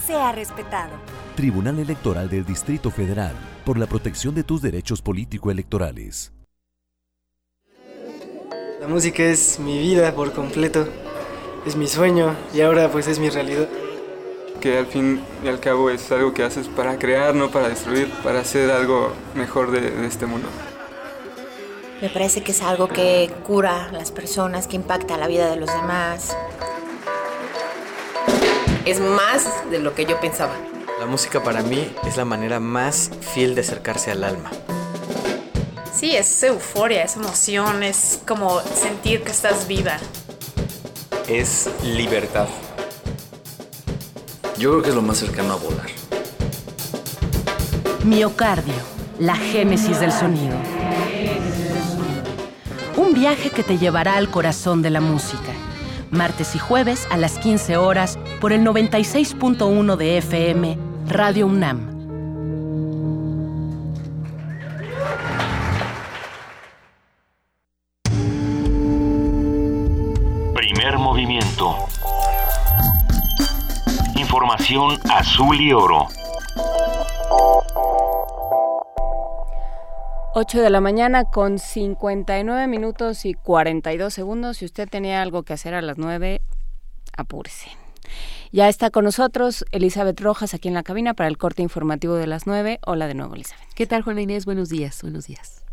sea respetado. Tribunal Electoral del Distrito Federal, por la protección de tus derechos político-electorales. La música es mi vida por completo, es mi sueño y ahora pues es mi realidad. que al fin y al cabo es algo que haces para crear, no para destruir, para hacer algo mejor de, de este mundo. Me parece que es algo que cura a las personas, que impacta la vida de los demás. Es más de lo que yo pensaba. La música para mí es la manera más fiel de acercarse al alma. Sí, es euforia, es emoción, es como sentir que estás viva. Es libertad. Yo creo que es lo más cercano a volar. Miocardio, la génesis del sonido. Un viaje que te llevará al corazón de la música. Martes y jueves a las 15 horas por el 96.1 de FM, Radio UNAM. Información azul y oro. 8 de la mañana con 59 minutos y 42 segundos. Si usted tenía algo que hacer a las 9, apúrese. Ya está con nosotros Elizabeth Rojas aquí en la cabina para el corte informativo de las 9. Hola de nuevo, Elizabeth. ¿Qué tal, Juana Inés? Buenos días, buenos días.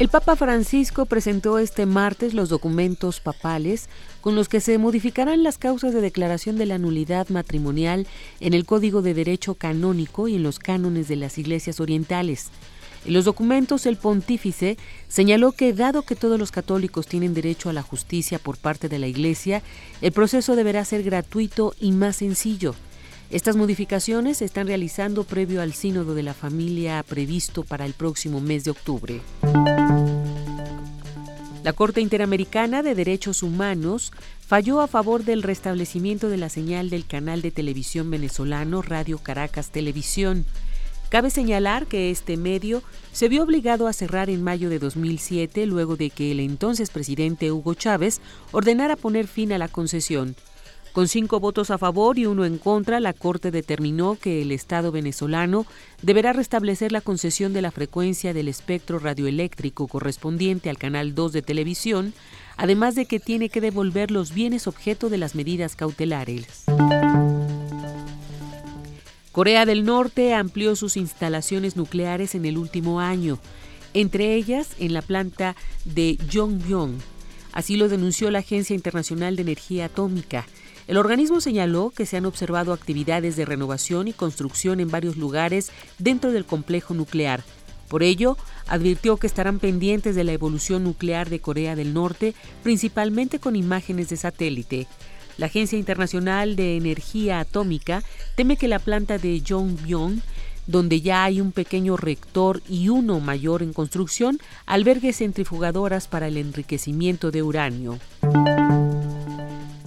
El Papa Francisco presentó este martes los documentos papales con los que se modificarán las causas de declaración de la nulidad matrimonial en el Código de Derecho Canónico y en los cánones de las iglesias orientales. En los documentos, el pontífice señaló que, dado que todos los católicos tienen derecho a la justicia por parte de la Iglesia, el proceso deberá ser gratuito y más sencillo. Estas modificaciones se están realizando previo al Sínodo de la Familia previsto para el próximo mes de octubre. La Corte Interamericana de Derechos Humanos falló a favor del restablecimiento de la señal del canal de televisión venezolano Radio Caracas Televisión. Cabe señalar que este medio se vio obligado a cerrar en mayo de 2007 luego de que el entonces presidente Hugo Chávez ordenara poner fin a la concesión. Con cinco votos a favor y uno en contra, la Corte determinó que el Estado venezolano deberá restablecer la concesión de la frecuencia del espectro radioeléctrico correspondiente al Canal 2 de televisión, además de que tiene que devolver los bienes objeto de las medidas cautelares. Corea del Norte amplió sus instalaciones nucleares en el último año, entre ellas en la planta de Yongbyon. Así lo denunció la Agencia Internacional de Energía Atómica. El organismo señaló que se han observado actividades de renovación y construcción en varios lugares dentro del complejo nuclear. Por ello, advirtió que estarán pendientes de la evolución nuclear de Corea del Norte, principalmente con imágenes de satélite. La Agencia Internacional de Energía Atómica teme que la planta de Yongbyon donde ya hay un pequeño reactor y uno mayor en construcción, albergues centrifugadoras para el enriquecimiento de uranio.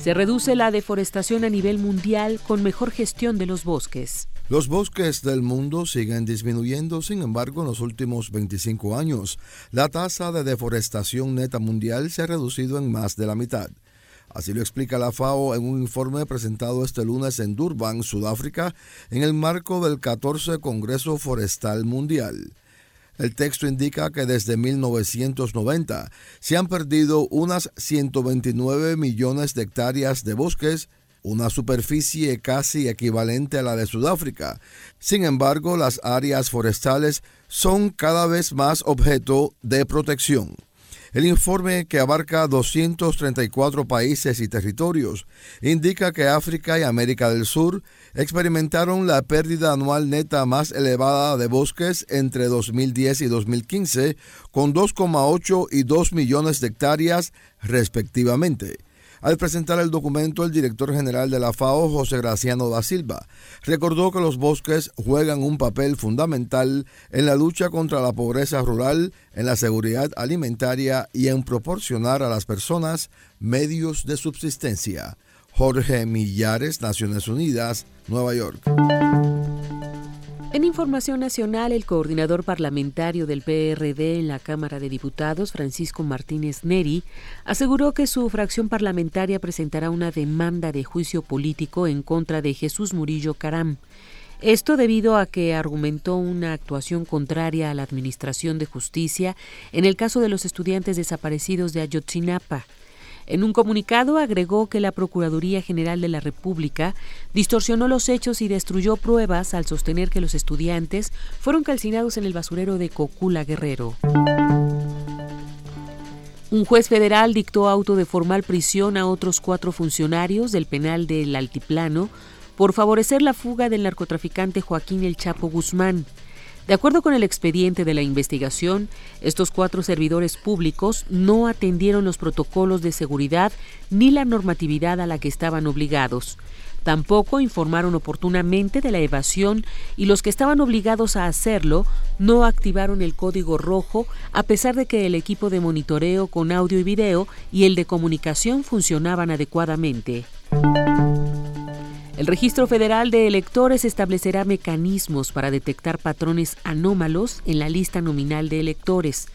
Se reduce la deforestación a nivel mundial con mejor gestión de los bosques. Los bosques del mundo siguen disminuyendo, sin embargo, en los últimos 25 años, la tasa de deforestación neta mundial se ha reducido en más de la mitad. Así lo explica la FAO en un informe presentado este lunes en Durban, Sudáfrica, en el marco del 14 Congreso Forestal Mundial. El texto indica que desde 1990 se han perdido unas 129 millones de hectáreas de bosques, una superficie casi equivalente a la de Sudáfrica. Sin embargo, las áreas forestales son cada vez más objeto de protección. El informe, que abarca 234 países y territorios, indica que África y América del Sur experimentaron la pérdida anual neta más elevada de bosques entre 2010 y 2015, con 2,8 y 2 millones de hectáreas respectivamente. Al presentar el documento, el director general de la FAO, José Graciano da Silva, recordó que los bosques juegan un papel fundamental en la lucha contra la pobreza rural, en la seguridad alimentaria y en proporcionar a las personas medios de subsistencia. Jorge Millares, Naciones Unidas, Nueva York. En Información Nacional, el coordinador parlamentario del PRD en la Cámara de Diputados, Francisco Martínez Neri, aseguró que su fracción parlamentaria presentará una demanda de juicio político en contra de Jesús Murillo Caram. Esto debido a que argumentó una actuación contraria a la Administración de Justicia en el caso de los estudiantes desaparecidos de Ayotzinapa. En un comunicado agregó que la Procuraduría General de la República distorsionó los hechos y destruyó pruebas al sostener que los estudiantes fueron calcinados en el basurero de Cocula Guerrero. Un juez federal dictó auto de formal prisión a otros cuatro funcionarios del penal del Altiplano por favorecer la fuga del narcotraficante Joaquín El Chapo Guzmán. De acuerdo con el expediente de la investigación, estos cuatro servidores públicos no atendieron los protocolos de seguridad ni la normatividad a la que estaban obligados. Tampoco informaron oportunamente de la evasión y los que estaban obligados a hacerlo no activaron el código rojo a pesar de que el equipo de monitoreo con audio y video y el de comunicación funcionaban adecuadamente. El Registro Federal de Electores establecerá mecanismos para detectar patrones anómalos en la lista nominal de electores.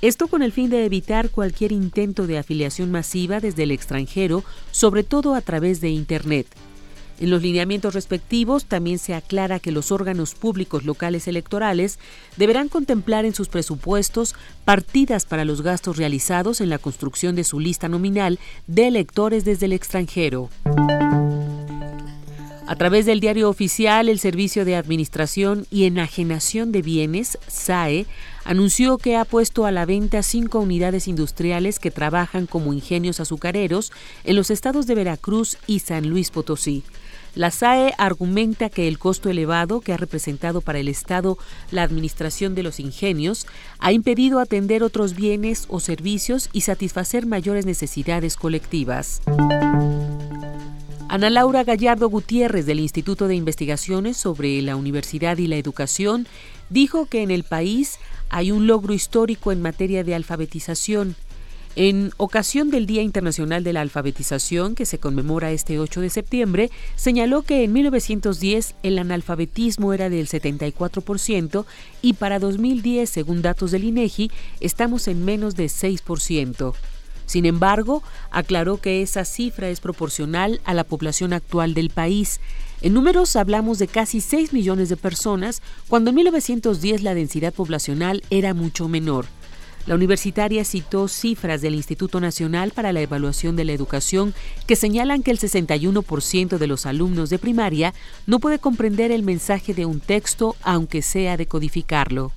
Esto con el fin de evitar cualquier intento de afiliación masiva desde el extranjero, sobre todo a través de Internet. En los lineamientos respectivos también se aclara que los órganos públicos locales electorales deberán contemplar en sus presupuestos partidas para los gastos realizados en la construcción de su lista nominal de electores desde el extranjero. A través del diario oficial, el Servicio de Administración y Enajenación de Bienes, SAE, anunció que ha puesto a la venta cinco unidades industriales que trabajan como ingenios azucareros en los estados de Veracruz y San Luis Potosí. La SAE argumenta que el costo elevado que ha representado para el Estado la administración de los ingenios ha impedido atender otros bienes o servicios y satisfacer mayores necesidades colectivas. Ana Laura Gallardo Gutiérrez del Instituto de Investigaciones sobre la Universidad y la Educación dijo que en el país hay un logro histórico en materia de alfabetización. En ocasión del Día Internacional de la Alfabetización, que se conmemora este 8 de septiembre, señaló que en 1910 el analfabetismo era del 74% y para 2010, según datos del INEGI, estamos en menos de 6%. Sin embargo, aclaró que esa cifra es proporcional a la población actual del país. En números hablamos de casi 6 millones de personas, cuando en 1910 la densidad poblacional era mucho menor. La universitaria citó cifras del Instituto Nacional para la Evaluación de la Educación que señalan que el 61% de los alumnos de primaria no puede comprender el mensaje de un texto aunque sea decodificarlo.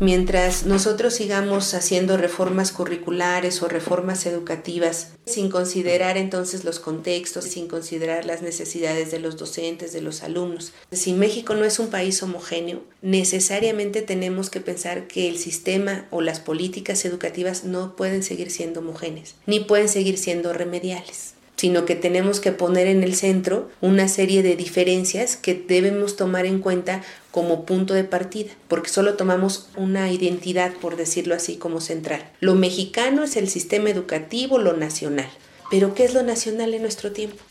Mientras nosotros sigamos haciendo reformas curriculares o reformas educativas sin considerar entonces los contextos, sin considerar las necesidades de los docentes, de los alumnos. Si México no es un país homogéneo, necesariamente tenemos que pensar que el sistema o las políticas educativas no pueden seguir siendo homogéneas, ni pueden seguir siendo remediales. Sino que tenemos que poner en el centro una serie de diferencias que debemos tomar en cuenta como punto de partida, porque solo tomamos una identidad, por decirlo así, como central. Lo mexicano es el sistema educativo, lo nacional. Pero ¿qué es lo nacional en nuestro tiempo?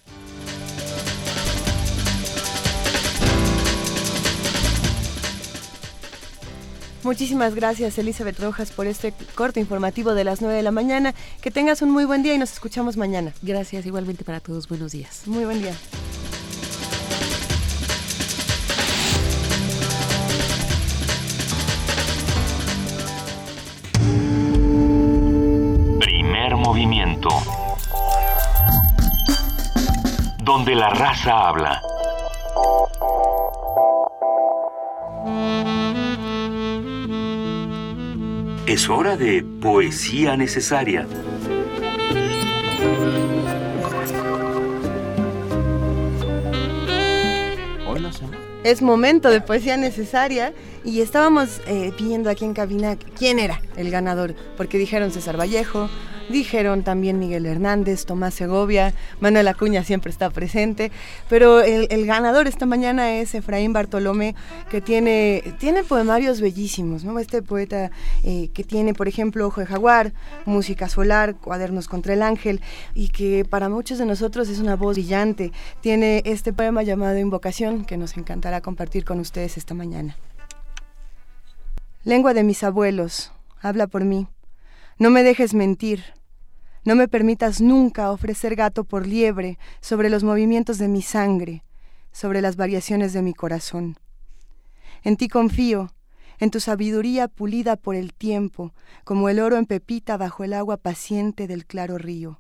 Muchísimas gracias Elizabeth Rojas por este corto informativo de las 9 de la mañana. Que tengas un muy buen día y nos escuchamos mañana. Gracias igualmente para todos. Buenos días. Muy buen día. Primer movimiento. Donde la raza habla. Es hora de poesía necesaria. Es momento de poesía necesaria y estábamos eh, pidiendo aquí en cabina quién era el ganador, porque dijeron César Vallejo, dijeron también Miguel Hernández, Tomás Segovia, Manuel Acuña siempre está presente, pero el, ganador esta mañana es Efraín Bartolomé, que tiene, tiene poemarios bellísimos, ¿no? Este poeta eh, que tiene, por ejemplo, Ojo de Jaguar, Música Solar, Cuadernos contra el Ángel, y que para muchos de nosotros es una voz brillante. Tiene este poema llamado Invocación, que nos encantará compartir con ustedes esta mañana. Lengua de mis abuelos, habla por mí. No me dejes mentir. No me permitas nunca ofrecer gato por liebre sobre los movimientos de mi sangre, sobre las variaciones de mi corazón. En ti confío, en tu sabiduría pulida por el tiempo, como el oro en pepita bajo el agua paciente del claro río.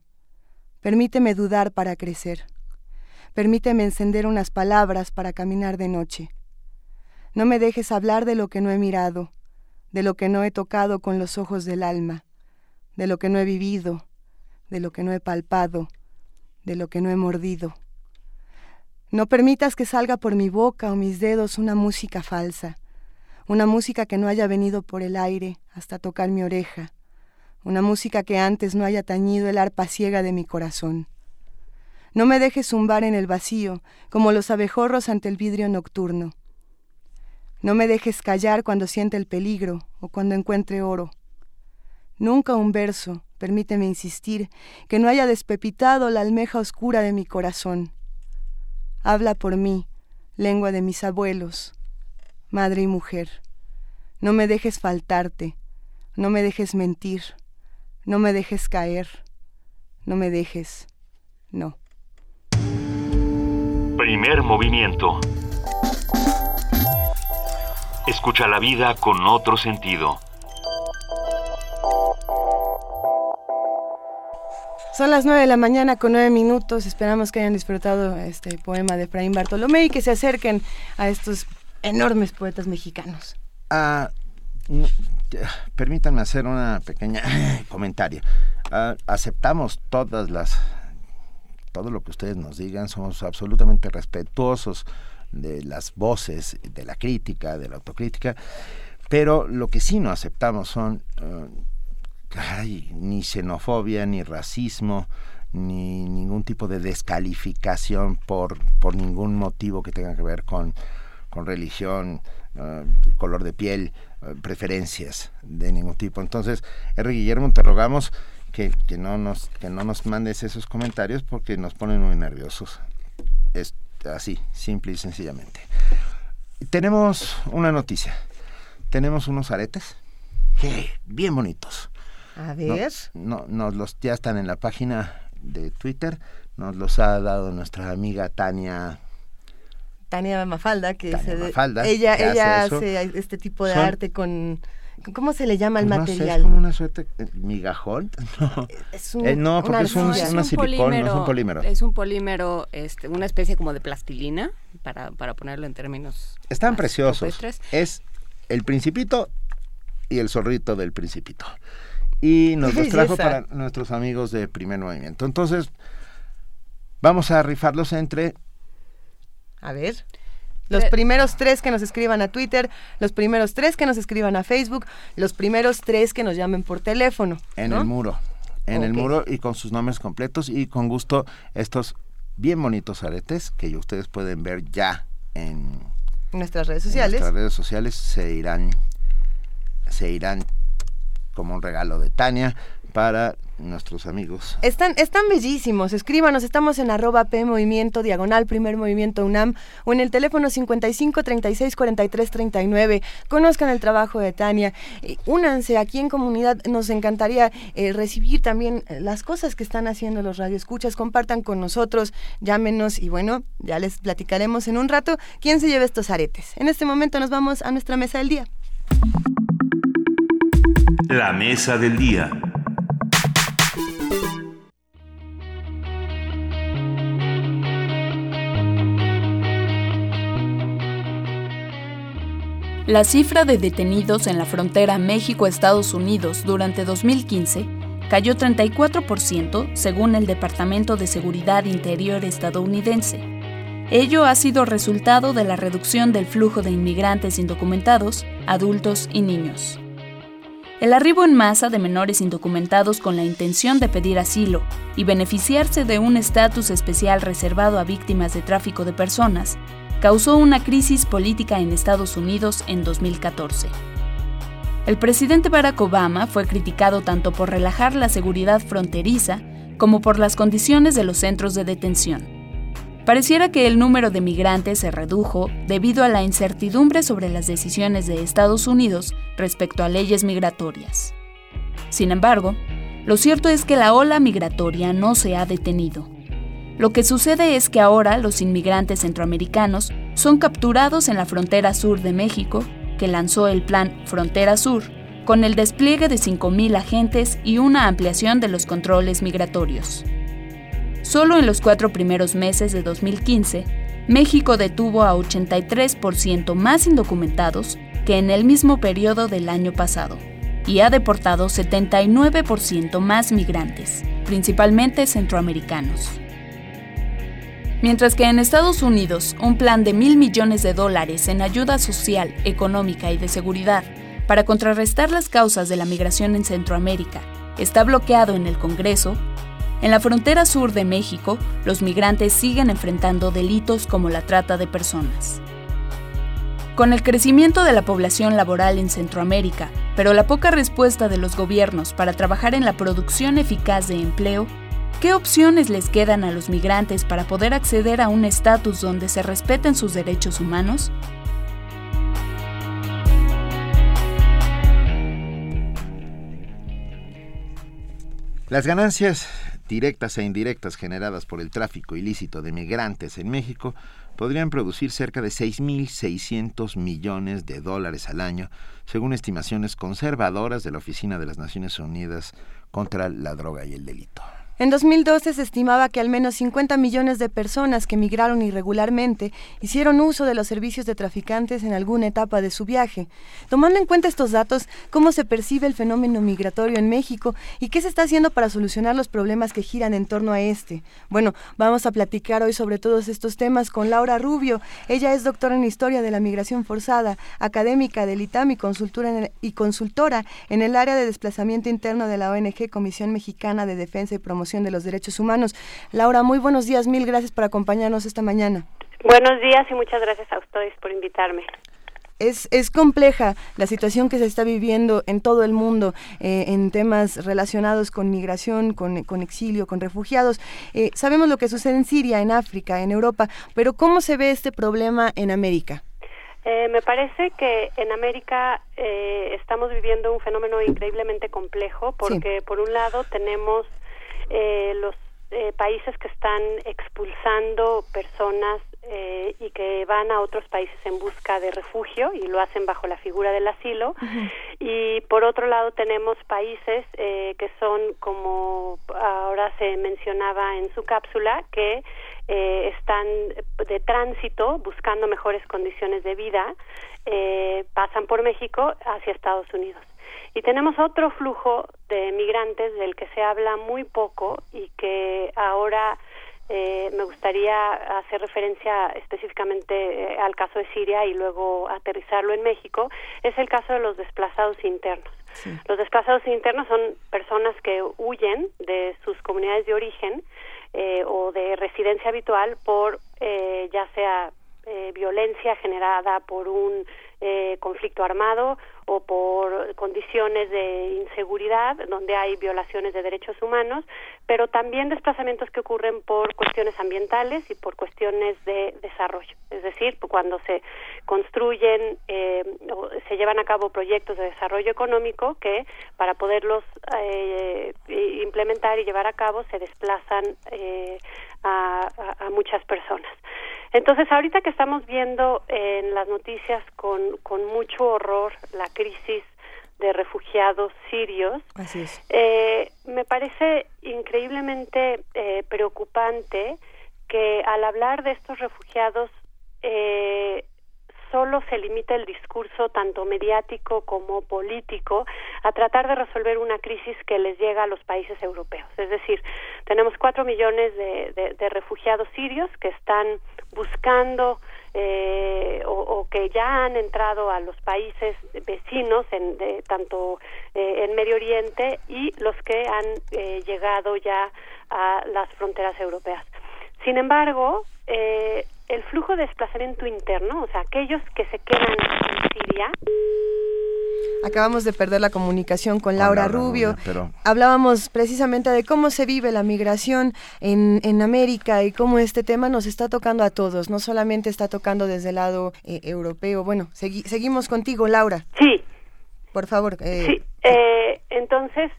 Permíteme dudar para crecer. Permíteme encender unas palabras para caminar de noche. No me dejes hablar de lo que no he mirado, de lo que no he tocado con los ojos del alma, de lo que no he vivido, de lo que no he palpado, de lo que no he mordido. No permitas que salga por mi boca o mis dedos una música falsa, una música que no haya venido por el aire hasta tocar mi oreja, una música que antes no haya tañido el arpa ciega de mi corazón. No me dejes zumbar en el vacío, como los abejorros ante el vidrio nocturno. No me dejes callar cuando siente el peligro o cuando encuentre oro. Nunca un verso, permíteme insistir, que no haya despepitado la almeja oscura de mi corazón. Habla por mí, lengua de mis abuelos, madre y mujer. No me dejes faltarte, no me dejes mentir, no me dejes caer, no me dejes, no. Primer movimiento. Escucha la vida con otro sentido. Son las 9 de la mañana con 9 minutos. Esperamos que hayan disfrutado este poema de Efraín Bartolomé y que se acerquen a estos enormes poetas mexicanos. Ah, mm, permítanme hacer una pequeña comentario. Ah, aceptamos todas las todo lo que ustedes nos digan, somos absolutamente respetuosos de las voces, de la crítica, de la autocrítica, pero lo que sí no aceptamos son ah, ay, ni xenofobia, ni racismo, ni ningún tipo de descalificación por, por ningún motivo que tenga que ver con, con religión, ah, color de piel, ah, preferencias de ningún tipo. Entonces, R. Guillermo, te rogamos que, que, no nos, que no nos mandes esos comentarios porque nos ponen muy nerviosos. Es así, simple y sencillamente. Tenemos una noticia. Tenemos unos aretes que bien bonitos. A ver. No, no, nos los ya están en la página de Twitter. Nos los ha dado nuestra amiga Tania. Tania Mafalda, que Tania se de- Mafalda, ella, que ella hace este tipo de Son- arte con, ¿cómo se le llama el Pues no sé, material? es como una suerte eh, migajón. No, Es un- Eh, no porque una es un, una silicón, no es un polímero. Es un polímero, este, una especie como de plastilina, para, para ponerlo en términos Están preciosos. Es el principito y el zorrito del principito. Y nos ¡Qué los trajo para nuestros amigos de primer movimiento. Entonces, vamos a rifarlos entre A ver. Los primeros tres que nos escriban a Twitter, los primeros tres que nos escriban a Facebook, los primeros tres que nos llamen por teléfono. en ¿no? el muro. en el muro y con sus nombres completos y con gusto estos bien bonitos aretes que ustedes pueden ver ya en, En nuestras redes en sociales. nuestras redes sociales se irán se irán como un regalo de Tania para nuestros amigos. Están, están bellísimos. Escríbanos, estamos en arroba P Movimiento, diagonal Primer Movimiento UNAM o en el teléfono 55 36 43 39. Conozcan el trabajo de Tania. Únanse aquí en comunidad. Nos encantaría eh, recibir también eh, las cosas que están haciendo los radioescuchas. Compartan con nosotros, llámenos y bueno, ya les platicaremos en un rato quién se lleva estos aretes. En este momento nos vamos a nuestra mesa del día. La mesa del día. La cifra de detenidos en la frontera México-Estados Unidos durante 2015 cayó 34% según el Departamento de Seguridad Interior estadounidense. Ello ha sido resultado de la reducción del flujo de inmigrantes indocumentados, adultos y niños. El arribo en masa de menores indocumentados con la intención de pedir asilo y beneficiarse de un estatus especial reservado a víctimas de tráfico de personas causó una crisis política en Estados Unidos en 2014. El presidente Barack Obama fue criticado tanto por relajar la seguridad fronteriza como por las condiciones de los centros de detención. Pareciera que el número de migrantes se redujo debido a la incertidumbre sobre las decisiones de Estados Unidos respecto a leyes migratorias. Sin embargo, lo cierto es que la ola migratoria no se ha detenido. Lo que sucede es que ahora los inmigrantes centroamericanos son capturados en la frontera sur de México, que lanzó el plan Frontera Sur, con el despliegue de 5.000 agentes y una ampliación de los controles migratorios. Solo en los cuatro primeros meses de 2015, México detuvo a 83% más indocumentados que en el mismo periodo del año pasado y ha deportado 79% más migrantes, principalmente centroamericanos. Mientras que en Estados Unidos, un plan de mil millones de dólares en ayuda social, económica y de seguridad para contrarrestar las causas de la migración en Centroamérica está bloqueado en el Congreso, en la frontera sur de México, los migrantes siguen enfrentando delitos como la trata de personas. Con el crecimiento de la población laboral en Centroamérica, pero la poca respuesta de los gobiernos para trabajar en la producción eficaz de empleo, ¿qué opciones les quedan a los migrantes para poder acceder a un estatus donde se respeten sus derechos humanos? Las ganancias directas e indirectas generadas por el tráfico ilícito de migrantes en México podrían producir cerca de 6.600 millones de dólares al año, según estimaciones conservadoras de la Oficina de las Naciones Unidas contra la Droga y el Delito. En 2012 se estimaba que al menos 50 millones de personas que migraron irregularmente hicieron uso de los servicios de traficantes en alguna etapa de su viaje. Tomando en cuenta estos datos, ¿cómo se percibe el fenómeno migratorio en México y qué se está haciendo para solucionar los problemas que giran en torno a este? Bueno, vamos a platicar hoy sobre todos estos temas con Laura Rubio. Ella es doctora en Historia de la Migración Forzada, académica del ITAM y consultora en el, y consultora en el área de desplazamiento interno de la ONG Comisión Mexicana de Defensa y Promoción de los Derechos Humanos. Laura, muy buenos días, mil gracias por acompañarnos esta mañana. Buenos días y muchas gracias a ustedes por invitarme. Es, es compleja la situación que se está viviendo en todo el mundo eh, en temas relacionados con migración, con, con exilio, con refugiados. Eh, sabemos lo que sucede en Siria, en África, en Europa, pero ¿cómo se ve este problema en América? Eh, me parece que en América eh, estamos viviendo un fenómeno increíblemente complejo porque por un lado tenemos eh, los eh, países que están expulsando personas eh, y que van a otros países en busca de refugio y lo hacen bajo la figura del asilo. Y por otro lado tenemos países eh, que son, como ahora se mencionaba en su cápsula, que eh, están de tránsito buscando mejores condiciones de vida, eh, pasan por México hacia Estados Unidos. Y tenemos otro flujo de migrantes del que se habla muy poco y que ahora eh, me gustaría hacer referencia específicamente eh, al caso de Siria y luego aterrizarlo en México, es el caso de los desplazados internos. Los desplazados internos son personas que huyen de sus comunidades de origen eh, o de residencia habitual por eh, ya sea eh, violencia generada por un eh, conflicto armado o por condiciones de inseguridad donde hay violaciones de derechos humanos, pero también desplazamientos que ocurren por cuestiones ambientales y por cuestiones de desarrollo. Es decir, cuando se construyen eh, o se llevan a cabo proyectos de desarrollo económico que para poderlos eh, implementar y llevar a cabo se desplazan a, a, muchas personas. Entonces, ahorita que estamos viendo en las noticias con, con mucho horror la crisis de refugiados sirios, eh, me parece increíblemente eh, preocupante que al hablar de estos refugiados eh, solo se limita el discurso tanto mediático como político a tratar de resolver una crisis que les llega a los países europeos. Es decir, tenemos cuatro millones de, refugiados sirios que están buscando eh, o, que ya han entrado a los países vecinos, en, de, tanto eh, en Medio Oriente, y los que han eh, llegado ya a las fronteras europeas. Sin embargo, eh, el flujo de desplazamiento interno, o sea, aquellos que se quedan en Siria. Acabamos de perder la comunicación con, Laura, Rubio. pero... Hablábamos precisamente de cómo se vive la migración en, en, América y cómo este tema nos está tocando a todos, no solamente está tocando desde el lado eh, europeo. Bueno, seguimos contigo, Laura. Sí. Por favor. Eh, sí, eh, entonces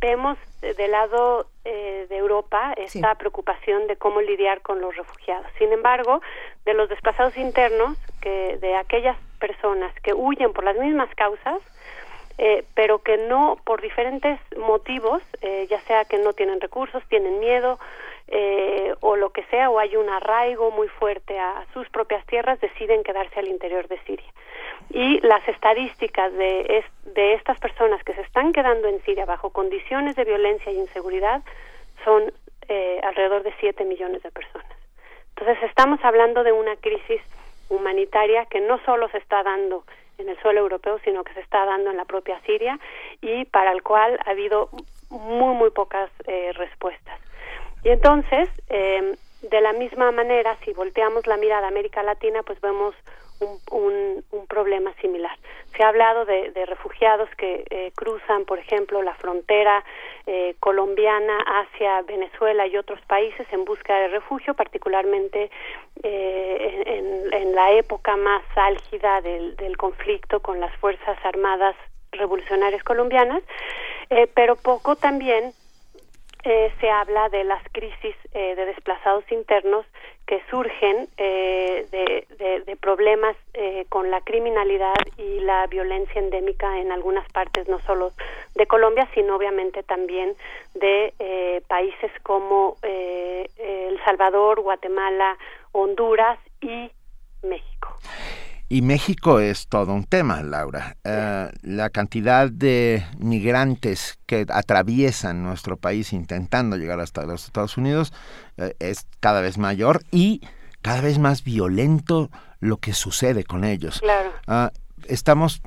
vemos del lado eh, de Europa esta preocupación de cómo lidiar con los refugiados. Sin embargo, de los desplazados internos, que de aquellas personas que huyen por las mismas causas, eh, pero que no por diferentes motivos, eh, ya sea que no tienen recursos, tienen miedo o lo que sea, o hay un arraigo muy fuerte a sus propias tierras, deciden quedarse al interior de Siria. Y las estadísticas de, estas personas que se están quedando en Siria bajo condiciones de violencia y inseguridad son eh, alrededor de 7 millones de personas. Entonces estamos hablando de una crisis humanitaria que no solo se está dando en el suelo europeo, sino que se está dando en la propia Siria y para el cual ha habido muy, muy pocas eh, respuestas. Y entonces, eh, de la misma manera, si volteamos la mirada a América Latina, pues vemos un, un, problema similar. Se ha hablado de, refugiados que eh, cruzan, por ejemplo, la frontera eh, colombiana hacia Venezuela y otros países en busca de refugio, particularmente eh, en, en, la época más álgida del, del conflicto con las Fuerzas Armadas Revolucionarias Colombianas, pero poco también eh, se habla de las crisis eh, de desplazados internos que surgen eh, de, problemas con la criminalidad y la violencia endémica en algunas partes, no solo de Colombia, sino obviamente también de países como El Salvador, Guatemala, Honduras y México. Y México es todo un tema, Laura. Eh, la cantidad de migrantes que atraviesan nuestro país intentando llegar hasta los Estados Unidos eh, es cada vez mayor y cada vez más violento lo que sucede con ellos. Claro. Ah, estamos,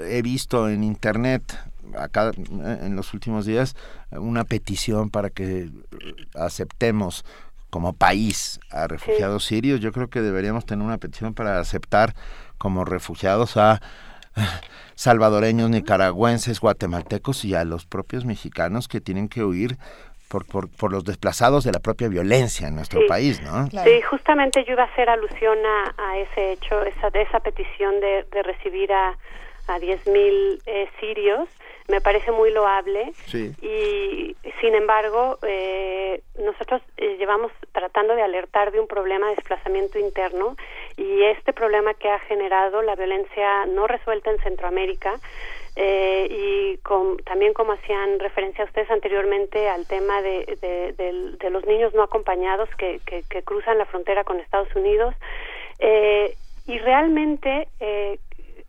he visto en internet acá en los últimos días una petición para que aceptemos como país a refugiados sirios, yo creo que deberíamos tener una petición para aceptar como refugiados a salvadoreños, nicaragüenses, guatemaltecos y a los propios mexicanos que tienen que huir por, por, por los desplazados de la propia violencia en nuestro país, ¿no? Sí, justamente yo iba a hacer alusión a, ese hecho, esa, esa petición de, de recibir a, a 10.000 eh, sirios me parece muy loable. Y sin embargo eh, nosotros eh, llevamos tratando de alertar de un problema de desplazamiento interno y este problema que ha generado la violencia no resuelta en Centroamérica eh, y con, también como hacían referencia a ustedes anteriormente al tema de, de, los niños no acompañados que, que, que, cruzan la frontera con Estados Unidos y realmente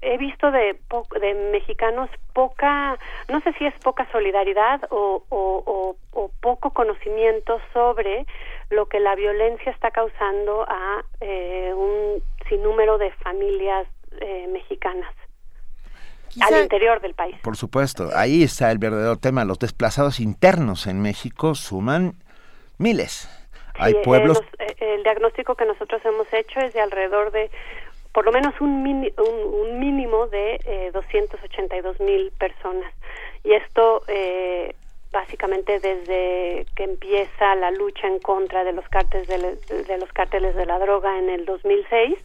he visto de, de mexicanos poca, no sé si es poca solidaridad o, o, o, poco conocimiento sobre lo que la violencia está causando a eh, un sinnúmero de familias eh, mexicanas al interior del país. Por supuesto, ahí está el verdadero tema. Los desplazados internos en México suman miles. Hay eh, pueblos. el diagnóstico que nosotros hemos hecho es de alrededor de por lo menos un, un, mínimo de eh, 282 mil personas. Y esto eh, básicamente desde que empieza la lucha en contra de los cárteles de, los cárteles de la droga en el 2006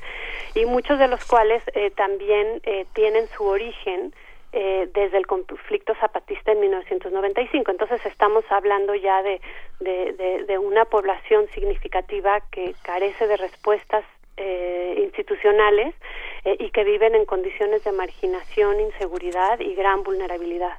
y muchos de los cuales eh, también eh, tienen su origen eh, desde el conflicto zapatista en 1995. Entonces estamos hablando ya de, de, de una población significativa que carece de respuestas institucionales y que viven en condiciones de marginación, inseguridad y gran vulnerabilidad.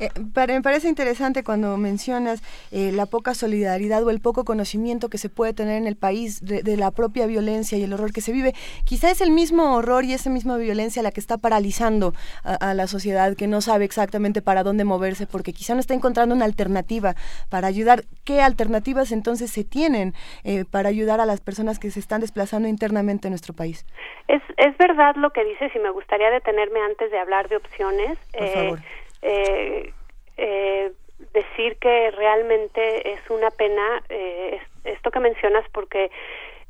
Eh, me parece interesante cuando mencionas eh, la poca solidaridad o el poco conocimiento que se puede tener en el país de, la propia violencia y el horror que se vive. Quizá es el mismo horror y esa misma violencia la que está paralizando a, la sociedad que no sabe exactamente para dónde moverse porque quizá no está encontrando una alternativa para ayudar. ¿Qué alternativas entonces se tienen eh, para ayudar a las personas que se están desplazando internamente en nuestro país? Es, es verdad lo que dices y me gustaría detenerme antes de hablar de opciones. Por favor eh, eh, decir que realmente es una pena eh, esto que mencionas porque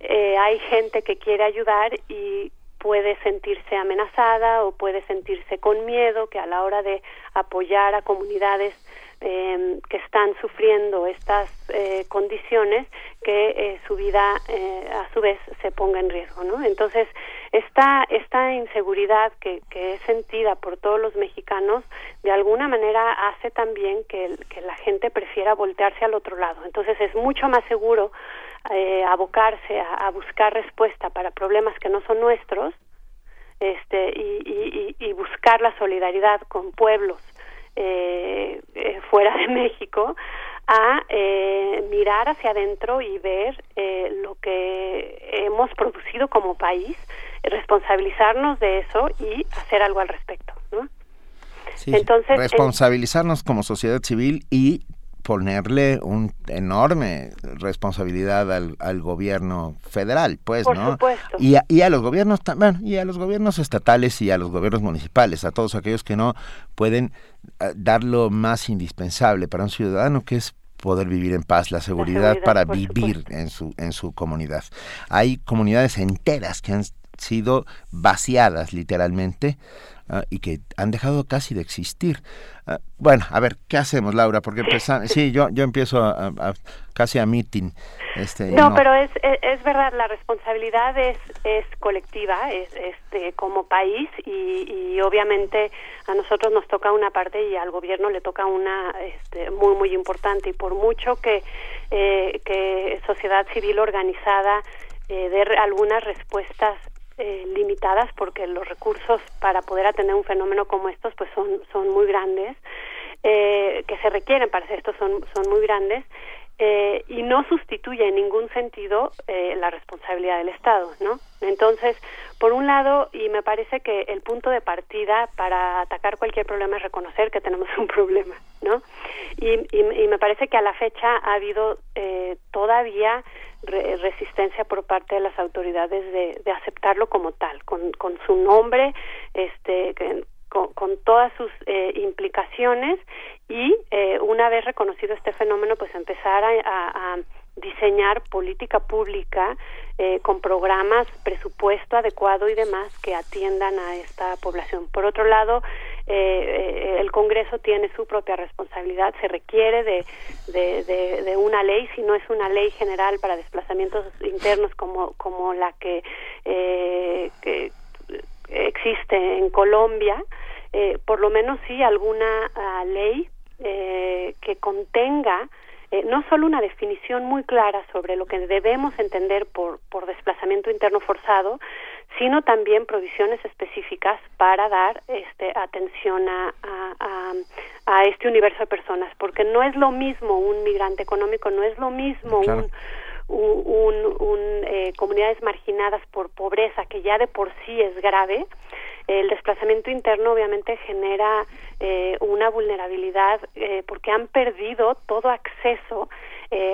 eh, hay gente que quiere ayudar y puede sentirse amenazada o puede sentirse con miedo que a la hora de apoyar a comunidades eh, que están sufriendo estas eh, condiciones que eh, su vida eh, a su vez se ponga en riesgo no entonces esta esta inseguridad que, que es sentida por todos los mexicanos de alguna manera hace también que, que la gente prefiera voltearse al otro lado. Entonces es mucho más seguro eh, abocarse a, buscar respuesta para problemas que no son nuestros este y, y, y buscar la solidaridad con pueblos eh, eh, fuera de México a eh, mirar hacia adentro y ver eh, lo que hemos producido como país, responsabilizarnos de eso y hacer algo al respecto, ¿no? Entonces, responsabilizarnos como sociedad civil y ponerle un enorme responsabilidad al, al gobierno federal, pues, ¿no? Y a, y a los gobiernos bueno, y a los gobiernos estatales y a los gobiernos municipales, a todos aquellos que no pueden eh, dar lo más indispensable para un ciudadano, que es poder vivir en paz, la seguridad, para vivir en su en su comunidad. Hay comunidades enteras que han sido vaciadas literalmente Ah, y que han dejado casi de existir. Ah, bueno, a ver, ¿qué hacemos, Laura? Porque empezamos, sí, yo, yo empiezo a, casi a meeting. Este, no, pero es, es, verdad, la responsabilidad es, es colectiva, es este, como país y, y obviamente a nosotros nos toca una parte y al gobierno le toca una este, muy, muy importante y por mucho que, eh, que sociedad civil organizada eh, dé algunas respuestas eh, limitadas porque los recursos para poder atender un fenómeno como estos pues son son muy grandes eh, que se requieren para hacer esto son son muy grandes eh, y no sustituye en ningún sentido eh, la responsabilidad del Estado, ¿no? Entonces, por un lado, y me parece que el punto de partida para atacar cualquier problema es reconocer que tenemos un problema, ¿no? Y, y, y me parece que a la fecha ha habido eh, todavía resistencia por parte de las autoridades de, de aceptarlo como tal, con, su nombre, este, con, todas sus eh, implicaciones y eh, una vez reconocido este fenómeno, pues empezar a, a, diseñar política pública eh, con programas, presupuesto adecuado y demás que atiendan a esta población. Por otro lado, eh, el Congreso tiene su propia responsabilidad, se requiere de, de, de, una ley, si no es una ley general para desplazamientos internos como, como la que, que existe en Colombia, eh, por lo menos sí alguna uh, ley eh, que contenga eh, no solo una definición muy clara sobre lo que debemos entender por, por desplazamiento interno forzado, sino también provisiones específicas para dar este, atención a, a, a, este universo de personas, porque no es lo mismo un migrante económico, no es lo mismo un un, un, eh, comunidades marginadas por pobreza que ya de por sí es grave el desplazamiento interno obviamente genera eh, una vulnerabilidad eh, porque han perdido todo acceso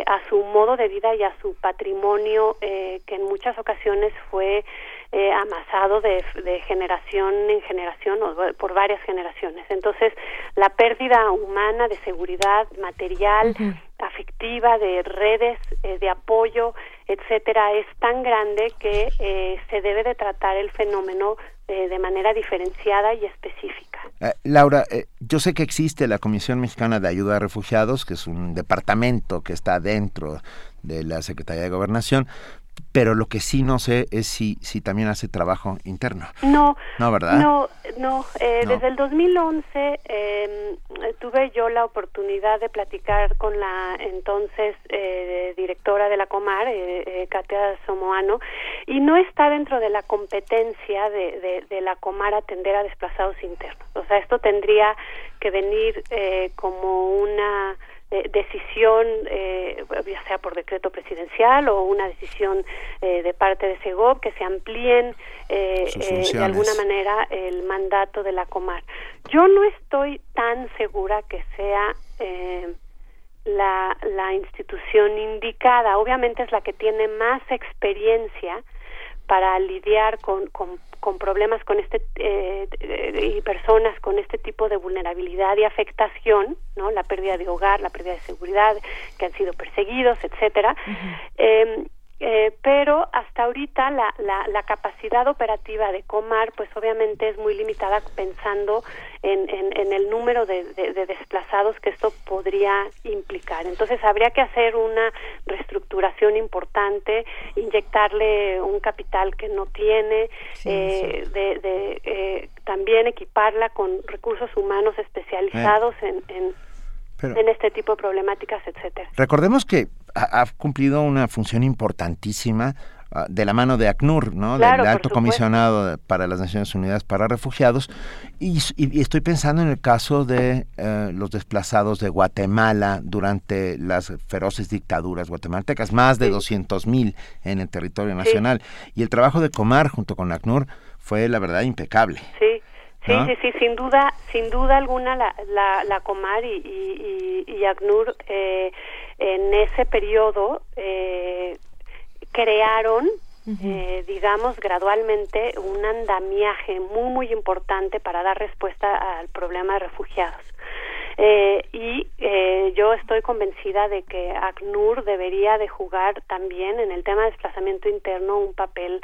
a su modo de vida y a su patrimonio que en muchas ocasiones fue eh, amasado de, generación en generación o por varias generaciones. Entonces, la pérdida humana de seguridad material, afectiva, de redes eh, de apoyo, etcétera, es tan grande que eh, se debe de tratar el fenómeno de manera diferenciada y específica. Laura, yo sé que existe la Comisión Mexicana de Ayuda a Refugiados, que es un departamento que está dentro de la Secretaría de Gobernación, pero lo que sí no sé es si, si también hace trabajo interno. No, no, ¿verdad? No, no. Eh, Desde el 2011 eh, tuve yo la oportunidad de platicar con la entonces eh, directora de la Comar, eh, eh, Katia Somoano, y no está dentro de la competencia de, de, de la Comar atender a desplazados internos. O sea, esto tendría que venir como una decisión, eh, ya sea por decreto presidencial o una decisión eh, de parte de SEGOP, que se amplíen eh, de alguna manera el mandato de la Comar. Yo no estoy tan segura que sea la, la institución indicada. Obviamente es la que tiene más experiencia para lidiar con, con, con problemas con este eh, y personas con este tipo de vulnerabilidad y afectación, ¿no? La pérdida de hogar, la pérdida de seguridad, que han sido perseguidos, etcétera. Eh, pero hasta ahorita la, la, la, capacidad operativa de Comar pues obviamente es muy limitada pensando en, en, el número de, de, desplazados que esto podría implicar. Entonces habría que hacer una reestructuración importante, inyectarle un capital que no tiene, eh, de, de eh, también equiparla con recursos humanos especializados en, en en este tipo de problemáticas, etcétera. Recordemos que ha, cumplido una función importantísima ah, de la mano de ACNUR, ¿no? del Alto Comisionado para las Naciones Unidas para Refugiados, y, estoy pensando en el caso de eh, los desplazados de Guatemala durante las feroces dictaduras guatemaltecas, más de 200 mil en el territorio nacional, y el trabajo de Comar junto con ACNUR fue, la verdad, impecable. Sí. Sí, sí, sí, sin duda, sin duda alguna la, la, la Comar y, y, y, ACNUR eh, en ese periodo eh, crearon, eh, digamos, gradualmente un andamiaje muy, muy importante para dar respuesta al problema de refugiados. Eh, y eh, yo estoy convencida de que ACNUR debería de jugar también en el tema de desplazamiento interno un papel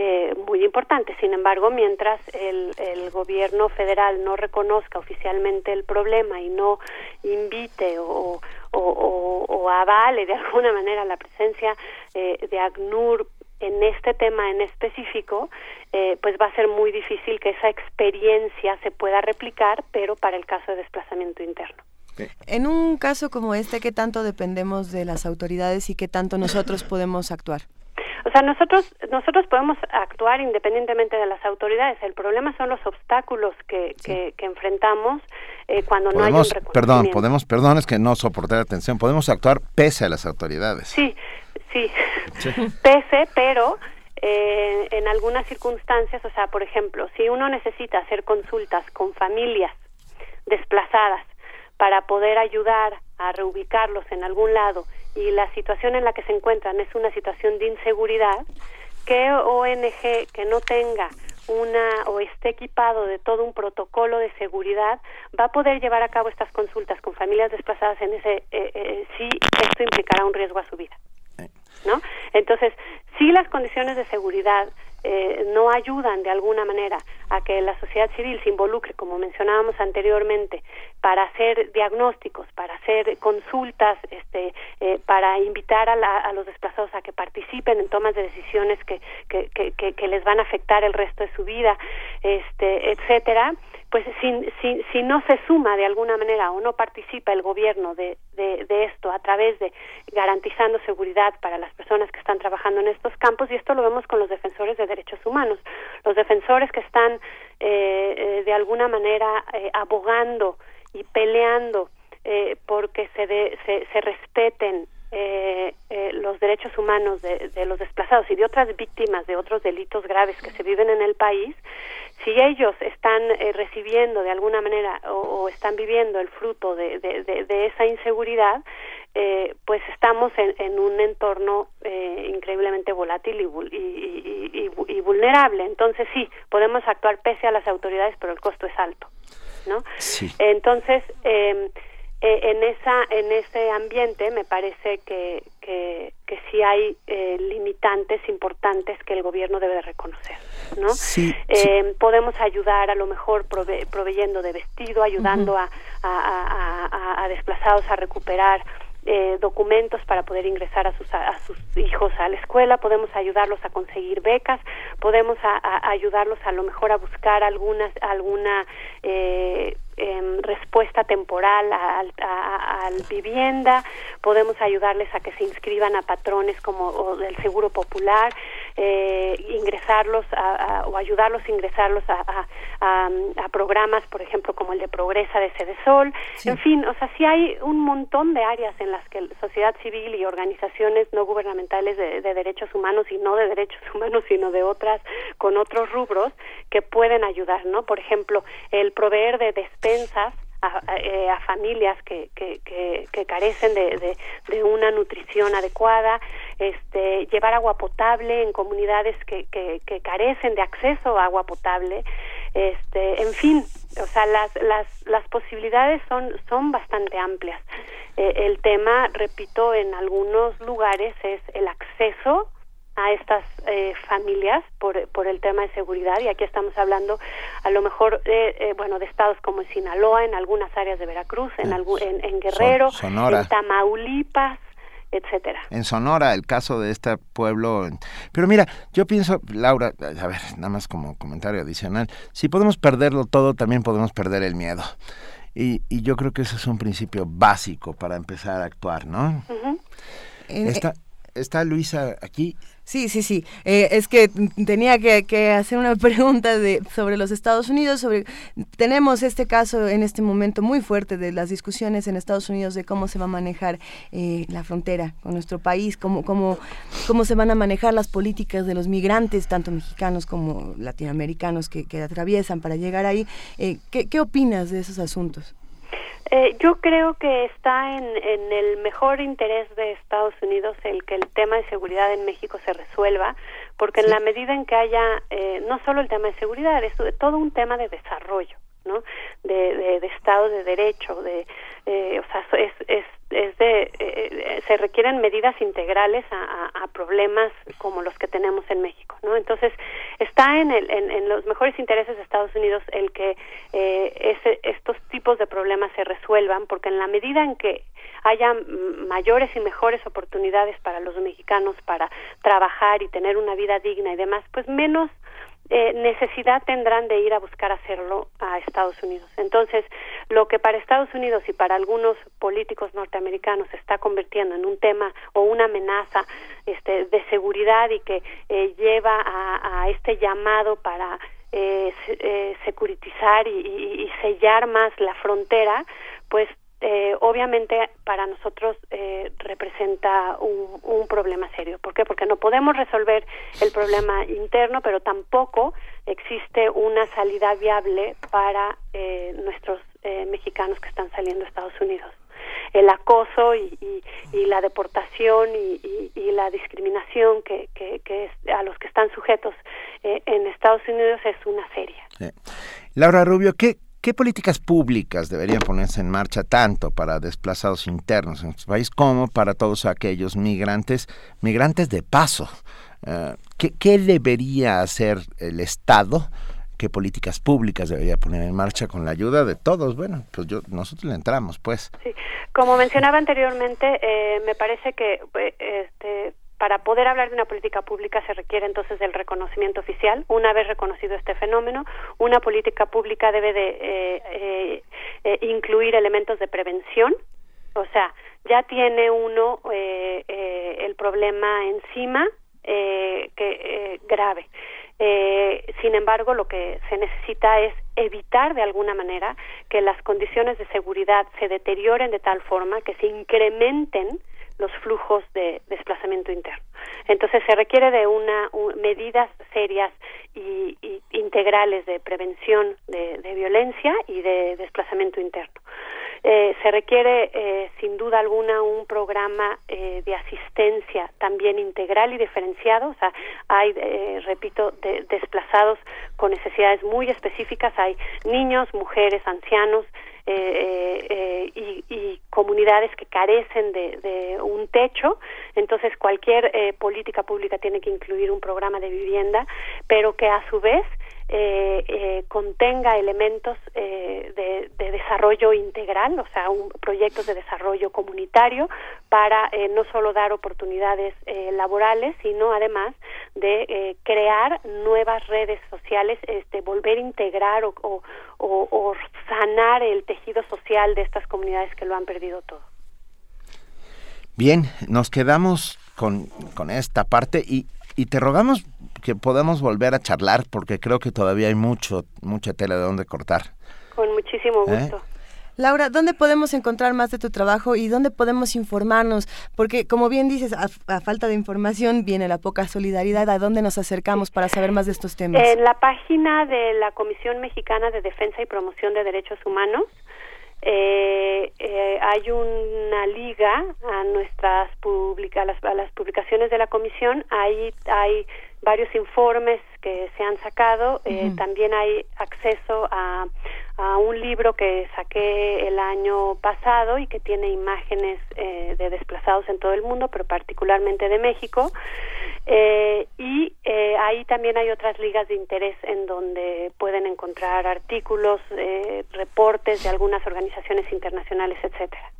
eh, muy importante. Sin embargo, mientras el, el gobierno federal no reconozca oficialmente el problema y no invite o, o, o, o avale de alguna manera la presencia eh, de ACNUR en este tema en específico, eh, pues va a ser muy difícil que esa experiencia se pueda replicar, pero para el caso de desplazamiento interno. En un caso como este, ¿qué tanto dependemos de las autoridades y qué tanto nosotros podemos actuar? O sea, nosotros nosotros podemos actuar independientemente de las autoridades. El problema son los obstáculos que, que, enfrentamos eh, cuando no hay un Perdón, podemos, perdón, es que no soporté la atención. Podemos actuar pese a las autoridades. Sí, sí, pese, pero eh, en algunas circunstancias, o sea, por ejemplo, si uno necesita hacer consultas con familias desplazadas para poder ayudar a reubicarlos en algún lado y la situación en la que se encuentran es una situación de inseguridad, que ONG que no tenga una o esté equipado de todo un protocolo de seguridad va a poder llevar a cabo estas consultas con familias desplazadas en ese eh, eh, sí esto implicará un riesgo a su vida. ¿no? Entonces, si las condiciones de seguridad eh, no ayudan de alguna manera a que la sociedad civil se involucre, como mencionábamos anteriormente, para hacer diagnósticos, para hacer consultas, este, eh, para invitar a, a, los desplazados a que participen en tomas de decisiones que, que, que, que les van a afectar el resto de su vida, este, etcétera, pues si, si, si no se suma de alguna manera o no participa el gobierno de, de, esto a través de garantizando seguridad para las personas que están trabajando en estos campos, y esto lo vemos con los defensores de derechos humanos, los defensores que están eh, eh de alguna manera eh, abogando y peleando eh, porque se, de, se, se respeten eh, eh, los derechos humanos de, de, los desplazados y de otras víctimas de otros delitos graves que se viven en el país, si ellos están eh, recibiendo de alguna manera o, están viviendo el fruto de, de, de esa inseguridad, eh, pues estamos en, un entorno eh, increíblemente volátil y, y, vulnerable. Entonces sí, podemos actuar pese a las autoridades, pero el costo es alto, ¿no? Entonces, eh, eh, en esa en ese ambiente me parece que que, que sí hay eh, limitantes importantes que el gobierno debe reconocer no eh, podemos ayudar a lo mejor proveyendo de vestido ayudando a, a, a, desplazados a recuperar documentos para poder ingresar a sus, a sus hijos a la escuela, podemos ayudarlos a conseguir becas, podemos ayudarlos a lo mejor a buscar algunas, alguna eh, respuesta temporal al, a, vivienda, podemos ayudarles a que se inscriban a patrones como del Seguro Popular, eh, ingresarlos o ayudarlos a ingresarlos a, programas, por ejemplo, como el de Progresa de Cedesol. En fin, o sea, sí hay un montón de áreas en las que sociedad civil y organizaciones no gubernamentales de, de derechos humanos y no de derechos humanos, sino de otras, con otros rubros, que pueden ayudar, ¿no? Por ejemplo, el proveer de despensas a, eh, a, familias que, que, que, carecen de, de, una nutrición adecuada, este, llevar agua potable en comunidades que, que, que carecen de acceso a agua potable, este, en fin, o sea, las, las, las posibilidades son, son bastante amplias. Eh, el tema, repito, en algunos lugares es el acceso a estas eh, familias por, por el tema de seguridad y aquí estamos hablando a lo mejor eh, bueno de estados como Sinaloa en algunas áreas de Veracruz en, en, en, Guerrero en Tamaulipas etcétera. En Sonora, el caso de este pueblo. Pero mira, yo pienso, Laura, a ver, nada más como comentario adicional, si podemos perderlo todo, también podemos perder el miedo. Y, y yo creo que ese es un principio básico para empezar a actuar, ¿no? está, está Luisa aquí Sí, sí, sí. Eh, es que tenía que, hacer una pregunta de, sobre los Estados Unidos. Sobre tenemos este caso en este momento muy fuerte de las discusiones en Estados Unidos de cómo se va a manejar eh, la frontera con nuestro país, cómo, cómo, cómo se van a manejar las políticas de los migrantes, tanto mexicanos como latinoamericanos que, que atraviesan para llegar ahí. Eh, ¿qué, ¿Qué opinas de esos asuntos? Eh, yo creo que está en, en, el mejor interés de Estados Unidos el que el tema de seguridad en México se resuelva, porque en la medida en que haya eh, no solo el tema de seguridad, es todo un tema de desarrollo, ¿no? De, de, de Estado de Derecho, de, eh, o sea, es, es es de eh, eh, se requieren medidas integrales a, a, problemas como los que tenemos en México no entonces está en, el, en, los mejores intereses de Estados Unidos el que eh, ese, estos tipos de problemas se resuelvan porque en la medida en que haya mayores y mejores oportunidades para los mexicanos para trabajar y tener una vida digna y demás pues menos eh, necesidad tendrán de ir a buscar hacerlo a Estados Unidos. Entonces, lo que para Estados Unidos y para algunos políticos norteamericanos se está convirtiendo en un tema o una amenaza este, de seguridad y que eh, lleva a, este llamado para eh, eh securitizar y, y sellar más la frontera, pues eh, obviamente para nosotros eh, representa un, problema serio. ¿Por qué? Porque no podemos resolver el problema interno, pero tampoco existe una salida viable para eh, nuestros eh, mexicanos que están saliendo a Estados Unidos. El acoso y, y, la deportación y, y, la discriminación que, que, que a los que están sujetos eh, en Estados Unidos es una serie. Laura Rubio, ¿qué, ¿Qué políticas públicas deberían ponerse en marcha tanto para desplazados internos en nuestro país como para todos aquellos migrantes, migrantes de paso? Eh, ¿qué, debería hacer el Estado? ¿Qué políticas públicas debería poner en marcha con la ayuda de todos? Bueno, pues yo nosotros le entramos, pues. Sí, como mencionaba anteriormente, eh, me parece que eh, este para poder hablar de una política pública se requiere entonces del reconocimiento oficial. Una vez reconocido este fenómeno, una política pública debe de eh, eh, eh incluir elementos de prevención. O sea, ya tiene uno eh, eh el problema encima que grave. sin embargo, lo que se necesita es evitar de alguna manera que las condiciones de seguridad se deterioren de tal forma que se incrementen los flujos de desplazamiento interno. Entonces se requiere de una medidas serias y, integrales de prevención de, violencia y de desplazamiento interno. Eh, se requiere, eh, sin duda alguna, un programa eh, de asistencia también integral y diferenciado. O sea, hay, repito, desplazados con necesidades muy específicas. Hay niños, mujeres, ancianos, y, comunidades que carecen de, un techo. Entonces, cualquier política pública tiene que incluir un programa de vivienda, pero que a su vez eh, eh, contenga elementos eh, de, desarrollo integral, o sea, un, proyectos de desarrollo comunitario para eh, no solo dar oportunidades laborales, sino además de crear nuevas redes sociales, este, volver a integrar o, o, o sanar el tejido social de estas comunidades que lo han perdido todo. Bien, nos quedamos con, con esta parte y, y te rogamos que podamos volver a charlar porque creo que todavía hay mucho, mucha tela de donde cortar. Con muchísimo ¿Eh? gusto. Laura, ¿dónde podemos encontrar más de tu trabajo y dónde podemos informarnos? Porque, como bien dices, a, falta de información viene la poca solidaridad. ¿A dónde nos acercamos para saber más de estos temas? En la página de la Comisión Mexicana de Defensa y Promoción de Derechos Humanos eh, eh, hay una liga a nuestras publica, las, a las publicaciones de la comisión ahí hay varios informes que se han sacado eh, también hay acceso a, a un libro que saqué el año pasado y que tiene imágenes eh, de desplazados en todo el mundo pero particularmente de México eh, y eh, ahí también hay otras ligas de interés en donde pueden encontrar artículos, eh, reportes de algunas organizaciones internacionales, etcétera.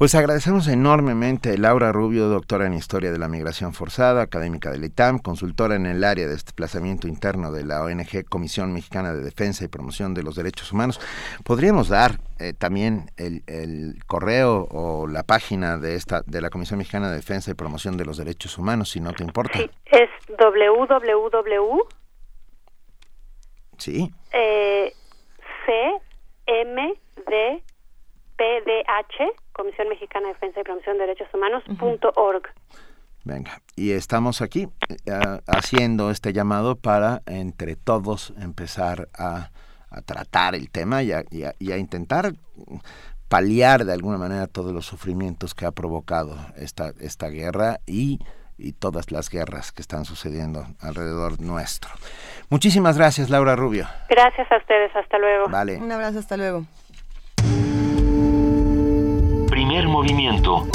Pues agradecemos enormemente a Laura Rubio, doctora en Historia de la Migración Forzada, académica del ITAM, consultora en el área de desplazamiento interno de la ONG Comisión Mexicana de Defensa y Promoción de los Derechos Humanos. ¿Podríamos dar eh, también el, correo o la página de esta de la Comisión Mexicana de Defensa y Promoción de los Derechos Humanos, si no te importa? Sí, es www. Sí. Eh, CMD PDH, Comisión Mexicana de Defensa y Promoción de Derechos Humanos, org. Venga, y estamos aquí eh, haciendo este llamado para entre todos empezar a, tratar el tema y a, intentar paliar de alguna manera todos los sufrimientos que ha provocado esta, esta guerra y, y todas las guerras que están sucediendo alrededor nuestro. Muchísimas gracias, Laura Rubio. Gracias a ustedes, hasta luego. Vale. Un abrazo, hasta luego. Movimiento.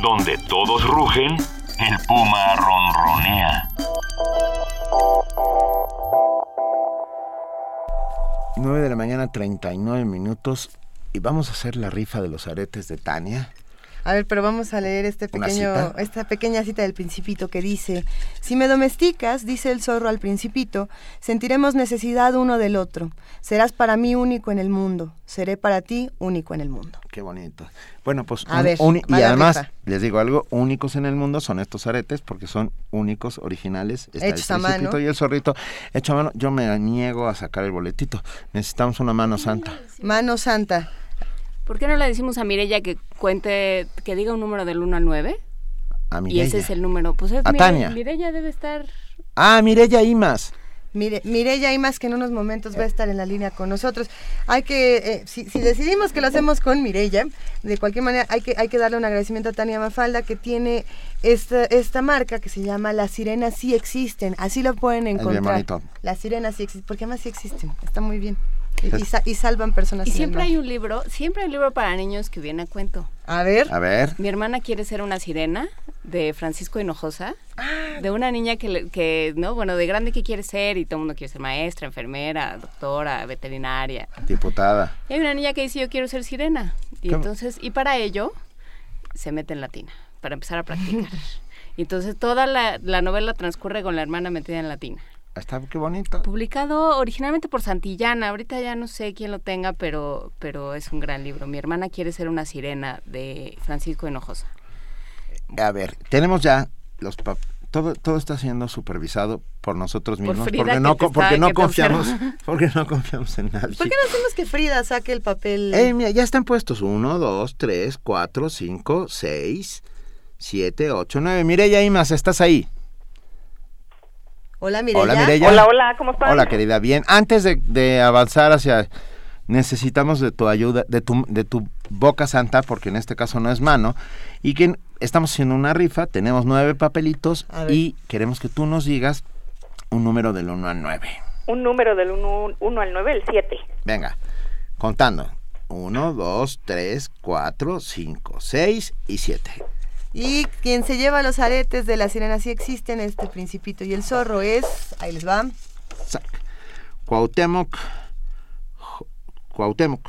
Donde todos rugen, el puma ronronea. 9 de la mañana, 39 minutos. Y vamos a hacer la rifa de los aretes de Tania. A ver, pero vamos a leer este pequeño, esta pequeña cita del principito que dice, si me domesticas, dice el zorro al principito, sentiremos necesidad uno del otro. Serás para mí único en el mundo, seré para ti único en el mundo. Qué bonito. Bueno, pues y además les digo algo, únicos en el mundo son estos aretes porque son únicos, originales. Está Hechos a mano. Y el zorrito hecho a mano. Yo me niego a sacar el boletito. Necesitamos una mano santa. Mano santa. ¿Por qué no le decimos a Mirella que cuente, que diga un número del 1 al 9? A Mirella. Y ese es el número. Pues es a Tania. Mirella debe estar... Ah, Mirella Imas. Mire, Mireya Imas que en unos momentos va a estar en la línea con nosotros. Hay que, eh, si, decidimos que lo hacemos con Mireya, de cualquier manera hay que, hay que darle un agradecimiento a Tania Mafalda que tiene esta, esta marca que se llama Las Sirenas Sí Existen. Así lo pueden encontrar. Las Sirenas Sí Existen, porque además sí existen. Está muy bien. Y, salvan personas. Y siempre hay un libro, siempre hay un libro para niños que viene a cuento. A ver. A ver. Mi hermana quiere ser una sirena de Francisco Hinojosa, ah. de una niña que, que, no, bueno, de grande que quiere ser y todo el mundo quiere ser maestra, enfermera, doctora, veterinaria. Diputada. Y hay una niña que dice yo quiero ser sirena. Y entonces, y para ello, se mete en latina, para empezar a practicar. y entonces toda la, la novela transcurre con la hermana metida en latina. Está qué bonito. Publicado originalmente por Santillana, ahorita ya no sé quién lo tenga, pero, pero es un gran libro. Mi hermana quiere ser una sirena de Francisco Hinojosa. A ver, tenemos ya los todo todo está siendo supervisado por nosotros mismos porque no porque no confiamos porque no confiamos en nadie. ¿Por qué no hacemos que Frida saque el papel? Eh, mira, ya están puestos uno, dos, tres, cuatro, cinco, seis, siete, ocho, nueve. Mire, ya hay más, estás ahí. Hola Mireya. Hola Mireya. Hola, hola, ¿cómo estás? Hola querida, bien. Antes de, avanzar hacia necesitamos de tu ayuda, de tu, de tu boca santa, porque en este caso no es mano, y que estamos haciendo una rifa, tenemos nueve papelitos y queremos que tú nos digas un número del 1 al 9. Un número del 1 al 9, el 7. Venga, contando. 1, 2, 3, 4, 5, 6 y 7. Y quien se lleva los aretes de la sirena sí existen, este principito y el zorro es, ahí les va. Cuauhtémoc, Cuauhtémoc,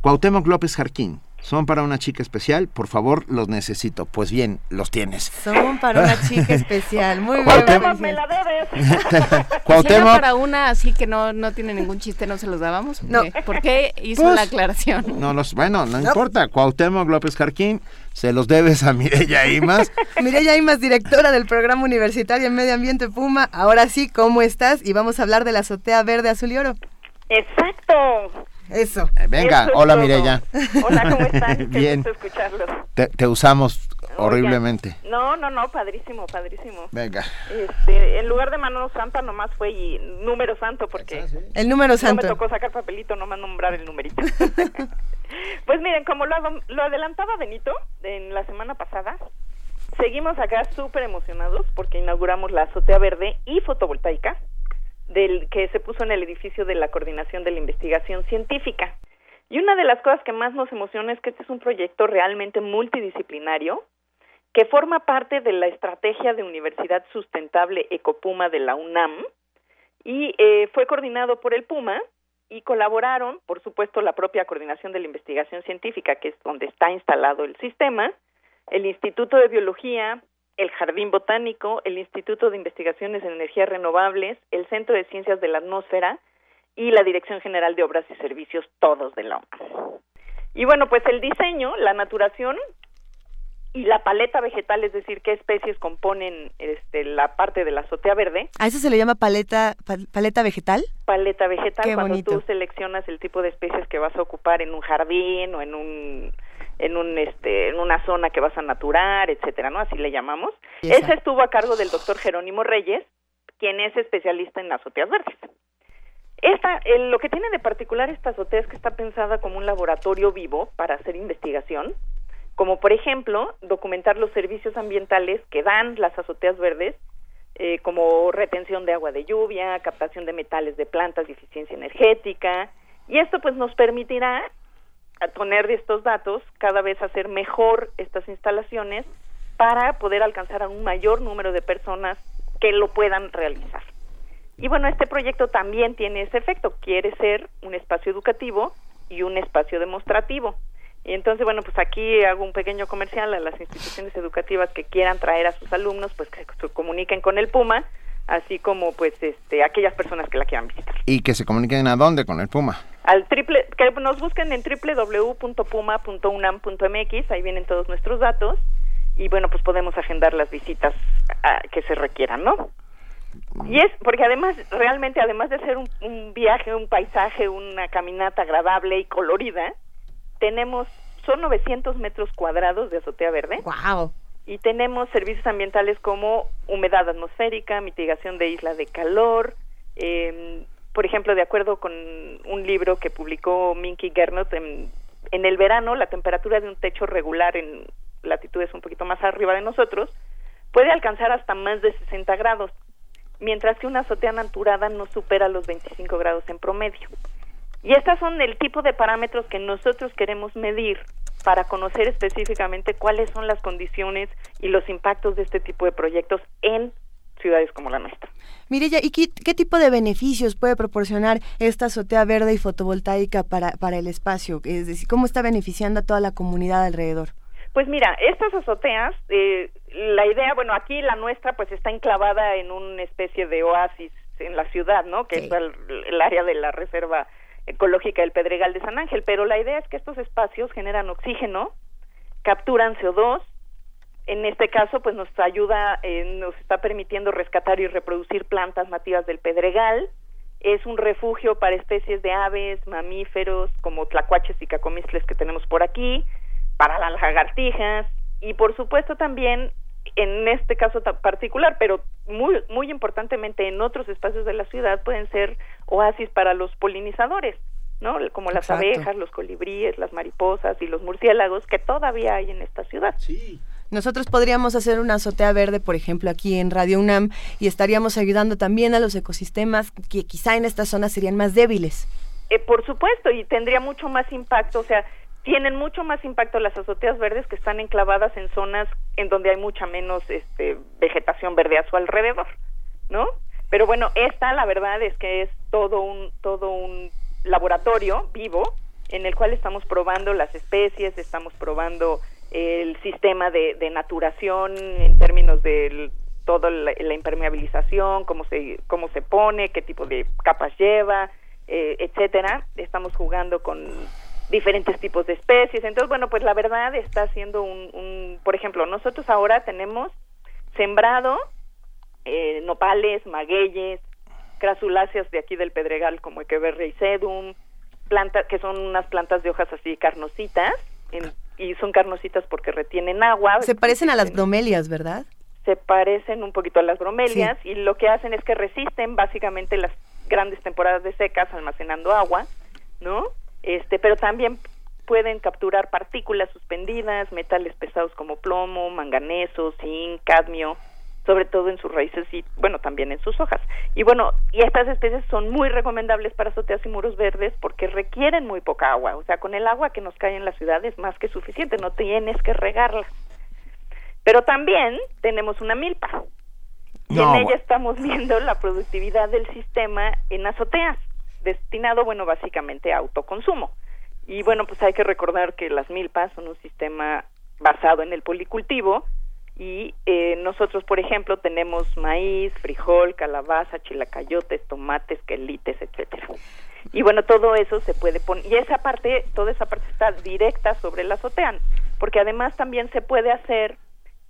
Cuauhtémoc López Jarquín. Son para una chica especial, por favor, los necesito. Pues bien, los tienes. Son para una chica especial, muy bien. me la debes. Cuauhtémoc. para una así que no, no tiene ningún chiste, no se los dábamos? No. ¿Por qué hizo pues, la aclaración? No, los, bueno, no, importa. Cuauhtémoc López Jarquín, se los debes a Mireya Imas. Mireya Imas, directora del Programa Universitario en Medio Ambiente Puma. Ahora sí, ¿cómo estás? Y vamos a hablar de la azotea verde, azul y oro. Exacto. Eso. Eh, venga, hola Mireya. Hola, ¿cómo están? Bien. Qué escucharlos. Te, usamos horriblemente. No, no, no, padrísimo, padrísimo. Venga. Este, en lugar de mano santa nomás fue y número santo porque el número santo. No me tocó sacar papelito, nomás nombrar el numerito. pues miren, como lo, lo adelantaba Benito en la semana pasada, seguimos acá súper emocionados porque inauguramos la azotea verde y fotovoltaica del que se puso en el edificio de la Coordinación de la Investigación Científica. Y una de las cosas que más nos emociona es que este es un proyecto realmente multidisciplinario que forma parte de la estrategia de Universidad Sustentable Ecopuma de la UNAM y eh, fue coordinado por el Puma y colaboraron, por supuesto, la propia Coordinación de la Investigación Científica, que es donde está instalado el sistema, el Instituto de Biología, el Jardín Botánico, el Instituto de Investigaciones en Energías Renovables, el Centro de Ciencias de la Atmósfera y la Dirección General de Obras y Servicios, todos de la ONU. Y bueno, pues el diseño, la naturación y la paleta vegetal, es decir, qué especies componen este, la parte de la azotea verde. ¿A eso se le llama paleta, paleta vegetal? Paleta vegetal, cuando tú seleccionas el tipo de especies que vas a ocupar en un jardín o en un en un este en una zona que vas a naturar, etcétera, ¿no? Así le llamamos. Esa estuvo a cargo del doctor Jerónimo Reyes, quien es especialista en azoteas verdes. Esta, lo que tiene de particular esta azotea es que está pensada como un laboratorio vivo para hacer investigación, como por ejemplo documentar los servicios ambientales que dan las azoteas verdes, eh, como retención de agua de lluvia, captación de metales de plantas y eficiencia energética, y esto pues nos permitirá a poner de estos datos, cada vez hacer mejor estas instalaciones para poder alcanzar a un mayor número de personas que lo puedan realizar. Y bueno, este proyecto también tiene ese efecto, quiere ser un espacio educativo y un espacio demostrativo. Y entonces, bueno, pues aquí hago un pequeño comercial a las instituciones educativas que quieran traer a sus alumnos, pues que se comuniquen con el Puma, así como pues este aquellas personas que la quieran visitar. ¿Y que se comuniquen a dónde con el Puma? al triple, que nos busquen en www.puma.unam.mx, ahí vienen todos nuestros datos y bueno, pues podemos agendar las visitas ah, que se requieran, ¿no? Y es porque además, realmente, además de ser un, un, viaje, un paisaje, una caminata agradable y colorida, tenemos, son 900 metros cuadrados de azotea verde. ¡Wow! Y tenemos servicios ambientales como humedad atmosférica, mitigación de isla de calor, eh, por ejemplo, de acuerdo con un libro que publicó Minky Gernot, en, en el verano la temperatura de un techo regular en latitudes un poquito más arriba de nosotros puede alcanzar hasta más de 60 grados, mientras que una azotea naturada no supera los 25 grados en promedio. Y estas son el tipo de parámetros que nosotros queremos medir para conocer específicamente cuáles son las condiciones y los impactos de este tipo de proyectos en ciudades como la nuestra. Mireya, ¿y qué, tipo de beneficios puede proporcionar esta azotea verde y fotovoltaica para, para el espacio? Es decir, ¿cómo está beneficiando a toda la comunidad alrededor? Pues mira, estas azoteas, eh, la idea, bueno, aquí la nuestra pues está enclavada en una especie de oasis en la ciudad, ¿no? Que es el, área de la reserva ecológica del Pedregal de San Ángel, pero la idea es que estos espacios generan oxígeno, capturan CO2 en este caso, pues nos ayuda, eh, nos está permitiendo rescatar y reproducir plantas nativas del Pedregal. Es un refugio para especies de aves, mamíferos, como tlacuaches y cacomistles que tenemos por aquí, para las lagartijas y por supuesto también en este caso particular, pero muy muy importantemente en otros espacios de la ciudad pueden ser oasis para los polinizadores. ¿no? Como las abejas, los colibríes, las mariposas y los murciélagos que todavía hay en esta ciudad. Sí. Nosotros podríamos hacer una azotea verde, por ejemplo, aquí en Radio UNAM y estaríamos ayudando también a los ecosistemas que quizá en esta zona serían más débiles. Eh, por supuesto, y tendría mucho más impacto, o sea, tienen mucho más impacto las azoteas verdes que están enclavadas en zonas en donde hay mucha menos este, vegetación verde a su alrededor, ¿no? Pero bueno, esta la verdad es que es todo un todo un laboratorio vivo en el cual estamos probando las especies, estamos probando el sistema de, de naturación en términos de toda la, impermeabilización, cómo se cómo se pone, qué tipo de capas lleva, eh, etcétera. Estamos jugando con diferentes tipos de especies. Entonces, bueno, pues la verdad está haciendo un, un por ejemplo, nosotros ahora tenemos sembrado eh, nopales, magueyes, crasuláceas de aquí del Pedregal como Echeverria y sedum, plantas que son unas plantas de hojas así carnositas, y son carnositas porque retienen agua. Se parecen a las bromelias, ¿verdad? Se parecen un poquito a las bromelias y lo que hacen es que resisten básicamente las grandes temporadas de secas almacenando agua, ¿no? Este, pero también pueden capturar partículas suspendidas, metales pesados como plomo, manganeso, zinc, cadmio, sobre todo en sus raíces y bueno también en sus hojas. Y bueno y estas especies son muy recomendables para azoteas y muros verdes porque requieren muy poca agua. O sea con el agua que nos cae en la ciudad es más que suficiente no tienes que regarla. Pero también tenemos una milpa. Y en ella estamos viendo la productividad del sistema en azoteas destinado bueno básicamente a autoconsumo. Y bueno pues hay que recordar que las milpas son un sistema basado en el policultivo y eh, nosotros, por ejemplo, tenemos maíz, frijol, calabaza, chilacayotes, tomates, quelites, etcétera. Y bueno, todo eso se puede poner, y esa parte, toda esa parte está directa sobre la azotea, porque además también se puede hacer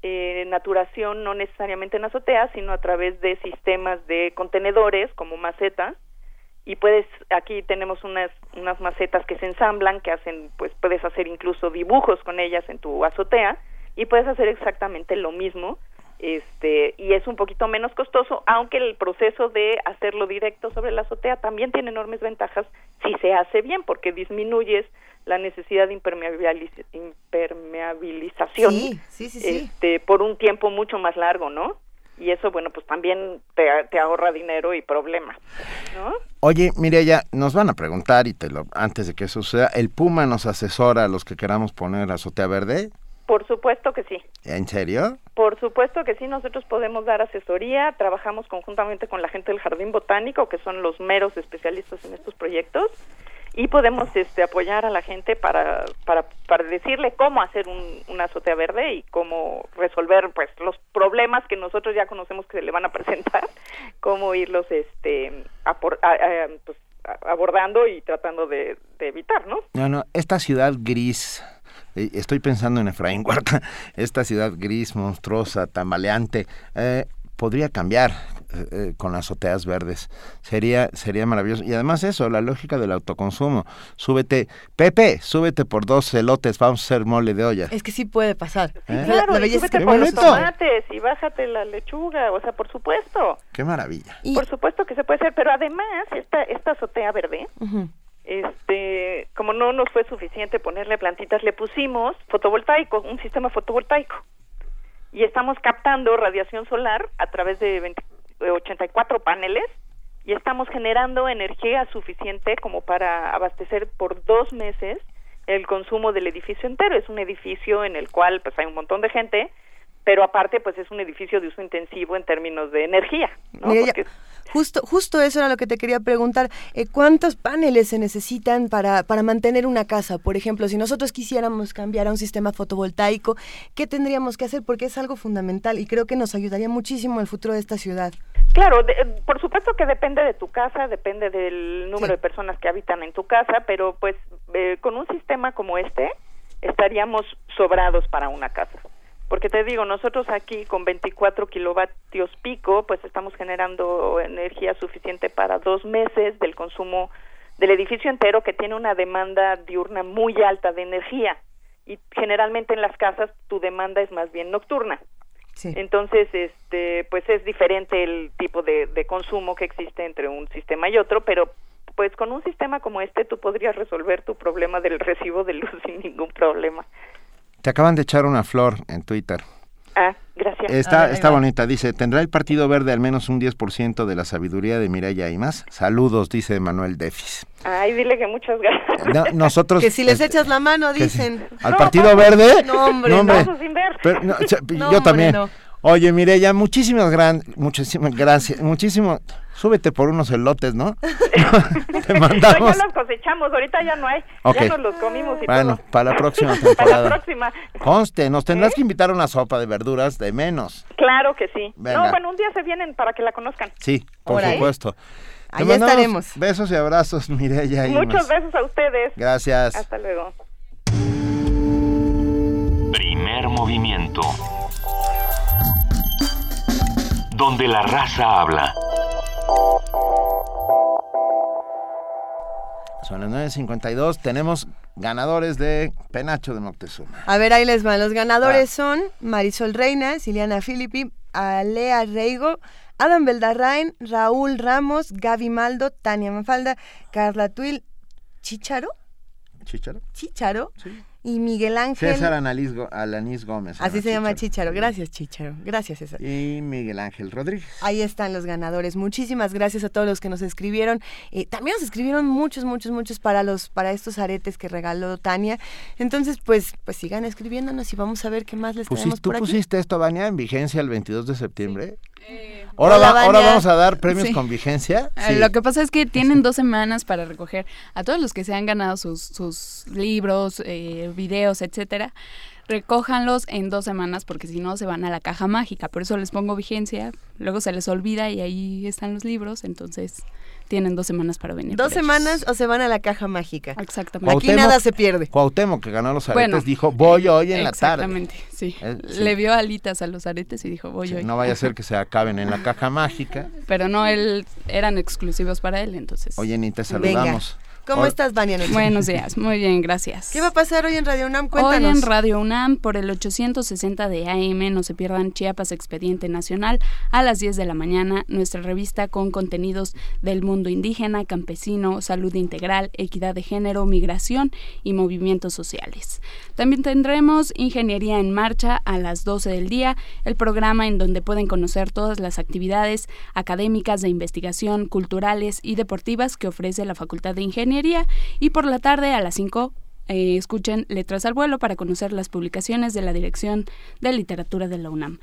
eh, naturación no necesariamente en azotea, sino a través de sistemas de contenedores como macetas, y puedes, aquí tenemos unas, unas macetas que se ensamblan, que hacen, pues puedes hacer incluso dibujos con ellas en tu azotea, y puedes hacer exactamente lo mismo este y es un poquito menos costoso, aunque el proceso de hacerlo directo sobre la azotea también tiene enormes ventajas si se hace bien, porque disminuyes la necesidad de impermeabilización Este, por un tiempo mucho más largo, ¿no? Y eso, bueno, pues también te, te ahorra dinero y problemas, ¿no? Oye, ya nos van a preguntar, y te lo, antes de que eso suceda, ¿el Puma nos asesora a los que queramos poner azotea verde? Por supuesto que sí. ¿En serio? Por supuesto que sí, nosotros podemos dar asesoría, trabajamos conjuntamente con la gente del Jardín Botánico, que son los meros especialistas en estos proyectos, y podemos este, apoyar a la gente para, para, para decirle cómo hacer un, una azotea verde y cómo resolver pues los problemas que nosotros ya conocemos que se le van a presentar, cómo irlos este, pues, abordando y tratando de, de evitar, ¿no? No, no, esta ciudad gris eh, estoy pensando en Efraín Huerta, esta ciudad gris, monstruosa, tambaleante, eh, podría cambiar eh, con las azoteas verdes. Sería, sería maravilloso. Y además eso, la lógica del autoconsumo. Súbete, Pepe, súbete por dos elotes, vamos a hacer mole de olla. Es que sí puede pasar. Claro, la, súbete por los tomates y bájate la lechuga, o sea, por supuesto. Qué maravilla. Por supuesto que se puede hacer, pero además esta, esta azotea verde este, como no nos fue suficiente ponerle plantitas, le pusimos fotovoltaico, un sistema fotovoltaico. Y estamos captando radiación solar a través de 84 paneles y estamos generando energía suficiente como para abastecer por dos meses el consumo del edificio entero. Es un edificio en el cual pues hay un montón de gente, pero aparte pues es un edificio de uso intensivo en términos de energía. ¿no? Justo, justo eso era lo que te quería preguntar. Eh, ¿Cuántos paneles se necesitan para, para mantener una casa? Por ejemplo, si nosotros quisiéramos cambiar a un sistema fotovoltaico, ¿qué tendríamos que hacer? Porque es algo fundamental y creo que nos ayudaría muchísimo el futuro de esta ciudad. Claro, por supuesto que depende de tu casa, depende del número de personas que habitan en tu casa, pero pues eh, con un sistema como este estaríamos sobrados para una casa porque te digo, nosotros aquí con 24 kilovatios pico, pues estamos generando energía suficiente para dos meses del consumo del edificio entero que tiene una demanda diurna muy alta de energía y generalmente en las casas tu demanda es más bien nocturna. Entonces, este, pues es diferente el tipo de, de consumo que existe entre un sistema y otro, pero pues con un sistema como este tú podrías resolver tu problema del recibo de luz sin ningún problema. Te acaban de echar una flor en Twitter. Ah, gracias. Está, está bonita. Dice, ¿tendrá el Partido Verde al menos un 10% de la sabiduría de Mireya y más? Saludos, dice Manuel Defis. Ay, dile que muchas gracias. nosotros... que si les echas la mano, dicen. ¿Al Partido Verde? No, hombre, no, hombre. sin ver. yo también. Oye, Mireya, muchísimas, gran, muchísimas gracias. Muchísimo súbete por unos elotes, ¿no? Te mandamos. ya los cosechamos, ahorita ya no hay. Ya nos los comimos y Bueno, para la próxima temporada. para la próxima. Conste, nos tendrás ¿Eh? que invitar a una sopa de verduras de menos. Claro que sí. No, bueno, un día se vienen para que la conozcan. Sí, por supuesto. Ahí estaremos. Besos y abrazos, Mireya. Muchos besos a ustedes. Gracias. Hasta luego. Primer movimiento. Donde la raza habla. Son las 9.52. Tenemos ganadores de Penacho de Moctezuma. A ver, ahí les van. Los ganadores son Marisol Reina, Siliana Filippi, Alea Reigo, Adam Beldarrain, Raúl Ramos, Gaby Maldo, Tania Mafalda, Carla Tuil, Chicharo. ¿Chicharo? Chicharo. Sí y Miguel Ángel. César Alanis Gómez. Así se llama Chicharo. Gracias, Chicharo. Gracias, César. Y Miguel Ángel Rodríguez. Ahí están los ganadores. Muchísimas gracias a todos los que nos escribieron. Eh, también nos escribieron muchos, muchos, muchos para los para estos aretes que regaló Tania. Entonces, pues, pues sigan escribiéndonos y vamos a ver qué más les tenemos ¿Tú por pusiste esto, Vania, en vigencia el 22 de septiembre? Eh, ahora, ahora vamos a dar premios con vigencia. Eh, lo que pasa es que tienen dos semanas para recoger a todos los que se han ganado sus, sus libros, eh, videos, etcétera. Recójanlos en dos semanas porque si no se van a la caja mágica. Por eso les pongo vigencia. Luego se les olvida y ahí están los libros. Entonces tienen dos semanas para venir. Dos semanas o se van a la caja mágica. Exactamente. Aquí nada se pierde. Cuauhtémoc, que ganó los aretes, dijo, voy hoy en la tarde. Exactamente, sí. Eh, Le vio alitas a los aretes y dijo, voy hoy. No vaya a ser que se acaben en la caja mágica. Pero no, él eran exclusivos para él, entonces. Oye, ni te saludamos. ¿Cómo estás, Vania? Buenos días, muy bien, gracias. ¿Qué va a pasar hoy en Radio UNAM? Cuéntanos. Hoy en Radio UNAM, por el 860 de AM, no se pierdan Chiapas Expediente Nacional a las 10 de la mañana, nuestra revista con contenidos del mundo indígena, campesino, salud integral, equidad de género, migración y movimientos sociales. También tendremos Ingeniería en Marcha a las 12 del día, el programa en donde pueden conocer todas las actividades académicas de investigación, culturales y deportivas que ofrece la Facultad de Ingeniería y por la tarde a las 5 eh, escuchen Letras al Vuelo para conocer las publicaciones de la Dirección de Literatura de la UNAM.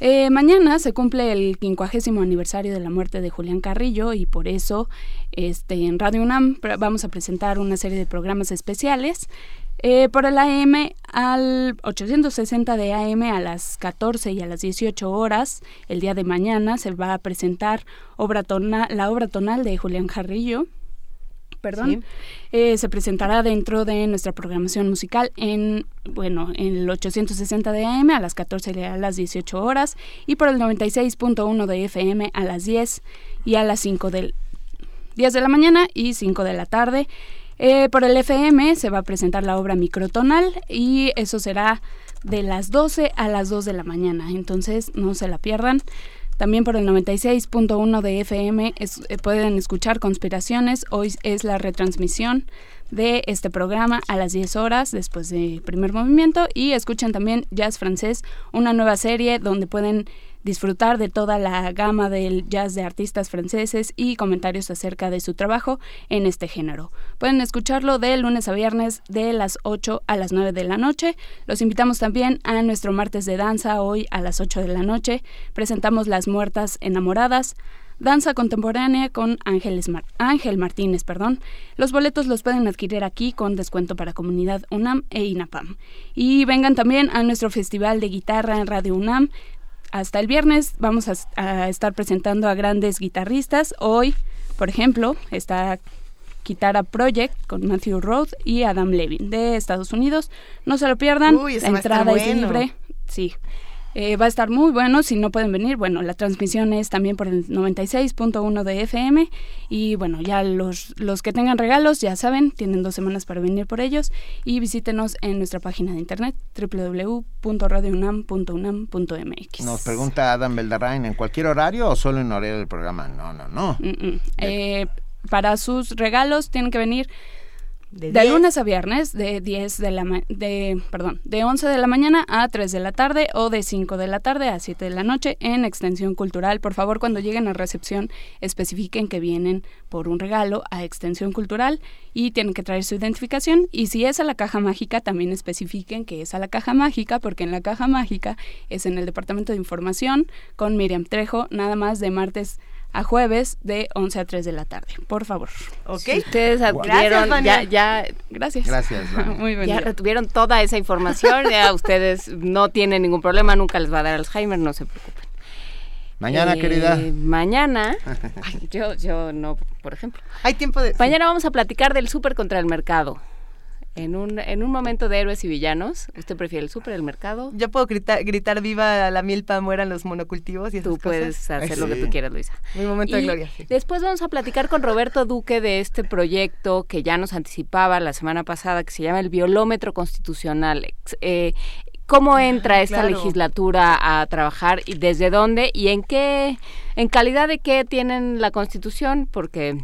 Eh, mañana se cumple el quincuagésimo aniversario de la muerte de Julián Carrillo y por eso este, en Radio UNAM vamos a presentar una serie de programas especiales. Eh, por el AM al 860 de AM a las 14 y a las 18 horas, el día de mañana se va a presentar obra la obra tonal de Julián Carrillo, perdón, eh, se presentará dentro de nuestra programación musical en, bueno, en el 860 de AM a las 14 y a las 18 horas y por el 96.1 de FM a las 10 y a las 5 del 10 de la mañana y 5 de la tarde. Eh, por el FM se va a presentar la obra microtonal y eso será de las 12 a las 2 de la mañana, entonces no se la pierdan. También por el 96.1 de FM eh, pueden escuchar Conspiraciones. Hoy es la retransmisión de este programa a las 10 horas después de primer movimiento. Y escuchen también Jazz Francés, una nueva serie donde pueden disfrutar de toda la gama del jazz de artistas franceses y comentarios acerca de su trabajo en este género. Pueden escucharlo de lunes a viernes de las 8 a las 9 de la noche. Los invitamos también a nuestro martes de danza hoy a las 8 de la noche. Presentamos Las Muertas Enamoradas. Danza contemporánea con Ángeles Ángel Martínez, perdón. Los boletos los pueden adquirir aquí con descuento para comunidad UNAM e INAPAM. Y vengan también a nuestro festival de guitarra en Radio UNAM hasta el viernes vamos a, estar presentando a grandes guitarristas. Hoy, por ejemplo, está Guitarra Project con Matthew Roth y Adam Levin de Estados Unidos. No se lo pierdan, la entrada es libre. Sí. Eh, va a estar muy bueno, si no pueden venir, bueno, la transmisión es también por el 96.1 de FM y bueno, ya los, los que tengan regalos, ya saben, tienen dos semanas para venir por ellos y visítenos en nuestra página de internet www.radiounam.unam.mx. Nos pregunta Adam Beldarrain, ¿en cualquier horario o solo en horario del programa? No, no, no. Eh, para sus regalos tienen que venir de, lunes a viernes, de 10 de la de perdón, de 11 de la mañana a 3 de la tarde o de 5 de la tarde a 7 de la noche en Extensión Cultural. Por favor, cuando lleguen a recepción, especifiquen que vienen por un regalo a Extensión Cultural y tienen que traer su identificación y si es a la caja mágica, también especifiquen que es a la caja mágica porque en la caja mágica es en el Departamento de Información con Miriam Trejo, nada más de martes a jueves de 11 a 3 de la tarde, por favor. Ok. ustedes adquirieron, ya, ya, gracias. Gracias. Muy bien. Ya retuvieron toda esa información, ya ustedes no tienen ningún problema, nunca les va a dar Alzheimer, no se preocupen. Mañana, querida. Eh, mañana, yo, yo no, por ejemplo. Hay tiempo de... Mañana vamos a platicar del súper contra el mercado. En un, en un momento de héroes y villanos, ¿usted prefiere el súper, el mercado? Yo puedo gritar, gritar viva la milpa, mueran los monocultivos y esas Tú puedes hacer lo que tú quieras, Luisa. Un momento de gloria. Después vamos a platicar con Roberto Duque de este proyecto que ya nos anticipaba la semana pasada, que se llama el Biolómetro Constitucional. Eh, ¿Cómo ah, entra esta legislatura a trabajar y desde dónde y en qué, en calidad de qué tienen la Constitución? Porque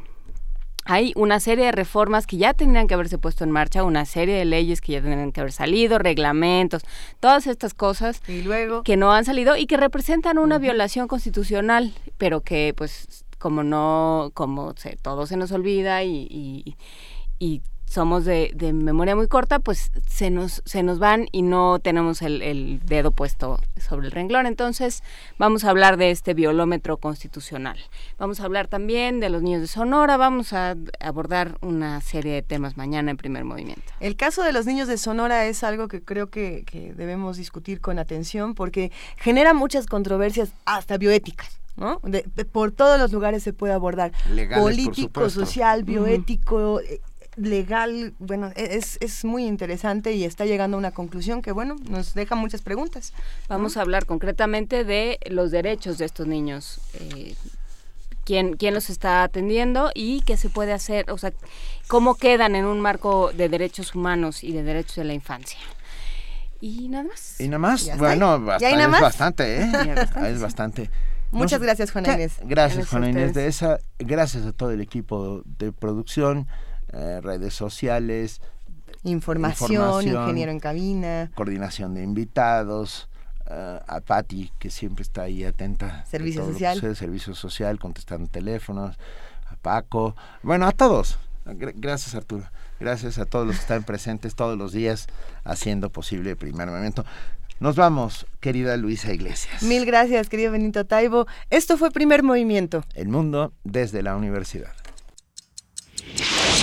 hay una serie de reformas que ya tendrían que haberse puesto en marcha, una serie de leyes que ya tendrían que haber salido, reglamentos, todas estas cosas que no han salido y que representan una violación constitucional, pero que pues como no, como se, todo se nos olvida y, y, y somos de, de, memoria muy corta, pues se nos, se nos van y no tenemos el, el, dedo puesto sobre el renglón. Entonces vamos a hablar de este biolómetro constitucional. Vamos a hablar también de los niños de Sonora, vamos a abordar una serie de temas mañana en primer movimiento. El caso de los niños de Sonora es algo que creo que, que debemos discutir con atención porque genera muchas controversias hasta bioéticas. ¿no? De, por todos los lugares se puede abordar. Político, social, bioético, legal, bueno, e-, es, es muy interesante y está llegando a una conclusión que, bueno, nos deja muchas preguntas. Vamos a hablar concretamente de los derechos de estos niños. Eh, quién, quién los está atendiendo y qué se puede hacer, o sea, cómo quedan en un marco de derechos humanos y de derechos de la infancia. Y nada más. Y nada más, bueno, bastante, es bastante, ¿eh? es bastante. Muchas gracias, Juana Inés. Gracias, Juana Inés de esa. Gracias a todo el equipo de producción. Eh, redes sociales, información, ingeniero en cabina, coordinación de invitados, eh, a Patti, que siempre está ahí atenta. Servicio social. servicio social, contestando teléfonos, a Paco, bueno, a todos. Gracias Arturo, gracias a todos los que están presentes todos los días haciendo posible el primer momento. Nos vamos, querida Luisa Iglesias. Mil gracias, querido Benito Taibo. Esto fue Primer Movimiento. El mundo desde la universidad.